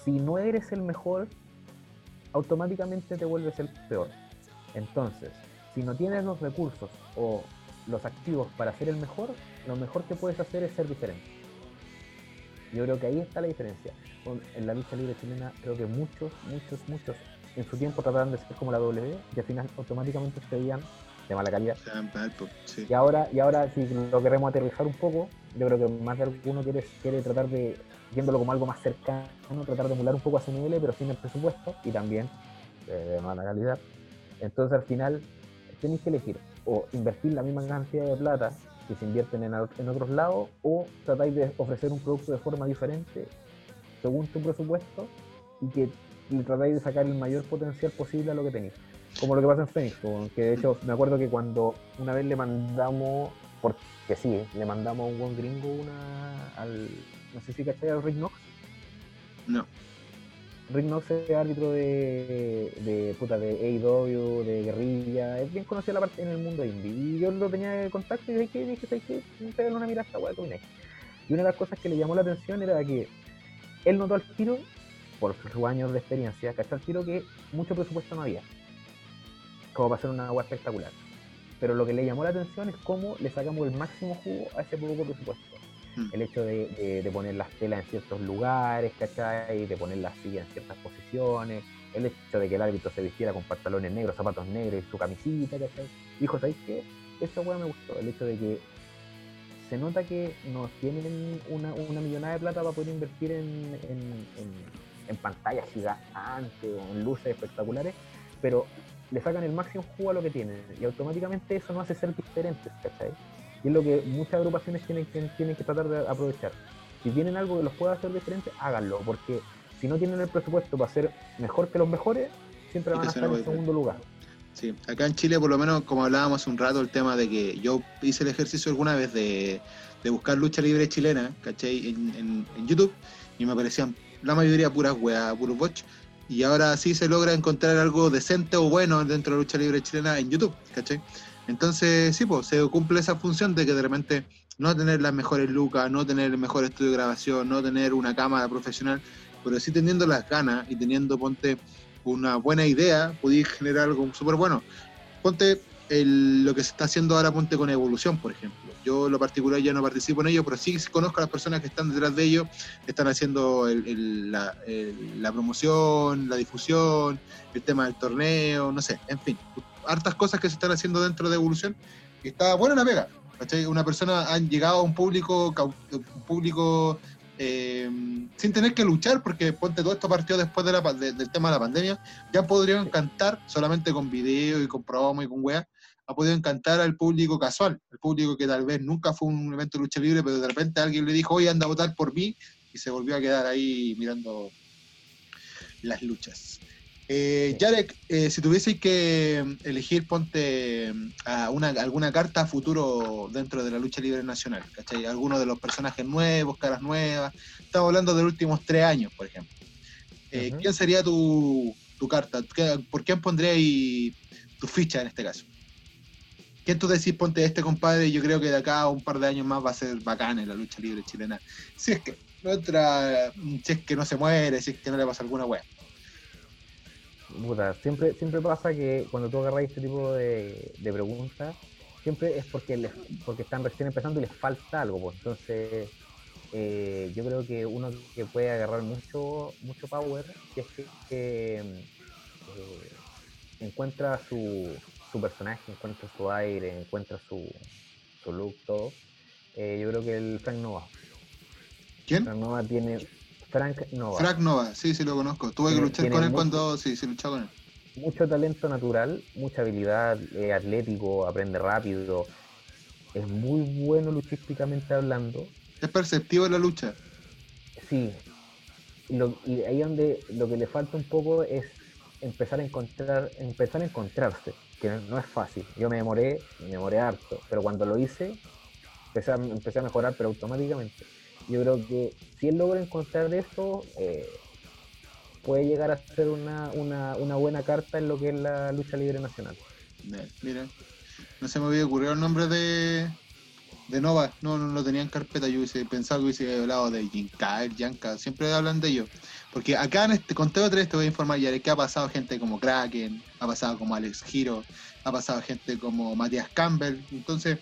si no eres el mejor, automáticamente te vuelves el peor. Entonces, si no tienes los recursos o los activos para ser el mejor, lo mejor que puedes hacer es ser diferente. Yo creo que ahí está la diferencia. En la lucha libre chilena, creo que muchos, muchos, muchos en su tiempo trataban de ser como la W y al final automáticamente se veían de mala calidad. Sí. Y ahora, y ahora si lo queremos aterrizar un poco, yo creo que más de alguno quiere, quiere tratar de, viéndolo como algo más cercano, tratar de emular un poco a CNL, pero sin el presupuesto, y también eh, de mala calidad. Entonces al final tenéis que elegir o invertir la misma cantidad de plata que se invierten en, en otros lados o tratáis de ofrecer un producto de forma diferente según tu presupuesto y que le tratáis de sacar el mayor potencial posible a lo que tenéis. Como lo que pasa en Phoenix, que de hecho me acuerdo que cuando una vez le mandamos, porque sí, le mandamos a un buen gringo una al, no sé si cachai al Rick Knox. No. Rick Knox es árbitro de, de puta de AEW, de guerrilla, es bien conocido la parte en el mundo indie. Y yo lo tenía de contacto y dije que dije, ¿sabes qué? Pégale una mirada a esta weá Y una de las cosas que le llamó la atención era que él notó al tiro, por sus años de experiencia, cachó al tiro que mucho presupuesto no había. Como para hacer una agua espectacular. Pero lo que le llamó la atención es cómo le sacamos el máximo jugo a ese poco presupuesto. Mm. El hecho de, poner las telas en ciertos lugares, ¿cachai? De poner las sillas en ciertas posiciones. El hecho de que el árbitro se vistiera con pantalones negros, zapatos negros y su camisita, ¿cachai? Dijo, ¿sabéis qué? Esa weá me gustó. El hecho de que se nota que no tienen una, una millonada de plata para poder invertir en, en, pantallas gigantes o en luces espectaculares, pero le sacan el máximo jugo a lo que tienen y automáticamente eso no hace ser diferentes, ¿cachai? Y es lo que muchas agrupaciones tienen que, tienen que tratar de aprovechar. Si tienen algo que los pueda hacer diferentes, háganlo, porque si no tienen el presupuesto para ser mejor que los mejores, siempre van a estar en segundo lugar. Sí, acá en Chile, por lo menos, como hablábamos hace un rato, el tema de que yo hice el ejercicio alguna vez de, buscar lucha libre chilena, ¿cachai? En, YouTube, y me aparecían la mayoría puras weas, puros bots, y ahora sí se logra encontrar algo decente o bueno dentro de la lucha libre chilena en YouTube, ¿cachai? Entonces, sí, pues se cumple esa función de que de repente no tener las mejores lucas, no tener el mejor estudio de grabación, no tener una cámara profesional, pero sí teniendo las ganas y teniendo, ponte, una buena idea, podéis generar algo súper bueno. Ponte lo que se está haciendo ahora, ponte con evolución, por ejemplo. Yo, lo particular, ya no participo en ello, pero sí conozco a las personas que están detrás de ello, que están haciendo la, la, promoción, la difusión, el tema del torneo, no sé, en fin, hartas cosas que se están haciendo dentro de evolución. Y está buena la pega. Una persona ha llegado a un público, un público eh, sin tener que luchar, porque ponte todo esto partió después del tema de la pandemia, ya podrían cantar solamente con video y con promo y con weá, ha podido encantar al público casual, el público que tal vez nunca fue un evento de lucha libre, pero de repente alguien le dijo, oye, anda a votar por mí, y se volvió a quedar ahí mirando las luchas. Eh, Yarek, eh, si tuvieseis que elegir, ponte a una, alguna carta a futuro dentro de la lucha libre nacional, ¿cachai? Alguno de los personajes nuevos, caras nuevas. Estamos hablando de los últimos tres años, por ejemplo. Eh, ¿Quién sería tu, carta? ¿Por quién pondríais tu ficha en este caso? ¿Quién tú decís, ponte este compadre? Yo creo que de acá a un par de años más va a ser bacán en la lucha libre chilena. Si es que, otra, si es que no se muere, si es que no le pasa alguna wea siempre, siempre pasa que cuando tú agarras este tipo de, preguntas, siempre es porque, les, porque están recién empezando y les falta algo. Pues. Entonces, eh, yo creo que uno que puede agarrar mucho, mucho power, que es que, eh, encuentra su, su, personaje, encuentra su aire, encuentra su, su look, todo. Eh, yo creo que el Frank Nova. ¿Quién? Frank Nova tiene, Frank Nova. Frank Nova, sí, sí lo conozco. Tuve que luchar con él cuando sí, sí luchaba con él. Mucho talento natural, mucha habilidad, eh, atlético, aprende rápido. Es muy bueno luchísticamente hablando. Es perceptivo en la lucha. Sí. y ahí donde lo que le falta un poco es empezar a encontrar, empezar a encontrarse, que no, es fácil. Yo me demoré, me demoré harto, pero cuando lo hice, empecé empecé a mejorar, pero automáticamente yo creo que si él logra encontrar eso, eh, puede llegar a ser una, buena carta en lo que es la lucha libre nacional. Mira, no se me había ocurrido el nombre de, de Nova, no, no lo tenía en carpeta, yo hubiese pensado que hubiese hablado de Jinkai, Yanka, siempre hablan de ellos. Porque acá en este conteo 3 te voy a informar ya de que ha pasado gente como Kraken, ha pasado como Alex Giro, ha pasado gente como Matías Campbell, entonces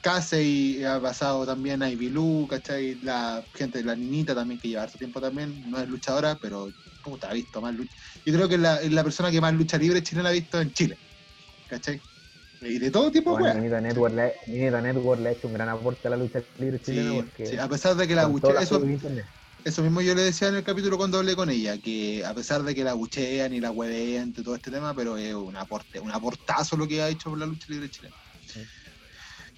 Casey ha pasado también a Ivilú, ¿cachai? La gente de la niñita también, que lleva harto tiempo también, no es luchadora, pero puta, ha visto más lucha. Yo creo que es la, persona que más lucha libre chilena ha visto en Chile, ¿cachai? Y de todo tipo, bueno, Ninita Network, le, Network le ha hecho un gran aporte a la lucha libre chilena. Sí, a pesar de que la eso, Eso mismo yo le decía en el capítulo cuando hablé con ella, que a pesar de que la buchean y la huevean de todo este tema, pero es un aporte, un aportazo lo que ha hecho por la lucha libre chilena.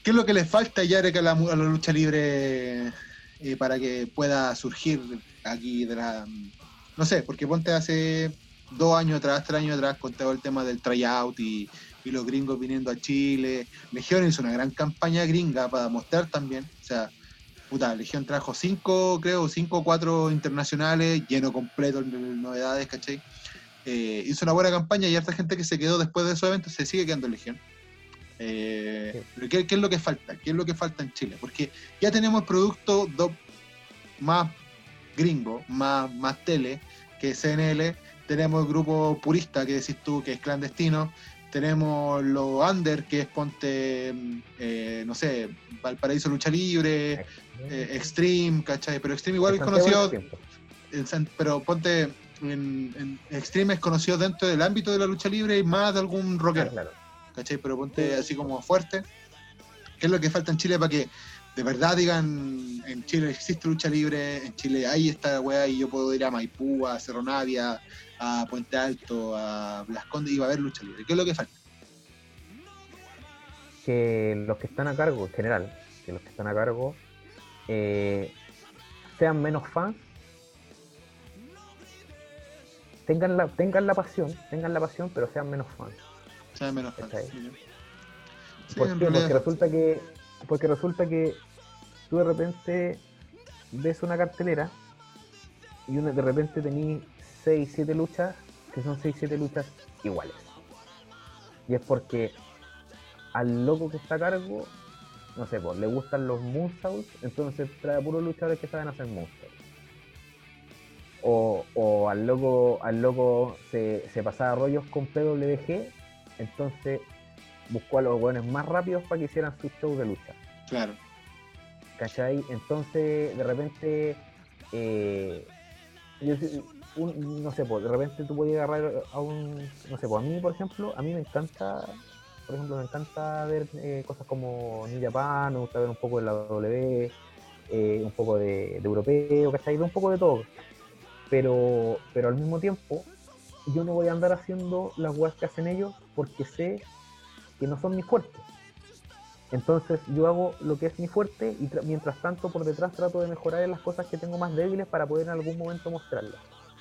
¿Qué es lo que le falta ya a la, a la lucha libre eh, para que pueda surgir aquí de la... No sé, porque ponte hace dos años atrás, tres años atrás, con todo el tema del tryout y, y los gringos viniendo a Chile. Legión hizo una gran campaña gringa para mostrar también. O sea, puta, Legión trajo cinco, creo, cinco o cuatro internacionales, lleno completo de novedades, ¿cachai? Eh, hizo una buena campaña y harta gente que se quedó después de esos eventos se sigue quedando en Legión. Eh, Sí. pero ¿qué, qué es lo que falta? ¿Qué es lo que falta en Chile? Porque ya tenemos el producto do- más gringo, más, más tele, que es CNL, tenemos el grupo purista que decís tú, que es clandestino, tenemos lo under, que es ponte, mm, eh, no sé, Valparaíso Lucha Libre, eh, Extreme, ¿cachai? Pero Extreme igual es conocido, en pero ponte, en, en Extreme es conocido dentro del ámbito de la lucha libre y más de algún rockero. Claro, ¿cachai? Pero ponte así como fuerte. ¿Qué es lo que falta en Chile para que de verdad digan en Chile existe lucha libre, en Chile hay esta weá y yo puedo ir a Maipú, a Cerro Navia, a Puente Alto, a Las Condes y va a haber lucha libre? ¿Qué es lo que falta? que los que están a cargo, en general, que los que están a cargo eh, sean menos fans, tengan la, tengan la pasión, tengan la pasión, pero sean menos fans. O sea, menos realidad- Porque resulta que, porque resulta que tú de repente ves una cartelera y una, de repente tenés 6, 7 luchas que son 6, 7 luchas iguales. Y es porque al loco que está a cargo, no sé, pues, le gustan los moonsaults, entonces trae puros luchadores que saben hacer moonsaults. O, o al loco, al loco se, se pasaba rollos con PWG, entonces buscó a los hueones más rápidos para que hicieran sus shows de lucha. Claro. ¿Cachai? Entonces, de repente, eh, yo un- no sé, pues, de repente tú puedes agarrar a un, no sé, pues a mí, por ejemplo, a mí me encanta, por ejemplo, me encanta ver eh, cosas como New Japan, me gusta ver un poco de la W, eh, un poco de, de europeo, ¿cachai? Un poco de todo. Pero, pero al mismo tiempo, yo no voy a andar haciendo las weas que hacen ellos porque sé que no son mi fuerte. Entonces yo hago lo que es mi fuerte y tra- mientras tanto por detrás trato de mejorar en las cosas que tengo más débiles para poder en algún momento mostrarlas.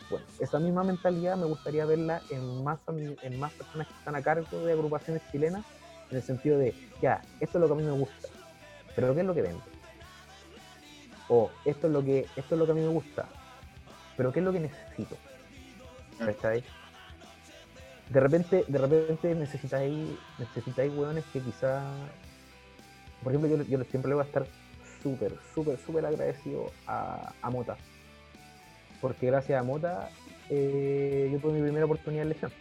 Bueno, esa misma mentalidad me gustaría verla en más, en más personas que están a cargo de agrupaciones chilenas, en el sentido de, ya, esto es lo que a mí me gusta, pero ¿qué es lo que vende? O esto es lo que, esto es lo que a mí me gusta, pero ¿qué es lo que necesito? ¿Cachai? De repente, de repente necesitáis, necesitáis hueones que quizá, por ejemplo, yo, siempre le voy a estar súper, súper, súper agradecido a, a Mota. Porque gracias a Mota eh, yo tuve mi primera oportunidad en Legión.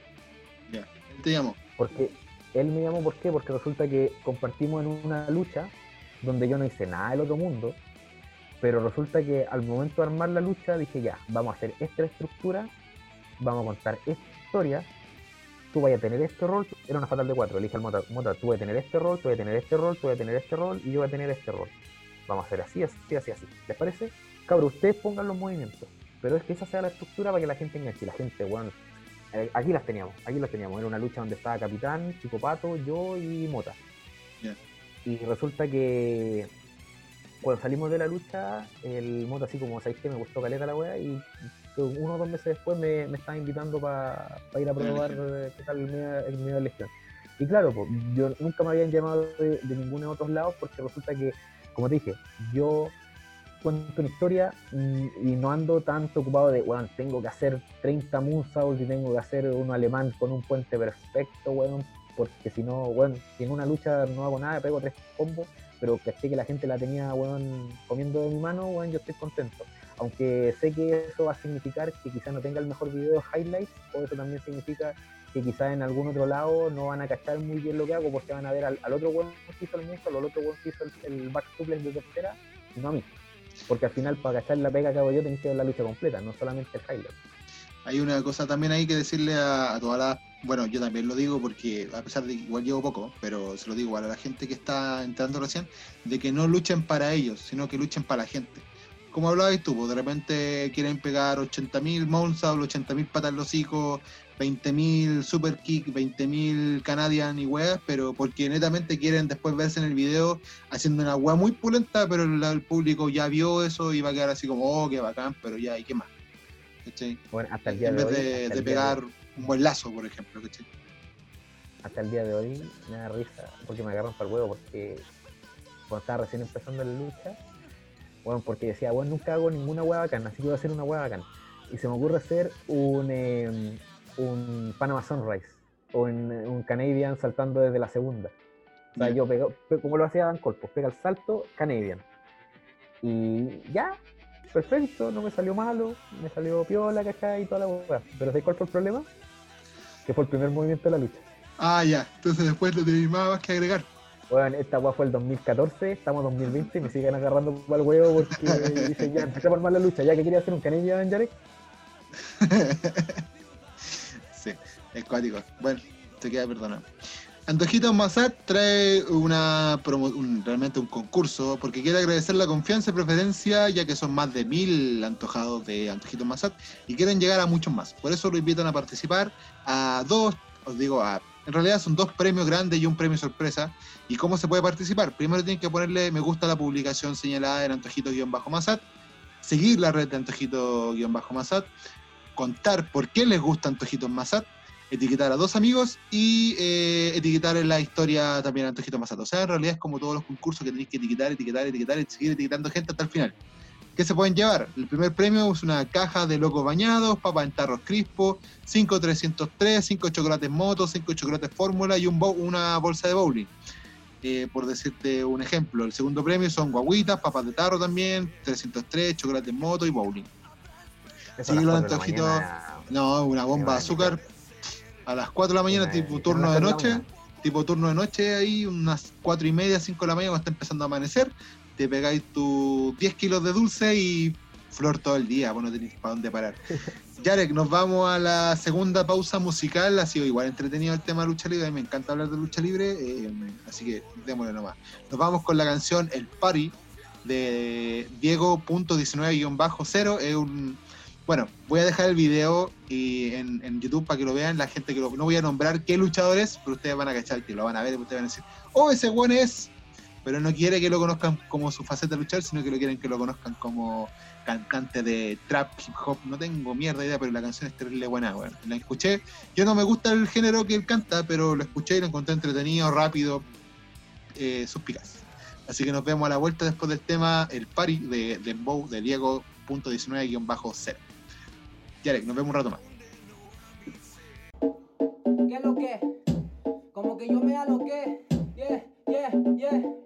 Ya. Él te llamó. Porque él me llamó, ¿por qué? Porque resulta que compartimos en una lucha donde yo no hice nada del otro mundo, pero resulta que al momento de armar la lucha dije, ya, vamos a hacer esta estructura, vamos a contar esta historia, tú vayas a tener este rol, era una fatal de cuatro, le dije al Mota, Mota, tú vas a tener este rol, tú vas a tener este rol, tú vas a tener este rol, y yo voy a tener este rol. Vamos a hacer así, así, así, así. ¿Les parece? Cabrón, ustedes pongan los movimientos, pero es que esa sea la estructura para que la gente enganche, la gente, bueno, eh, aquí las teníamos, aquí las teníamos. Era una lucha donde estaba Capitán, Chico Pato, yo y Mota. Y resulta que cuando salimos de la lucha, el Mota así como, ¿sabéis que me gustó caleta la wea? Y uno o dos meses después me, me estaba invitando para ir a probar eh, qué tal el medio, el medio de Legión. Y claro, pues, yo nunca me habían llamado de, de ninguno de otros lados porque resulta que, como te dije, yo cuento una historia y no ando tanto ocupado de, weón, tengo que hacer 30 moonsaults y tengo que hacer uno alemán con un puente perfecto, weón, porque si no, weón, si en una lucha no hago nada, pego tres combos, pero caché que la gente la tenía, weón, comiendo de mi mano, weón, yo estoy contento. Aunque sé que eso va a significar que quizás no tenga el mejor video de highlights, o eso también significa que quizás en algún otro lado no van a cachar muy bien lo que hago porque van a ver al, otro weón que hizo el moonsault, al otro weón que hizo el, el back suplex de tercera, y no a mí. Porque al final, para cachar la pega que hago yo, tenés que ver la lucha completa, no solamente el highlight. Hay una cosa también ahí que decirle a, a todas las. Bueno, yo también lo digo porque, a pesar de que igual llevo poco, pero se lo digo a la gente que está entrando recién, de que no luchen para ellos, sino que luchen para la gente. Como hablabas tú, pues, de repente quieren pegar 80.000 Mounsault, 80.000 patas en los hijos, 20.000 Super Kick, 20.000 Canadian y weas, pero porque netamente quieren después verse en el video haciendo una wea muy pulenta, pero el, el público ya vio eso y va a quedar así como, oh, qué bacán, pero ya, ¿y qué más? ¿Cachai? Bueno, hasta el día En de vez hoy. de, de pegar un buen lazo, por ejemplo, ¿cachai? hasta el día de hoy me da risa porque me agarran para el huevo porque cuando estaba recién empezando la lucha, bueno, porque decía, bueno, nunca hago ninguna hueá bacana, así que voy a hacer una hueá bacana. Y se me ocurre hacer un, eh, un Panama Sunrise o un, un Canadian saltando desde la segunda. O sea, yo pego, pe- como lo hacía Dan Cole, pues pega el salto Canadian. Y ya, perfecto, no me salió malo, me salió piola, ¿cachai? Y toda la hueá. Pero ¿sabes cuál fue el problema? Que fue el primer movimiento de la lucha. Ah, ya, entonces después no tenéis más que agregar. Bueno, esta weá fue el 2014, estamos en 2020 y me siguen agarrando para el huevo porque [laughs] dicen ya, empecé a formar la lucha, ya que quería hacer un Canadian Jarek. [laughs] sí, es cuático. Bueno, te queda perdonado. Antojitos Mazat trae una un- realmente un concurso porque quiere agradecer la confianza y preferencia ya que son más de mil antojados de Antojitos Mazat y quieren llegar a muchos más. Por eso lo invitan a participar a dos, os digo, a, en realidad son dos premios grandes y un premio sorpresa. ¿Y cómo se puede participar? Primero tienen que ponerle me gusta a la publicación señalada en Antojito-Mazat, seguir la red de Antojito-Mazat, contar por qué les gusta Antojitos Mazat, etiquetar a dos amigos y eh, etiquetar la historia también a Antojitos Mazat. O sea, en realidad es como todos los concursos que tenéis que etiquetar, etiquetar, etiquetar y seguir etiquetando gente hasta el final. ¿Qué se pueden llevar? El primer premio es una caja de locos bañados, papa en tarros crispo, 5 303, 5 chocolates moto, 5 chocolates fórmula y un bo- una bolsa de bowling. Eh, por decirte un ejemplo, el segundo premio son guaguitas, papas de tarro también, 303, chocolates moto y bowling. Eso a Sí, las los cuatro de la antojitos. mañana. No, una bomba de azúcar a las 4 de la mañana, Sí, tipo turno de noche, tipo turno de noche ahí, unas 4 y media, 5 de la mañana cuando está empezando a amanecer, te pegáis tus 10 kilos de dulce y flor todo el día, pues no tenéis para dónde parar. [laughs] Yarek, nos vamos a la segunda pausa musical, ha sido igual entretenido el tema de lucha libre, a mí me encanta hablar de lucha libre, eh, así que démosle nomás. Nos vamos con la canción El Party de Diego.19-0, es un bueno, voy a dejar el video y en, en YouTube para que lo vean la gente que lo, no voy a nombrar qué luchador es, pero ustedes van a cachar que lo van a ver y ustedes van a decir, oh, ese buen es, pero no quiere que lo conozcan como su faceta de luchar, sino que lo quieren que lo conozcan como cantante de trap, hip hop, no tengo mierda idea, pero la canción es terrible buena, weón. La escuché, yo no me gusta el género que él canta, pero lo escuché y lo encontré entretenido, rápido, eh, suspicaz. Así que nos vemos a la vuelta después del tema El Party de Dembow de Diego.19-0. Yarek, nos vemos un rato más. ¿Qué es lo que? Como que yo me aloqué. Yeah, yeah, yeah.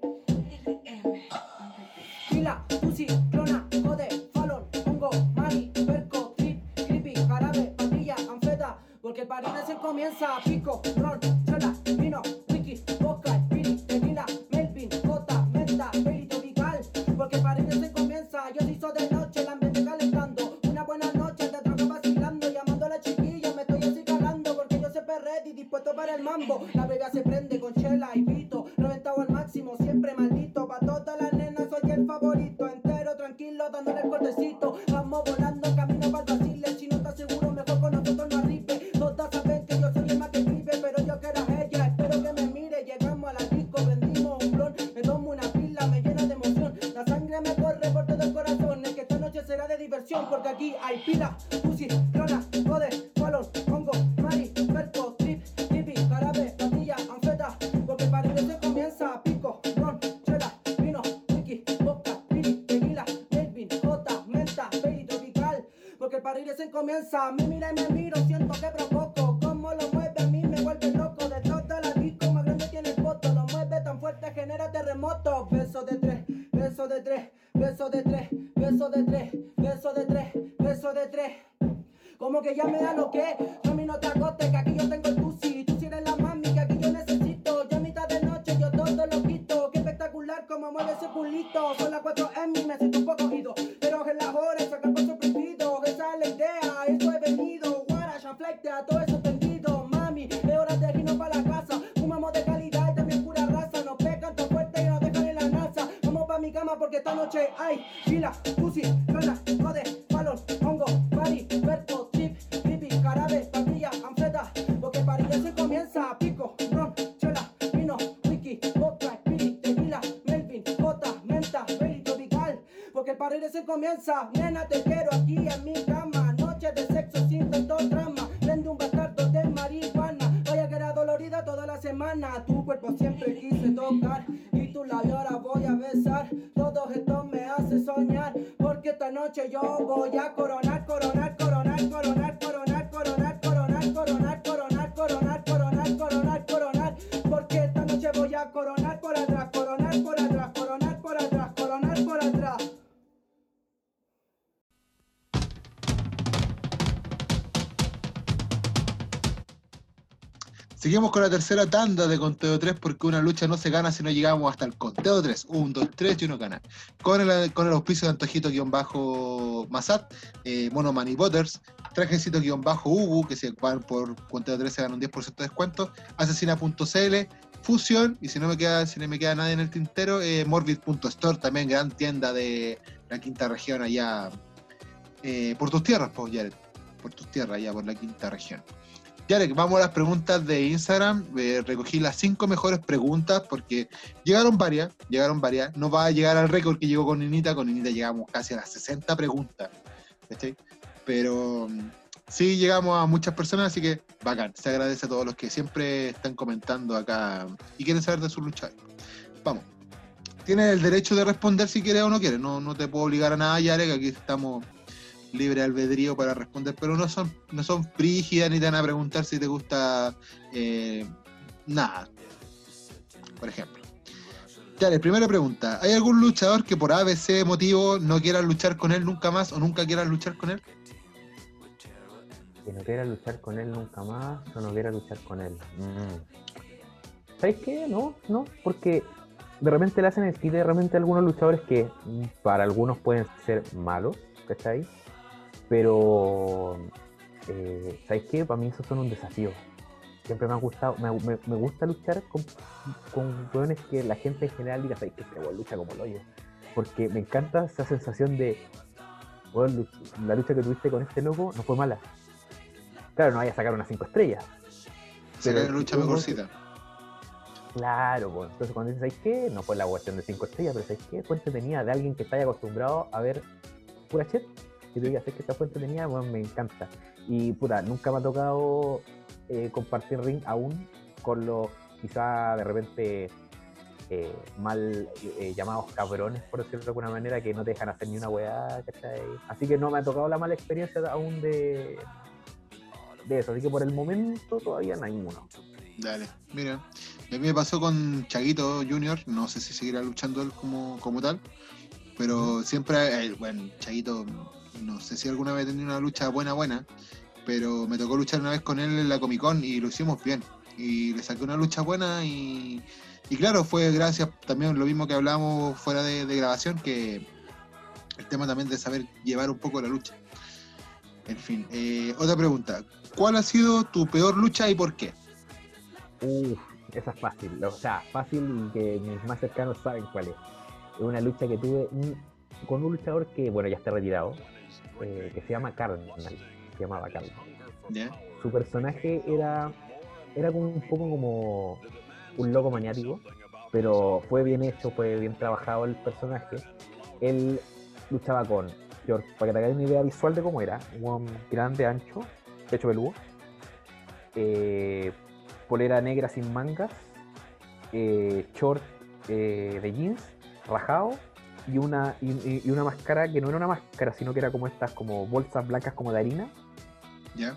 Pila, pussy, clona, jode, falon, hongo, mari, perco, trip, creepy, jarabe, pandilla, anfeta. Porque el party se comienza. Pico, ron, chela, vino, wiki, vodka, piri, tequila, melvin, jota, menta, peli tropical. Porque el party se comienza. Yo hizo de noche, el ambiente calentando. Una buena noche, te trago vacilando. Llamando a la chiquilla, me estoy así calando. Porque yo siempre ready, dispuesto para el mambo. La bebida se prende con chela y pito. Reventado al máximo, siempre maldito. Cortecito. Vamos camino Me mira y me miro, comienza. Nena, te quiero aquí en mi cama. Noche de sexo sin tanto drama. Prende un bastardo de marihuana. Vaya que era dolorida toda la semana. Tu cuerpo siempre quise tocar. Y tu labio ahora voy a besar. Todo esto me hace soñar. Porque esta noche yo voy a coronar, Seguimos con la tercera tanda de conteo 3 porque una lucha no se gana si no llegamos hasta el conteo 3. 1, 2, 3 y uno gana. Con el, con el auspicio de Antojito-Masat, eh, Mono Money Butters, Trajecito-Ugu, que se van por conteo 3 se gana un 10% de descuento, Asesina.cl, Fusion, y si no me queda, si no me queda nadie en el tintero, eh, Morbid.store, también gran tienda de la quinta región allá eh, por tus tierras, pues, Jared. Por tus tierras, allá por la quinta región. Yarek, vamos a las preguntas de Instagram. Eh, recogí las cinco mejores preguntas porque llegaron varias, llegaron varias. No va a llegar al récord que llegó con Ninita, con Ninita llegamos casi a las 60 preguntas. ¿cachai? Pero mm, sí llegamos a muchas personas, así que bacán. Se agradece a todos los que siempre están comentando acá y quieren saber de su lucha. Vamos. Tienes el derecho de responder si quieres o no quieres. No, no te puedo obligar a nada, Yarek. Aquí estamos libre albedrío para responder, pero no son, no son frígidas ni te van a preguntar si te gusta eh, nada. Por ejemplo. Dale, primera pregunta. ¿Hay algún luchador que por ABC motivo no quiera luchar con él nunca más o nunca quiera luchar con él? Que no quiera luchar con él nunca más o no quiera luchar con él. Mm. ¿Sabes qué? No, no, porque de repente le hacen el de repente algunos luchadores que para algunos pueden ser malos, ¿cachai? Pero, eh, ¿sabes qué? Para mí esos son un desafío. Siempre me ha gustado, me, me- me gusta luchar con, con hueones que la gente en general diga, ¿sabes qué? Este lucha como el hoyo. Porque me encanta esa sensación de, "Weón, la lucha que tuviste con este loco no fue mala. Claro, no vaya a sacar unas 5 estrellas. Pero la lucha mejorcita. Claro, pues. Entonces cuando dices, ¿sabes qué? No fue la cuestión de 5 estrellas, pero ¿sabes qué? Fuente tenía de alguien que está acostumbrado a ver pura chet. Y tú digas, ¿sabes que esta fuente tenía? Bueno, me encanta. Y puta, nunca me ha tocado eh, compartir ring aún con los quizá de repente eh, mal eh, llamados cabrones, por decirlo de alguna manera, que no te dejan hacer ni una weá, ¿cachai? Así que no me ha tocado la mala experiencia aún de, de eso. Así que por el momento todavía no hay ninguno. Dale, mira. A mí me pasó con Chaguito Junior, no sé si seguirá luchando él como, como tal, pero siempre, bueno, Chaguito, no sé si alguna vez he tenido una lucha buena, buena, pero me tocó luchar una vez con él en la Comic Con y lo hicimos bien. Y le saqué una lucha buena y, y claro, fue gracias también lo mismo que hablábamos fuera de, grabación, que el tema también de saber llevar un poco la lucha. En fin, eh, otra pregunta. ¿Cuál ha sido tu peor lucha y por qué? Uf, esa es fácil. O sea, fácil y que mis más cercanos saben cuál es. Es una lucha que tuve con un luchador que, bueno, ya está retirado, eh, que se llama Cardinal. Se llamaba Cardinal. ¿Ya? Su personaje era, era como un poco como un loco maniático, pero fue bien hecho, fue bien trabajado el personaje. Él luchaba con, George, para que te hagas una idea visual de cómo era, un grande, ancho, pecho peludo, eh, polera negra sin mangas, eh, short eh, de jeans, rajado, y una, y, y- una máscara que no era una máscara, sino que era como estas como bolsas blancas como de harina, ¿Ya?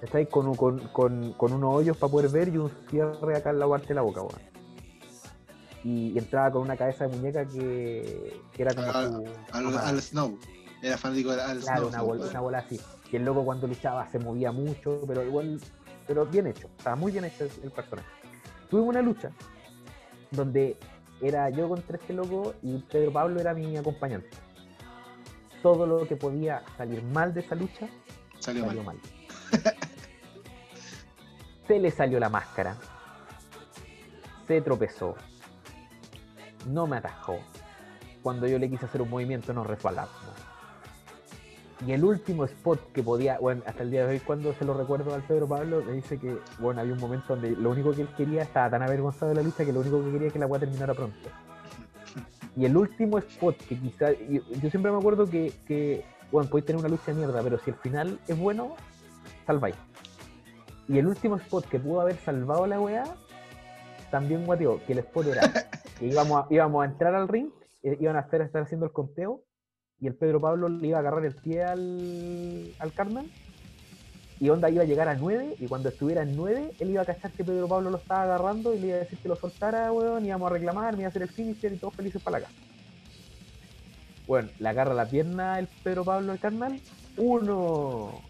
Está ahí con, con, con, con unos hoyos para poder ver y un cierre acá en la parte de la boca, weón. Y, y entraba con una cabeza de muñeca que, que era como Al- su. Al, al Snow. Era fanático al claro, Snow. una bola, una bola así. Y el loco cuando luchaba se movía mucho, pero igual, pero bien hecho. Estaba muy bien hecho el, el personaje. Tuvimos una lucha donde era yo contra este loco y Pedro Pablo era mi acompañante. Todo lo que podía salir mal de esa lucha Salió salió mal. mal. [laughs] Se le salió la máscara. Se tropezó. No me atajó. Cuando yo le quise hacer un movimiento nos resbalamos. Y el último spot que podía, bueno, hasta el día de hoy cuando se lo recuerdo al Pedro Pablo, me dice que, bueno, había un momento donde lo único que él quería, estaba tan avergonzado de la lucha que lo único que quería es que la weá terminara pronto. Y el último spot, que quizá. Yo, yo siempre me acuerdo que, que, bueno, podéis tener una lucha de mierda, pero si el final es bueno, salváis. Y el último spot que pudo haber salvado la weá, también guateó, que el spot era [laughs] que íbamos a, íbamos a entrar al ring, eh, iban a estar, estar haciendo el conteo, y el Pedro Pablo le iba a agarrar el pie al, al Carmen, y Onda iba a llegar a 9, y cuando estuviera en 9, él iba a cachar que Pedro Pablo lo estaba agarrando y le iba a decir que lo soltara, weón, íbamos a reclamar, me iba a hacer el finisher y todos felices para la casa. Bueno, le agarra la pierna el Pedro Pablo al carnal. Uno,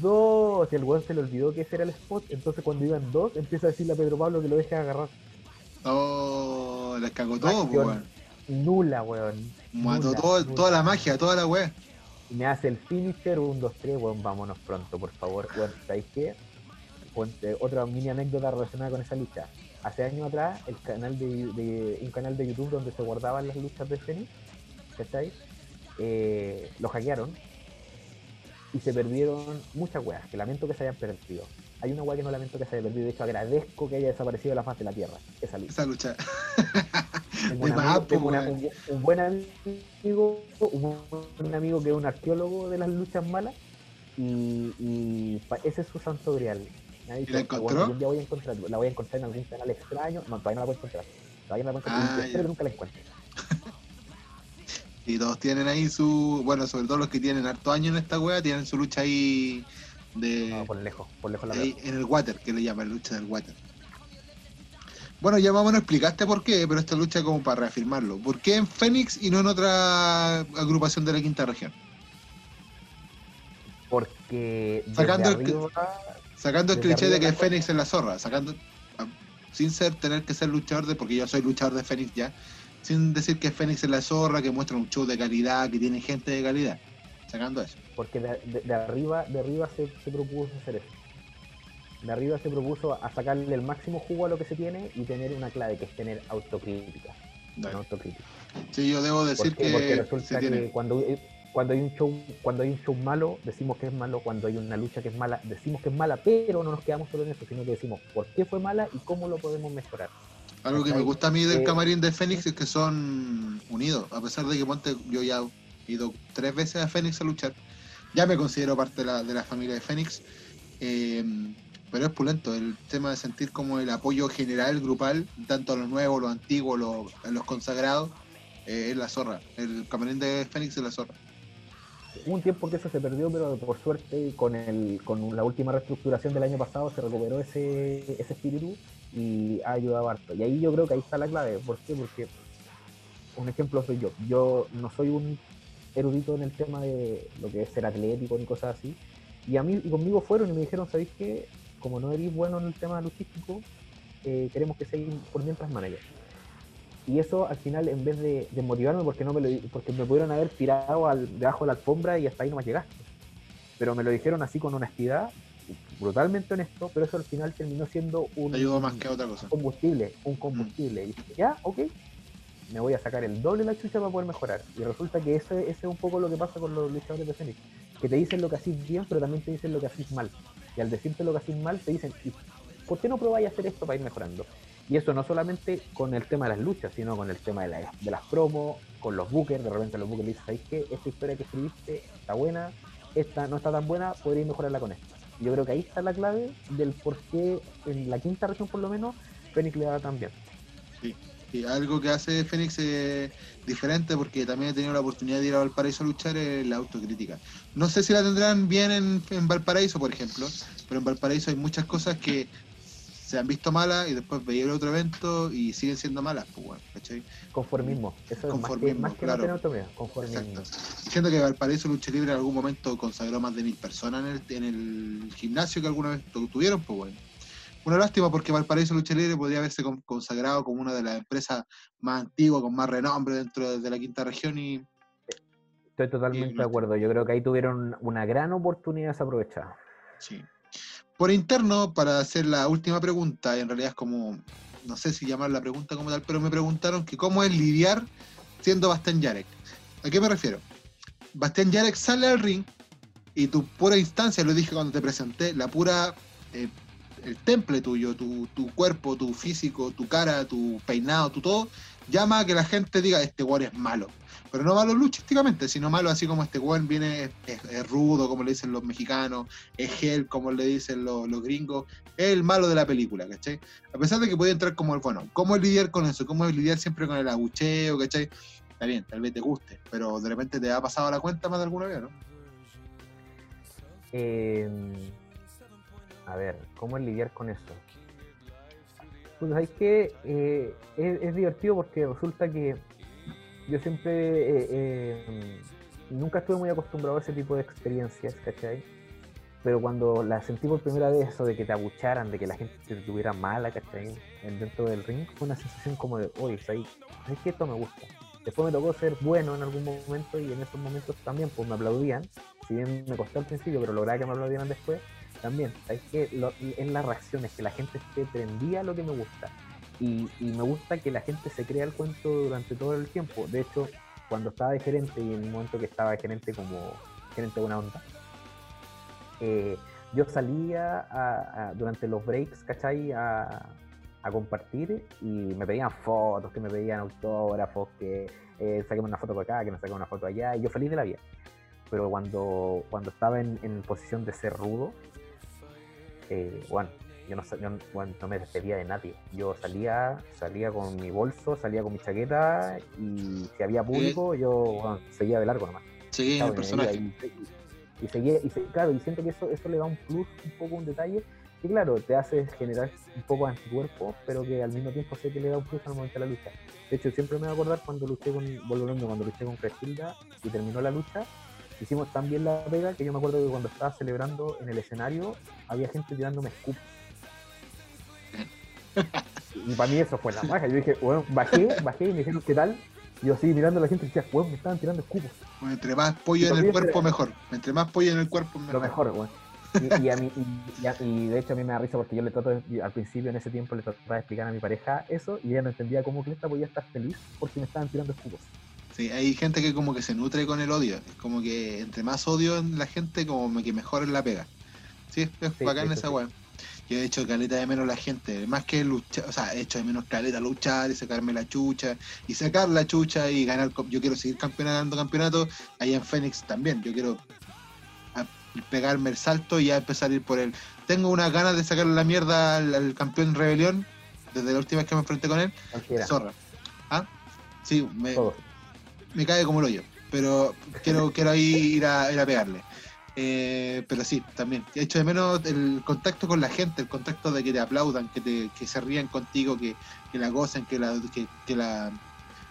dos, y el weón se le olvidó que ese era el spot, entonces cuando iban dos, empieza a decirle a Pedro Pablo que lo deje agarrar. Oh, les cagó todo, pues, weón. Nula, weón. Mató Nula, todo- nula. toda la magia, toda la weá. Y me hace el finisher, un, dos, tres, weón, vámonos pronto, por favor. Weón, ¿sabéis qué? Otra mini anécdota relacionada con esa lucha. Hace años atrás, el canal de, de- un canal de YouTube donde se guardaban las luchas de Fénix, ¿cachai? Eh, lo hackearon y se perdieron muchas weas, que lamento que se hayan perdido. Hay una wea que no lamento que se haya perdido, de hecho agradezco que haya desaparecido de la faz de la tierra, esa lucha. Esa lucha. Tengo De un, más, amigo, tengo una- un, un buen amigo, un, buen amigo que es un arqueólogo de las luchas malas y, y ese es su santo grial. Dicho, la "Ah, encontró? bueno, voy a encontrar, la voy a encontrar en algún canal extraño. No, todavía no la puedo encontrar. Todavía no la puedo encontrar. Ah, y que nunca la encuentre. [laughs] Y todos tienen ahí su. Bueno, sobre todo los que tienen harto años en esta wea, tienen su lucha ahí de. No, por lejos, por lejos la en el water, que le llaman lucha del water. Bueno, ya más o menos explicaste por qué, pero esta lucha como para reafirmarlo. ¿Por qué en Fénix y no en otra agrupación de la quinta región? Porque Sacando el arriba, Sacando el cliché de que Fénix es la zorra, sacando a- sin ser tener que ser luchador de, porque yo soy luchador de Fénix ya, sin decir que Fénix es la zorra, que muestra un show de calidad, que tiene gente de calidad. Sacando eso. porque de, de- de arriba, de arriba se, se propuso hacer eso. De arriba se propuso a sacarle el máximo jugo a lo que se tiene y tener una clave que es tener autocrítica. Una autocrítica. Sí, yo debo decir ¿Por? Porque que se resulta tiene. que cuando, cuando hay un show, cuando hay un show malo, decimos que es malo, cuando hay una lucha que es mala, decimos que es mala, pero no nos quedamos solo en eso, sino que decimos por qué fue mala y cómo lo podemos mejorar. Algo que me gusta a mí del Eh, camarín de Fénix es que son unidos, a pesar de que ponte, yo ya ido tres veces a Fénix a luchar. Ya me considero parte de la, de la familia de Fénix. eh, pero es pulento el tema de sentir como el apoyo general, grupal, tanto a los nuevos, los antiguos, los, a los consagrados, eh, es la zorra. El camarín de Fénix es la zorra. Hubo un tiempo que eso se perdió, pero por suerte con el con la última reestructuración del año pasado se recuperó ese, ese espíritu y ha ayudado harto. Y ahí yo creo que ahí está la clave. ¿Por qué? Porque un ejemplo soy yo. Yo no soy un erudito en el tema de lo que es ser atlético ni cosas así. Y a mí y conmigo fueron y me dijeron, ¿sabéis qué? Como no eres bueno en el tema luchístico, eh, queremos que seas por mientras manager. Y eso al final, en vez de, de motivarme, porque no me lo, porque me pudieron haber tirado al, debajo de la alfombra y hasta ahí no me llegaste. Pero me lo dijeron así con honestidad, brutalmente honesto, pero eso al final terminó siendo un más que otra cosa. combustible, un combustible. Y dije, ya, ok, me voy a sacar el doble la chucha para poder mejorar. Y resulta que ese, ese es un poco lo que pasa con los luchadores de Fénix, que te dicen lo que hacís bien, pero también te dicen lo que hacís mal. Y al decirte lo que hacís mal, te dicen, "¿Y ¿por qué no probáis a hacer esto para ir mejorando? Y eso no solamente con el tema de las luchas, sino con el tema de, la- de las promos, con los bookers, de repente los bookers le dicen, ¿sabéis qué? Esta historia que escribiste está buena, esta no está tan buena, podríais mejorarla con esta. Y Yo creo que ahí está la clave del por qué en la quinta región por lo menos Fénix le da tan bien. Algo que hace Fénix eh, diferente, porque también he tenido la oportunidad de ir a Valparaíso a luchar, es la autocrítica. No sé si la tendrán bien en, en Valparaíso, por ejemplo, pero en Valparaíso hay muchas cosas que se han visto malas y después veía el otro evento y siguen siendo malas, pues, bueno, ¿cachai? Conformismo. Eso es Conformismo, más que, más que claro. no tener autonomía. Conformismo. Siento que Valparaíso Lucha Libre en algún momento consagró más de mil personas en el, en el gimnasio que alguna vez tu- tuvieron, pues bueno. Una lástima porque Valparaíso Lucha Libre podría haberse con- consagrado como una de las empresas más antiguas, con más renombre dentro de, de la quinta región y Estoy totalmente Y de acuerdo. Yo creo que ahí tuvieron una gran oportunidad desaprovechada. sí. Por interno, para hacer la última pregunta, en realidad es como, no sé si llamar la pregunta como tal, pero me preguntaron que cómo es lidiar siendo Bastian Yarek. ¿A qué me refiero? Bastian Yarek sale al ring y tu pura instancia, lo dije cuando te presenté, la pura eh, el temple tuyo, tu, tu cuerpo, tu físico, tu cara, tu peinado, tu todo, llama a que la gente diga, este weón es malo. Pero no malo luchísticamente, sino malo así como este weón viene, es, rudo, como le dicen los mexicanos, es gel, como le dicen los, gringos, es el malo de la película, ¿cachai? A pesar de que puede entrar como el, bueno, ¿cómo es lidiar con eso? ¿Cómo es lidiar siempre con el abucheo, ¿cachai? Está bien, tal vez te guste, pero de repente te ha pasado la cuenta más de alguna vez, ¿no? Eh, a ver, ¿cómo es lidiar con eso? Pues hay que eh, es, es divertido porque resulta que yo siempre eh, eh, nunca estuve muy acostumbrado a ese tipo de experiencias, ¿cachai? Pero cuando la sentí por primera vez, eso de que te abucharan, de que la gente te tuviera mala, ¿cachai? En- Dentro del ring, fue una sensación como de, oye, ¿sabes ¿sabes que esto me gusta? Después me tocó ser bueno en algún momento y en esos momentos también pues me aplaudían, si bien me costó al principio, pero lograba que me aplaudieran después, también, ¿sabes que Lo- en las reacciones, que la gente esté prendía lo que me gusta. Y, y me gusta que la gente se crea el cuento durante todo el tiempo. De hecho, cuando estaba de gerente y en el momento que estaba de gerente como gerente buena onda, eh, yo salía a- a- durante los breaks, ¿cachai? A, a compartir y me pedían fotos, que me pedían autógrafos, que eh, saquemos una foto por acá, que me saquemos una foto allá, y yo feliz de la vida. Pero cuando, cuando estaba en, en posición de ser rudo, eh, bueno, yo no, yo no- bueno, no me despedía de nadie. Yo salía, salía con mi bolso, salía con mi chaqueta y si había público, yo bueno, seguía de largo nomás. Sí, Chao, el personaje. Y, y, y seguía, y claro, y siento que eso, eso le da un plus, un poco un detalle, que claro, te hace generar un poco de anticuerpo, pero que al mismo tiempo sé que le da un plus al momento de la lucha. De hecho, siempre me voy a acordar cuando luché con, volviendo, cuando luché con Crestilda y terminó la lucha, hicimos tan bien la pega que yo me acuerdo que cuando estaba celebrando en el escenario, había gente tirándome scoops. Y para mí eso fue la magia. Yo dije, bueno, bajé, bajé y me dijeron, ¿qué tal? Y yo así mirando a la gente y decía, weón, me estaban tirando escupos. Bueno, entre más pollo en el cuerpo, mejor. Entre más pollo en el cuerpo, mejor. Lo mejor, weón. Y, y a mí, y, a- y de hecho a mí me da risa porque yo le trato de- al principio en ese tiempo le trataba de explicar a mi pareja eso y ella no entendía cómo Clesta podía estar feliz porque me estaban tirando escupos. Sí, hay gente que como que se nutre con el odio. Es como que entre más odio en la gente, como que mejor es la pega. Sí, es Sí, bacán esa weá. Yo he hecho caleta de menos la gente, más que luchar, o sea, he hecho de menos caleta luchar y sacarme la chucha, y sacar la chucha y ganar. Yo quiero seguir campeonando campeonatos, ahí en Fénix también. Yo quiero a- pegarme el salto y ya empezar a ir por él. Tengo unas ganas de sacarle la mierda al, al campeón rebelión, desde la última vez que me enfrenté con él, zorra. ¿Ah? Sí, me. Me cae como el hoyo, pero quiero, quiero ahí ir a, ir a pegarle. Eh, pero sí, también. He hecho de menos el contacto con la gente, el contacto de que te aplaudan, que, te, que se rían contigo, que, que la gocen, que la, que, la,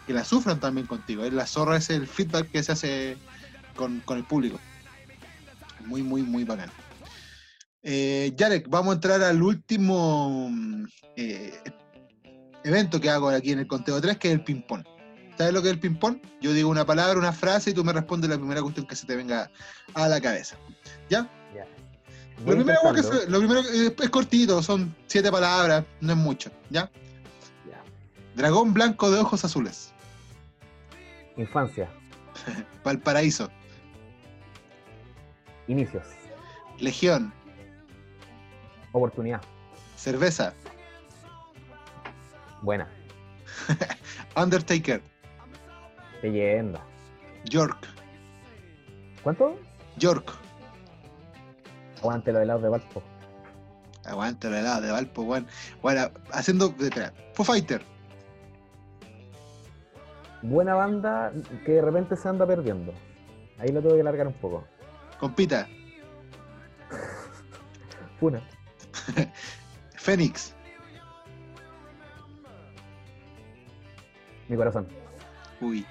que la sufran también contigo. La zorra es el feedback que se hace con, con el público. Muy, muy, muy bacán. Eh, Yarek, vamos a entrar al último mm, eh, evento que hago aquí en el conteo 3, que es el ping-pong. ¿Sabes lo que es el ping-pong? Yo digo una palabra, una frase y tú me respondes la primera cuestión que se te venga a la cabeza. ¿Ya? Ya. Lo primero, que se- lo primero que- es, es cortito, son siete palabras, no es mucho. ¿Ya? Ya. Dragón blanco de ojos azules. Infancia, [laughs] Valparaíso. inicios, Legión. oportunidad, Cerveza. buena, [laughs] Undertaker. Leyenda. York. ¿Cuánto? York. Aguante los helados de Valpo. Aguanta la helada de Valpo, weón. Bueno, haciendo. Espera. Foo Fighter. Buena banda que de repente se anda perdiendo. Ahí lo tengo que largar un poco. Compita. [laughs] Funa. [laughs] Fénix. Mi corazón. Uy.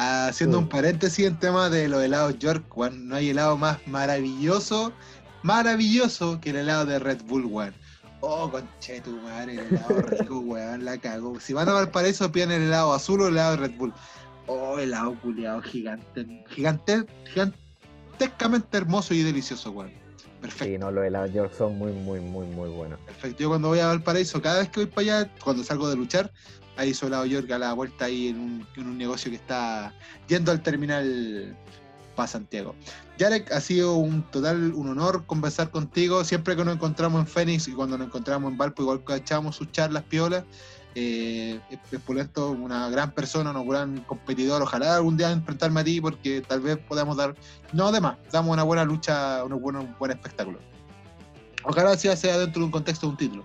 Haciendo un paréntesis en tema de los helados York, weón, no hay helado más maravilloso, maravilloso que el helado de Red Bull, weón. Oh, conche tu madre, el helado [laughs] rico, weón, la cago. Si van a Valparaíso, piden el helado azul o el helado de Red Bull. Oh, helado culiado gigante, gigante, gigantescamente hermoso y delicioso, weón. Perfecto. Sí, no, los helados York son muy, muy, muy, muy buenos. Perfecto. Yo cuando voy a Valparaíso, cada vez que voy para allá, cuando salgo de luchar, ahí su helado York a la vuelta ahí en un, en un negocio que está yendo al terminal para Santiago. Yarek, ha sido un total un honor conversar contigo. Siempre que nos encontramos en Fénix y cuando nos encontramos en Valpo, igual que echamos sus charlas piolas. Eh, Espulento, una gran persona, un gran competidor. Ojalá algún día enfrentarme a ti porque tal vez podamos dar, no de más, damos una buena lucha, un buen, un buen espectáculo. Ojalá sea dentro de un contexto de un título.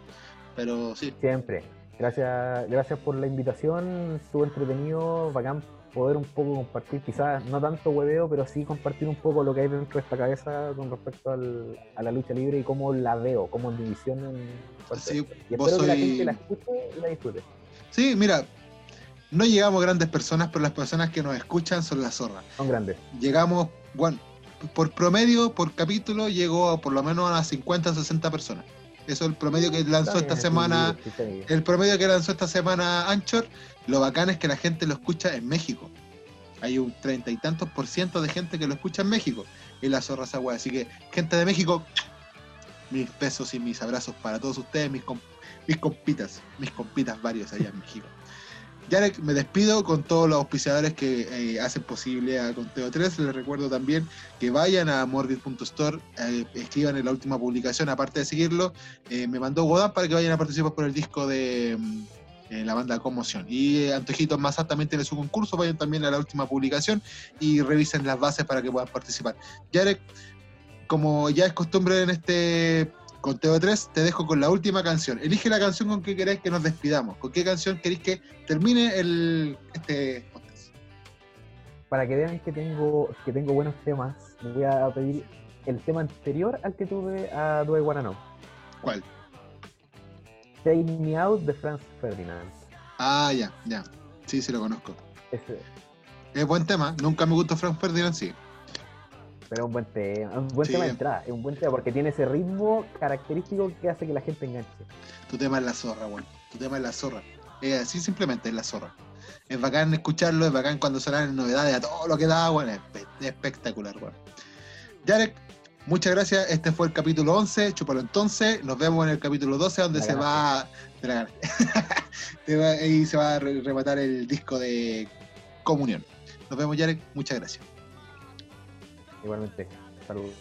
Pero sí. Siempre. Gracias, gracias por la invitación. Estuvo entretenido, bacán poder un poco compartir, quizás no tanto hueveo, pero sí compartir un poco lo que hay dentro de esta cabeza con respecto al- a la lucha libre y cómo la veo, cómo mi visión en Sí. Y espero que la gente la escuche y la disfrute. Sí, mira, no llegamos grandes personas, pero las personas que nos escuchan son las zorras. Son grandes. Llegamos, bueno, por promedio, por capítulo, llegó por lo menos a 50 o 60 personas. Eso es el promedio que lanzó esta semana. El promedio que lanzó esta semana Anchor, lo bacán es que la gente lo escucha en México. Hay un treinta y tantos por ciento de gente que lo escucha en México. Y la zorra esa. Así que, gente de México, mis besos y mis abrazos para todos ustedes, mis, mis compitas, mis compitas varios allá en México. Ya le- me despido con todos los auspiciadores que eh, hacen posible a Conteo 3. Les recuerdo también que vayan a morbid.store, eh, escriban en la última publicación, aparte de seguirlo, eh, me mandó Godán para que vayan a participar por el disco de mm, eh, la banda Conmoción. Y Antojitos Mazat también tiene su concurso, vayan también a la última publicación y revisen las bases para que puedan participar. Yarek, como ya es costumbre en este conteo de tres, te dejo con la última canción. Elige la canción con que queréis que nos despidamos. ¿Con qué canción queréis que termine el, este podcast? Para que vean que tengo, que tengo buenos temas, me voy a pedir el tema anterior al que tuve a Due Guarano. ¿Cuál? Take Me Out de Franz Ferdinand. Ah, ya, ya. Sí, sí lo conozco. Ese, Es buen tema. Nunca me gustó Frank Ferdinand, sí. Pero es un buen tema, un buen Sí. tema de entrada, es un buen tema porque tiene ese ritmo característico que hace que la gente enganche. Tu tema es la zorra, weón. Tu tema es la zorra. Es así simplemente es la zorra. Es bacán escucharlo, es bacán cuando suenan novedades a todo lo que da, weón. Es espe- es espectacular, weón. Yarek, muchas gracias. Este fue el capítulo 11. Chúpalo entonces. Nos vemos en el capítulo 12, donde La se va. te la [laughs] Ahí se va a re- rematar el disco de Comunión. Nos vemos, Yarek. Muchas gracias. Igualmente, saludos.